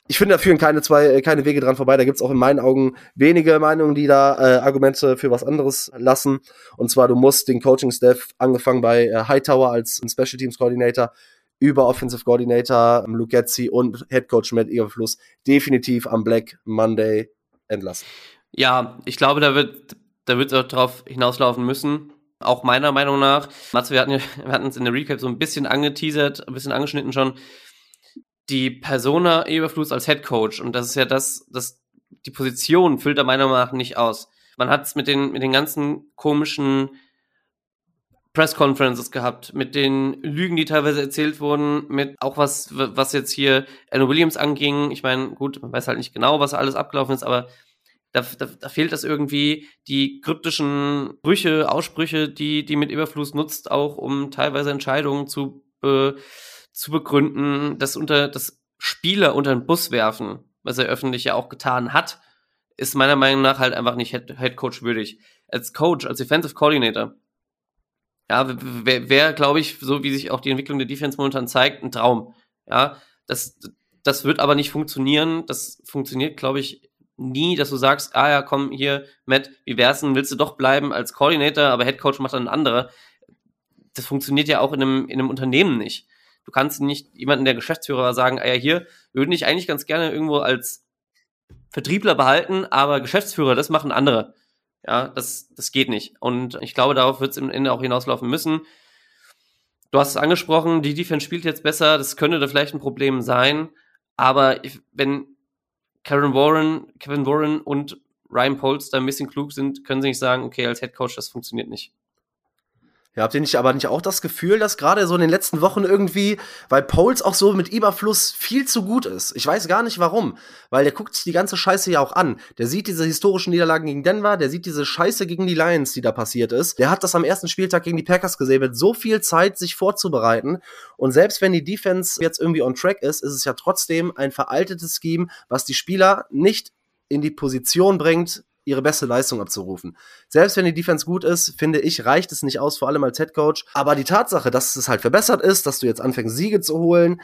ich finde, da führen keine zwei, äh, keine Wege dran vorbei. Da gibt's auch in meinen Augen wenige Meinungen, die da äh, Argumente für was anderes lassen. Und zwar, du musst den Coaching-Staff, angefangen bei äh, Hightower als Special Teams Coordinator, über Offensive Coordinator ähm, Luke Getzi und Head Coach Matt Eberfluss definitiv am Black Monday entlassen. Ja, ich glaube, da wird, da wird es darauf hinauslaufen müssen. Auch meiner Meinung nach. Matze, wir hatten, [LAUGHS] wir hatten uns in der Recap so ein bisschen angeteasert, ein bisschen angeschnitten schon die Persona Eberflus als Head Coach und das ist ja das, das die Position füllt er meiner Meinung nach nicht aus. Man hat es mit den mit den ganzen komischen Press Conferences gehabt, mit den Lügen, die teilweise erzählt wurden, mit auch was, was jetzt hier Anna Williams anging. Ich meine, gut, man weiß halt nicht genau, was alles abgelaufen ist, aber da, da, da fehlt das irgendwie, die kryptischen Brüche, Aussprüche, die, die mit Überfluss nutzt, auch um teilweise Entscheidungen zu, äh, zu begründen, das unter das Spieler unter den Bus werfen, was er öffentlich ja auch getan hat, ist meiner Meinung nach halt einfach nicht Head, Head Coach würdig. Als Coach, als Defensive Coordinator, ja, wäre, wär, glaube ich, so wie sich auch die Entwicklung der Defense momentan zeigt, ein Traum. Ja, das, das wird aber nicht funktionieren. Das funktioniert, glaube ich, nie, dass du sagst, ah ja, komm, hier, Matt, wie wär's denn, willst du doch bleiben als Coordinator, aber Head Coach macht dann ein anderer. Das funktioniert ja auch in einem, in einem Unternehmen nicht. Du kannst nicht jemanden, der Geschäftsführer sagen, ah ja, hier, würden ich eigentlich ganz gerne irgendwo als Vertriebler behalten, aber Geschäftsführer, das machen andere. Ja, das, das geht nicht. Und ich glaube, darauf wird es im Ende auch hinauslaufen müssen. Du hast es angesprochen, die Defense spielt jetzt besser, das könnte da vielleicht ein Problem sein. Aber ich, wenn Kevin Warren, Kevin Warren und Ryan da ein bisschen klug sind, können sie nicht sagen, okay, als Head Coach, das funktioniert nicht. Ja, habt ihr nicht aber nicht auch das Gefühl, dass gerade so in den letzten Wochen irgendwie, weil Poles auch so mit Überfluss viel zu gut ist. Ich weiß gar nicht warum, weil der guckt sich die ganze Scheiße ja auch an. Der sieht diese historischen Niederlagen gegen Denver, der sieht diese Scheiße gegen die Lions, die da passiert ist. Der hat das am ersten Spieltag gegen die Packers gesehen, mit so viel Zeit, sich vorzubereiten. Und selbst wenn die Defense jetzt irgendwie on track ist, ist es ja trotzdem ein veraltetes Scheme, was die Spieler nicht in die Position bringt, ihre beste Leistung abzurufen. Selbst wenn die Defense gut ist, finde ich, reicht es nicht aus, vor allem als Head Coach. Aber die Tatsache, dass es halt verbessert ist, dass du jetzt anfängst, Siege zu holen,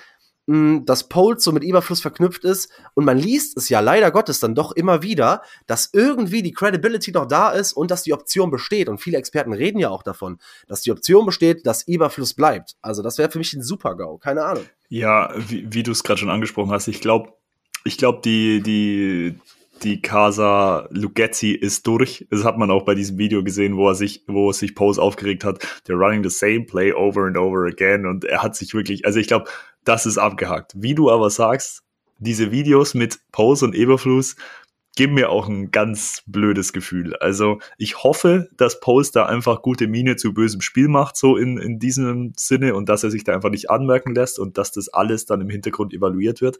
dass Poles so mit Überfluss verknüpft ist und man liest es ja leider Gottes dann doch immer wieder, dass irgendwie die Credibility noch da ist und dass die Option besteht und viele Experten reden ja auch davon, dass die Option besteht, dass Überfluss bleibt. Also das wäre für mich ein Super-GAU, keine Ahnung. Ja, wie, wie du es gerade schon angesprochen hast, ich glaube, ich glaube, die, die, die Casa Lugetti ist durch. Das hat man auch bei diesem Video gesehen, wo er sich, wo sich Pose aufgeregt hat. They're running the same play over and over again. Und er hat sich wirklich, also ich glaube, das ist abgehakt. Wie du aber sagst, diese Videos mit Pose und Eberfluss geben mir auch ein ganz blödes Gefühl. Also ich hoffe, dass Pose da einfach gute Miene zu bösem Spiel macht, so in, in diesem Sinne, und dass er sich da einfach nicht anmerken lässt und dass das alles dann im Hintergrund evaluiert wird.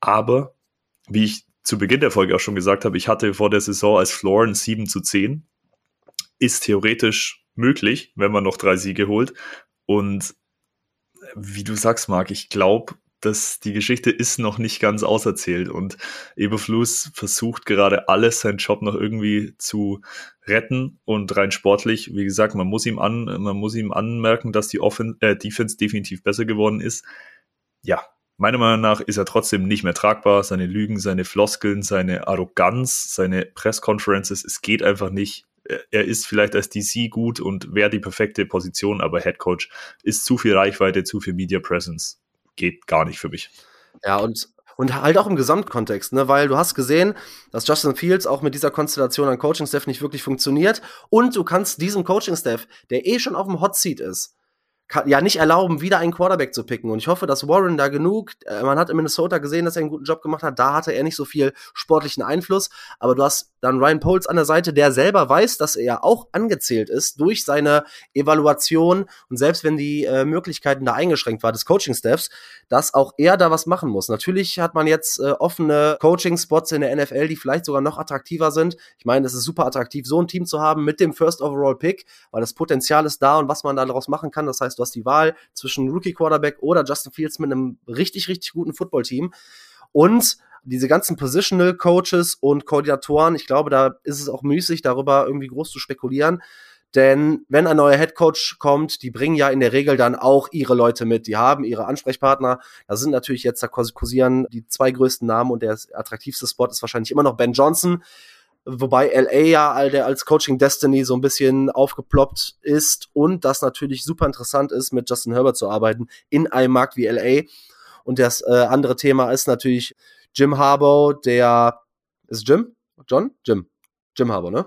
Aber wie ich zu Beginn der Folge auch schon gesagt habe, ich hatte vor der Saison als Floor ein 7 zu 10. Ist theoretisch möglich, wenn man noch drei Siege holt. Und wie du sagst, Marc, ich glaube, dass die Geschichte ist noch nicht ganz auserzählt und Eberflus versucht gerade alles, seinen Job noch irgendwie zu retten und rein sportlich, wie gesagt, man muss ihm an, man muss ihm anmerken, dass die Offen äh, Defense definitiv besser geworden ist. Ja, Meiner Meinung nach ist er trotzdem nicht mehr tragbar. Seine Lügen, seine Floskeln, seine Arroganz, seine Pressconferences, es geht einfach nicht. Er ist vielleicht als DC gut und wäre die perfekte Position, aber Head Coach ist zu viel Reichweite, zu viel Media Presence. Geht gar nicht für mich. Ja, und und halt auch im Gesamtkontext, ne, weil du hast gesehen, dass Justin Fields auch mit dieser Konstellation an Coaching-Staff nicht wirklich funktioniert und du kannst diesem Coaching-Staff, der eh schon auf dem Hot Seat ist, ja nicht erlauben, wieder einen Quarterback zu picken. Und ich hoffe, dass Warren da genug, äh, man hat in Minnesota gesehen, dass er einen guten Job gemacht hat, da hatte er nicht so viel sportlichen Einfluss, aber du hast dann Ryan Poles an der Seite, der selber weiß, dass er auch angezählt ist durch seine Evaluation und selbst wenn die äh, Möglichkeiten da eingeschränkt war des Coaching-Staffs, dass auch er da was machen muss. Natürlich hat man jetzt äh, offene Coaching-Spots in der NFL, die vielleicht sogar noch attraktiver sind. Ich meine, es ist super attraktiv, so ein Team zu haben mit dem First Overall Pick, weil das Potenzial ist da und was man daraus machen kann. Das heißt, du hast die Wahl zwischen Rookie Quarterback oder Justin Fields mit einem richtig, richtig guten Footballteam. Und diese ganzen Positional Coaches und Koordinatoren, ich glaube, da ist es auch müßig, darüber irgendwie groß zu spekulieren. Denn wenn ein neuer Head Coach kommt, die bringen ja in der Regel dann auch ihre Leute mit. Die haben ihre Ansprechpartner. Da sind natürlich jetzt, da kursieren die zwei größten Namen und der attraktivste Spot ist wahrscheinlich immer noch Ben Johnson wobei LA ja als Coaching Destiny so ein bisschen aufgeploppt ist und das natürlich super interessant ist, mit Justin Herbert zu arbeiten in einem Markt wie LA. Und das äh, andere Thema ist natürlich Jim Harbaugh, der ist Jim? John? Jim. Jim Harbaugh, ne?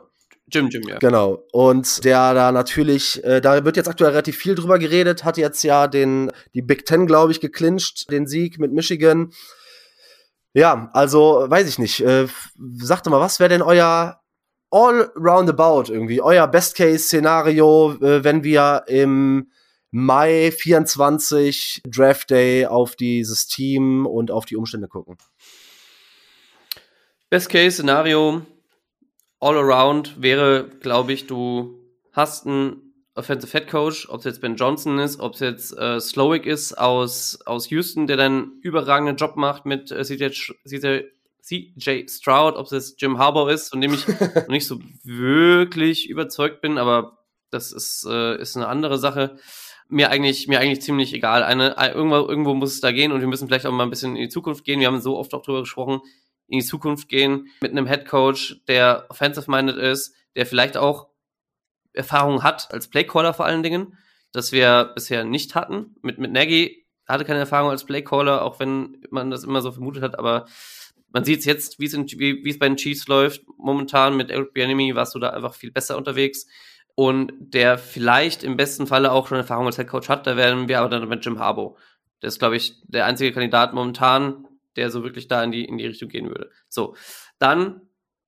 Jim, Jim, ja. Genau. Und der da natürlich, äh, da wird jetzt aktuell relativ viel drüber geredet, hat jetzt ja den, die Big Ten, glaube ich, geclincht, den Sieg mit Michigan. Ja, also weiß ich nicht. Äh, sagte mal, was wäre denn euer all roundabout irgendwie, euer Best-Case-Szenario, äh, wenn wir im Mai 24 Draft Day auf dieses Team und auf die Umstände gucken? Best-Case-Szenario, all around wäre, glaube ich, du hast einen Offensive Head Coach, ob es jetzt Ben Johnson ist, ob es jetzt äh, Slowick ist aus, aus Houston, der dann überragenden Job macht mit äh, CJ, CJ, CJ Stroud, ob es jetzt Jim Harbour ist, von dem ich [LAUGHS] noch nicht so wirklich überzeugt bin, aber das ist, äh, ist eine andere Sache. Mir eigentlich, mir eigentlich ziemlich egal. Eine, irgendwo, irgendwo muss es da gehen und wir müssen vielleicht auch mal ein bisschen in die Zukunft gehen. Wir haben so oft auch darüber gesprochen, in die Zukunft gehen mit einem Head Coach, der offensive-minded ist, der vielleicht auch Erfahrung hat als Playcaller vor allen Dingen, das wir bisher nicht hatten. Mit, mit Nagy hatte keine Erfahrung als Playcaller, auch wenn man das immer so vermutet hat, aber man sieht es jetzt, wie es wie es bei den Chiefs läuft. Momentan mit Eric Bianemi warst du da einfach viel besser unterwegs. Und der vielleicht im besten Falle auch schon Erfahrung als Headcoach hat, da werden wir aber dann mit Jim Harbo. Der ist, glaube ich, der einzige Kandidat momentan, der so wirklich da in die, in die Richtung gehen würde. So, dann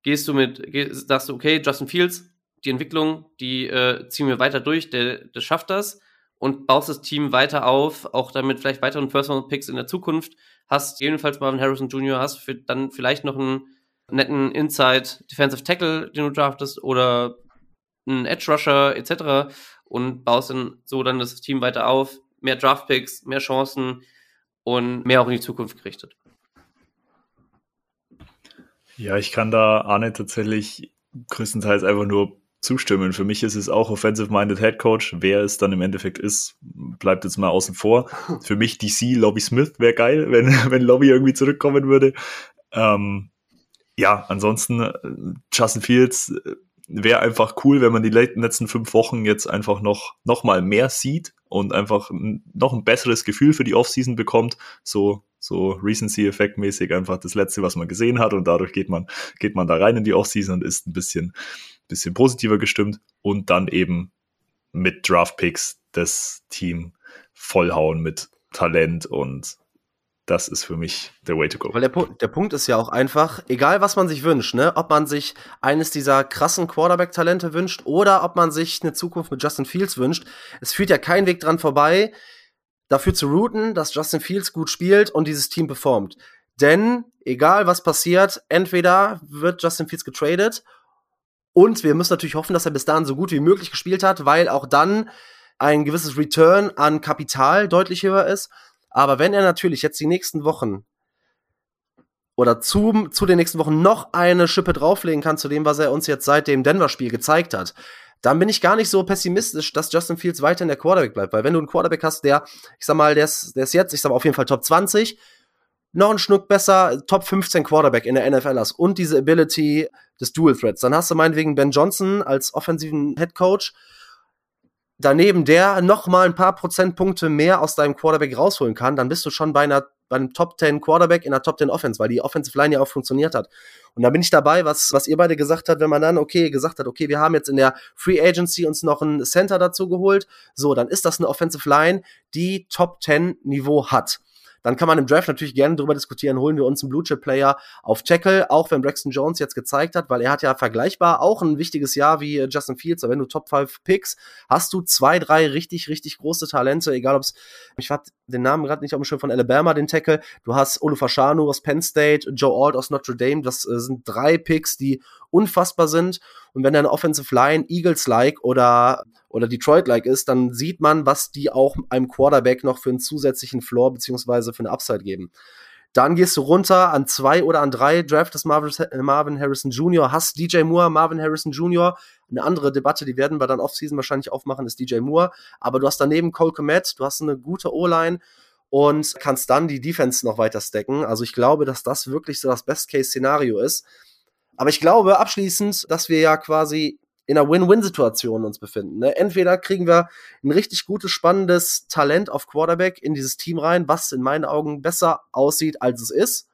gehst du mit, gehst, sagst du, okay, Justin Fields, die Entwicklung, die äh, ziehen wir weiter durch, der, der schafft das und baust das Team weiter auf, auch damit vielleicht weiteren Personal Picks in der Zukunft hast, jedenfalls Marvin Harrison Jr. hast, für dann vielleicht noch einen netten Inside Defensive Tackle, den du draftest oder einen Edge Rusher etc. und baust dann so dann das Team weiter auf, mehr Draft Picks, mehr Chancen und mehr auch in die Zukunft gerichtet. Ja, ich kann da Arne tatsächlich größtenteils einfach nur zustimmen. Für mich ist es auch Offensive-Minded Head Coach. Wer es dann im Endeffekt ist, bleibt jetzt mal außen vor. [LAUGHS] Für mich DC, Lobby Smith wäre geil, [LAUGHS] wenn, wenn Lobby irgendwie zurückkommen würde. Ähm, ja, ansonsten äh, Justin Fields äh, wäre einfach cool, wenn man die letzten fünf Wochen jetzt einfach noch, noch mal mehr sieht und einfach noch ein besseres Gefühl für die Offseason bekommt. So, so Recency-Effekt mäßig einfach das letzte, was man gesehen hat und dadurch geht man, geht man da rein in die Offseason und ist ein bisschen, bisschen positiver gestimmt und dann eben mit Draft Picks das Team vollhauen mit Talent und das ist für mich der Way to go. Weil der, der Punkt ist ja auch einfach, egal was man sich wünscht, ne, ob man sich eines dieser krassen Quarterback-Talente wünscht oder ob man sich eine Zukunft mit Justin Fields wünscht, es führt ja kein Weg dran vorbei, dafür zu routen, dass Justin Fields gut spielt und dieses Team performt. Denn egal was passiert, entweder wird Justin Fields getradet und wir müssen natürlich hoffen, dass er bis dahin so gut wie möglich gespielt hat, weil auch dann ein gewisses Return an Kapital deutlich höher ist. Aber wenn er natürlich jetzt die nächsten Wochen oder zu, zu den nächsten Wochen noch eine Schippe drauflegen kann zu dem, was er uns jetzt seit dem Denver-Spiel gezeigt hat, dann bin ich gar nicht so pessimistisch, dass Justin Fields weiter in der Quarterback bleibt. Weil wenn du einen Quarterback hast, der, ich sag mal, der ist, der ist jetzt, ich sag mal, auf jeden Fall Top 20, noch einen Schnuck besser, Top 15 Quarterback in der NFL hast und diese Ability des Dual Threats, dann hast du meinetwegen Ben Johnson als offensiven Head Coach. Daneben der noch mal ein paar Prozentpunkte mehr aus deinem Quarterback rausholen kann, dann bist du schon bei einer bei einem Top 10 Quarterback in einer Top 10 Offense, weil die Offensive Line ja auch funktioniert hat. Und da bin ich dabei, was, was ihr beide gesagt habt, wenn man dann, okay, gesagt hat, okay, wir haben jetzt in der Free Agency uns noch einen Center dazu geholt. So, dann ist das eine Offensive Line, die Top 10 Niveau hat. Dann kann man im Draft natürlich gerne darüber diskutieren, holen wir uns einen Blue Chip Player auf Tackle, auch wenn Braxton Jones jetzt gezeigt hat, weil er hat ja vergleichbar auch ein wichtiges Jahr wie äh, Justin Fields. Aber wenn du Top 5 Picks, hast du zwei, drei richtig, richtig große Talente, egal ob es, ich hab den Namen gerade nicht auf dem Schirm von Alabama, den Tackle. Du hast Olufashanu aus Penn State, Joe Alt aus Notre Dame. Das äh, sind drei Picks, die unfassbar sind. Und wenn deine Offensive Line Eagles-like oder oder Detroit-like ist, dann sieht man, was die auch einem Quarterback noch für einen zusätzlichen Floor beziehungsweise für eine Upside geben. Dann gehst du runter an zwei oder an drei, draftest Marvin Harrison Jr., hast DJ Moore, Marvin Harrison Jr., eine andere Debatte, die werden wir dann Offseason wahrscheinlich aufmachen, ist DJ Moore, aber du hast daneben Cole Komet, du hast eine gute O-Line und kannst dann die Defense noch weiter stacken. Also ich glaube, dass das wirklich so das Best-Case-Szenario ist. Aber ich glaube abschließend, dass wir ja quasi in einer Win-Win-Situation uns befinden. Ne? Entweder kriegen wir ein richtig gutes, spannendes Talent auf Quarterback in dieses Team rein, was in meinen Augen besser aussieht, als es ist.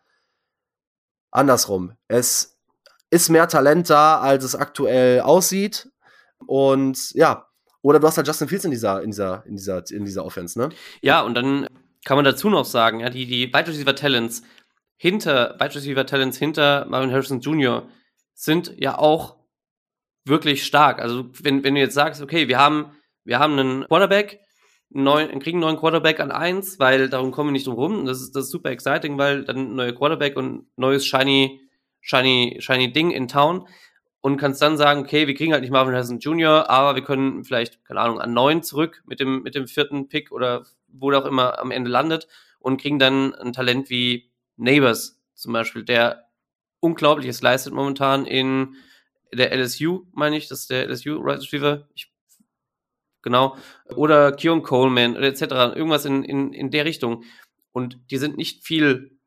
Andersrum. Es ist mehr Talent da, als es aktuell aussieht. Und ja, oder du hast halt Justin Fields in dieser, in dieser, in dieser, in dieser Offense, ne? Ja, und dann kann man dazu noch sagen, ja, die, die Wide Receiver Talents hinter, Wide Receiver Talents hinter Marvin Harrison Jr. sind ja auch wirklich stark. Also, wenn, wenn du jetzt sagst, okay, wir haben, wir haben einen Quarterback, neuen, kriegen einen neuen Quarterback an eins, weil darum kommen wir nicht drum rum. Das ist, das ist super exciting, weil dann neuer Quarterback und neues shiny, shiny, shiny Ding in Town und kannst dann sagen, okay, wir kriegen halt nicht Marvin Harrison Jr., aber wir können vielleicht, keine Ahnung, an neun zurück mit dem, mit dem vierten Pick oder wo der auch immer am Ende landet und kriegen dann ein Talent wie Neighbors zum Beispiel, der Unglaubliches leistet momentan in der LSU, meine ich, das ist der LSU Right Receiver. Ich, genau. Oder Keon Coleman oder etc. Irgendwas in, in, in der Richtung. Und die sind nicht viel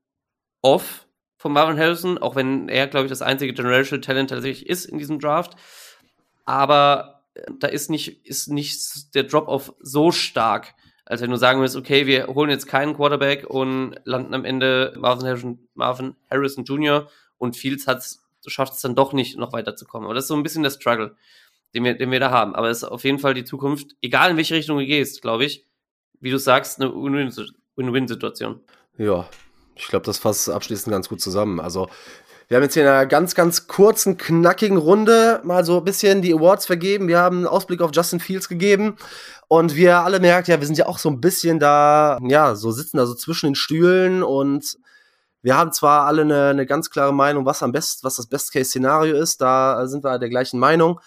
off von Marvin Harrison, auch wenn er, glaube ich, das einzige Generational Talent tatsächlich ist in diesem Draft. Aber äh, da ist nicht, ist nicht der Drop-off so stark, als wenn du sagen würdest, okay, wir holen jetzt keinen Quarterback und landen am Ende Marvin Harrison, Marvin Harrison Jr. und Fields hat's, schafft es dann doch nicht, noch weiterzukommen. Aber das ist so ein bisschen der Struggle, den wir, den wir da haben. Aber es ist auf jeden Fall die Zukunft, egal in welche Richtung du gehst, glaube ich, wie du sagst, eine Win-Win-Situation. Ja, ich glaube, das fasst abschließend ganz gut zusammen. Also, wir haben jetzt hier in einer ganz, ganz kurzen, knackigen Runde mal so ein bisschen die Awards vergeben. Wir haben einen Ausblick auf Justin Fields gegeben. Und wir alle merkt, ja, wir sind ja auch so ein bisschen da, ja, so sitzen da so zwischen den Stühlen und wir haben zwar alle eine, eine ganz klare Meinung, was am besten, was das Best-Case-Szenario ist, da sind wir der gleichen Meinung.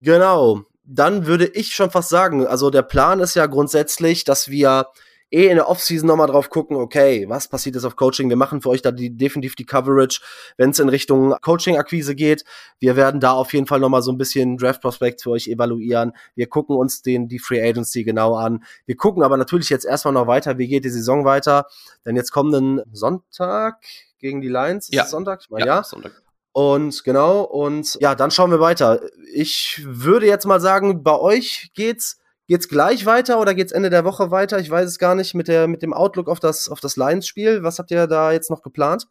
Genau. Dann würde ich schon fast sagen, also der Plan ist ja grundsätzlich, dass wir eh in der Offseason nochmal drauf gucken, okay, was passiert jetzt auf Coaching? Wir machen für euch da die, definitiv die Coverage, wenn es in Richtung Coaching-Akquise geht. Wir werden da auf jeden Fall nochmal so ein bisschen Draft Prospects für euch evaluieren. Wir gucken uns den, die Free Agency genau an. Wir gucken aber natürlich jetzt erstmal noch weiter, wie geht die Saison weiter. Denn jetzt kommenden Sonntag gegen die Lions. Ist ja. Sonntag? Ich meine, ja. ja. Sonntag. Und genau, und ja, dann schauen wir weiter. Ich würde jetzt mal sagen, bei euch geht's Geht's gleich weiter oder geht's Ende der Woche weiter? Ich weiß es gar nicht mit der mit dem Outlook auf das auf das Lions-Spiel. Was habt ihr da jetzt noch geplant?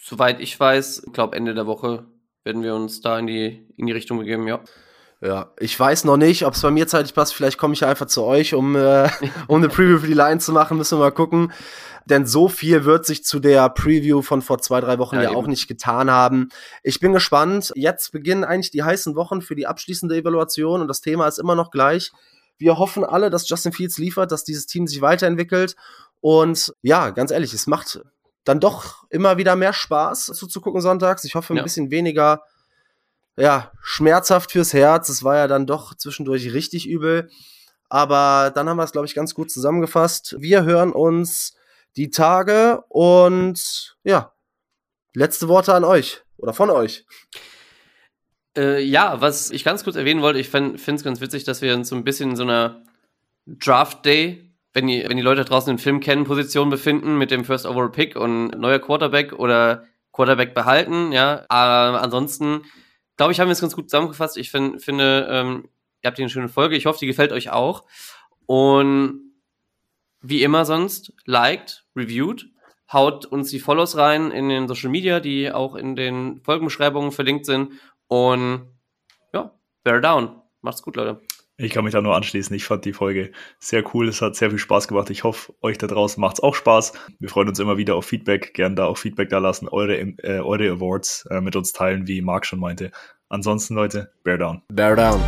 Soweit ich weiß, glaube Ende der Woche werden wir uns da in die in die Richtung begeben, ja. Ja, ich weiß noch nicht, ob es bei mir zeitlich passt. Vielleicht komme ich ja einfach zu euch, um, äh, [LAUGHS] um eine Preview für die Lions zu machen. Müssen wir mal gucken. Denn so viel wird sich zu der Preview von vor zwei, drei Wochen ja, ja auch nicht getan haben. Ich bin gespannt. Jetzt beginnen eigentlich die heißen Wochen für die abschließende Evaluation und das Thema ist immer noch gleich. Wir hoffen alle, dass Justin Fields liefert, dass dieses Team sich weiterentwickelt. Und ja, ganz ehrlich, es macht dann doch immer wieder mehr Spaß zuzugucken sonntags. Ich hoffe ein ja. bisschen weniger ja, schmerzhaft fürs Herz. Es war ja dann doch zwischendurch richtig übel. Aber dann haben wir es, glaube ich, ganz gut zusammengefasst. Wir hören uns die Tage und ja, letzte Worte an euch oder von euch. Äh, ja, was ich ganz kurz erwähnen wollte, ich finde es ganz witzig, dass wir uns so ein bisschen in so einer Draft Day, wenn die, wenn die Leute draußen den Film kennen, Position befinden mit dem First Overall Pick und neuer Quarterback oder Quarterback behalten, ja. Aber ansonsten, glaube ich, haben wir es ganz gut zusammengefasst. Ich find, finde, ähm, ihr habt hier eine schöne Folge. Ich hoffe, die gefällt euch auch. Und wie immer sonst, liked, reviewed, haut uns die Follows rein in den Social Media, die auch in den Folgenbeschreibungen verlinkt sind und ja, bear down. Macht's gut, Leute. Ich kann mich da nur anschließen. Ich fand die Folge sehr cool. Es hat sehr viel Spaß gemacht. Ich hoffe, euch da draußen macht's auch Spaß. Wir freuen uns immer wieder auf Feedback. Gerne da auch Feedback da lassen. Eure, äh, eure Awards äh, mit uns teilen, wie Marc schon meinte. Ansonsten, Leute, bear down. Bear down.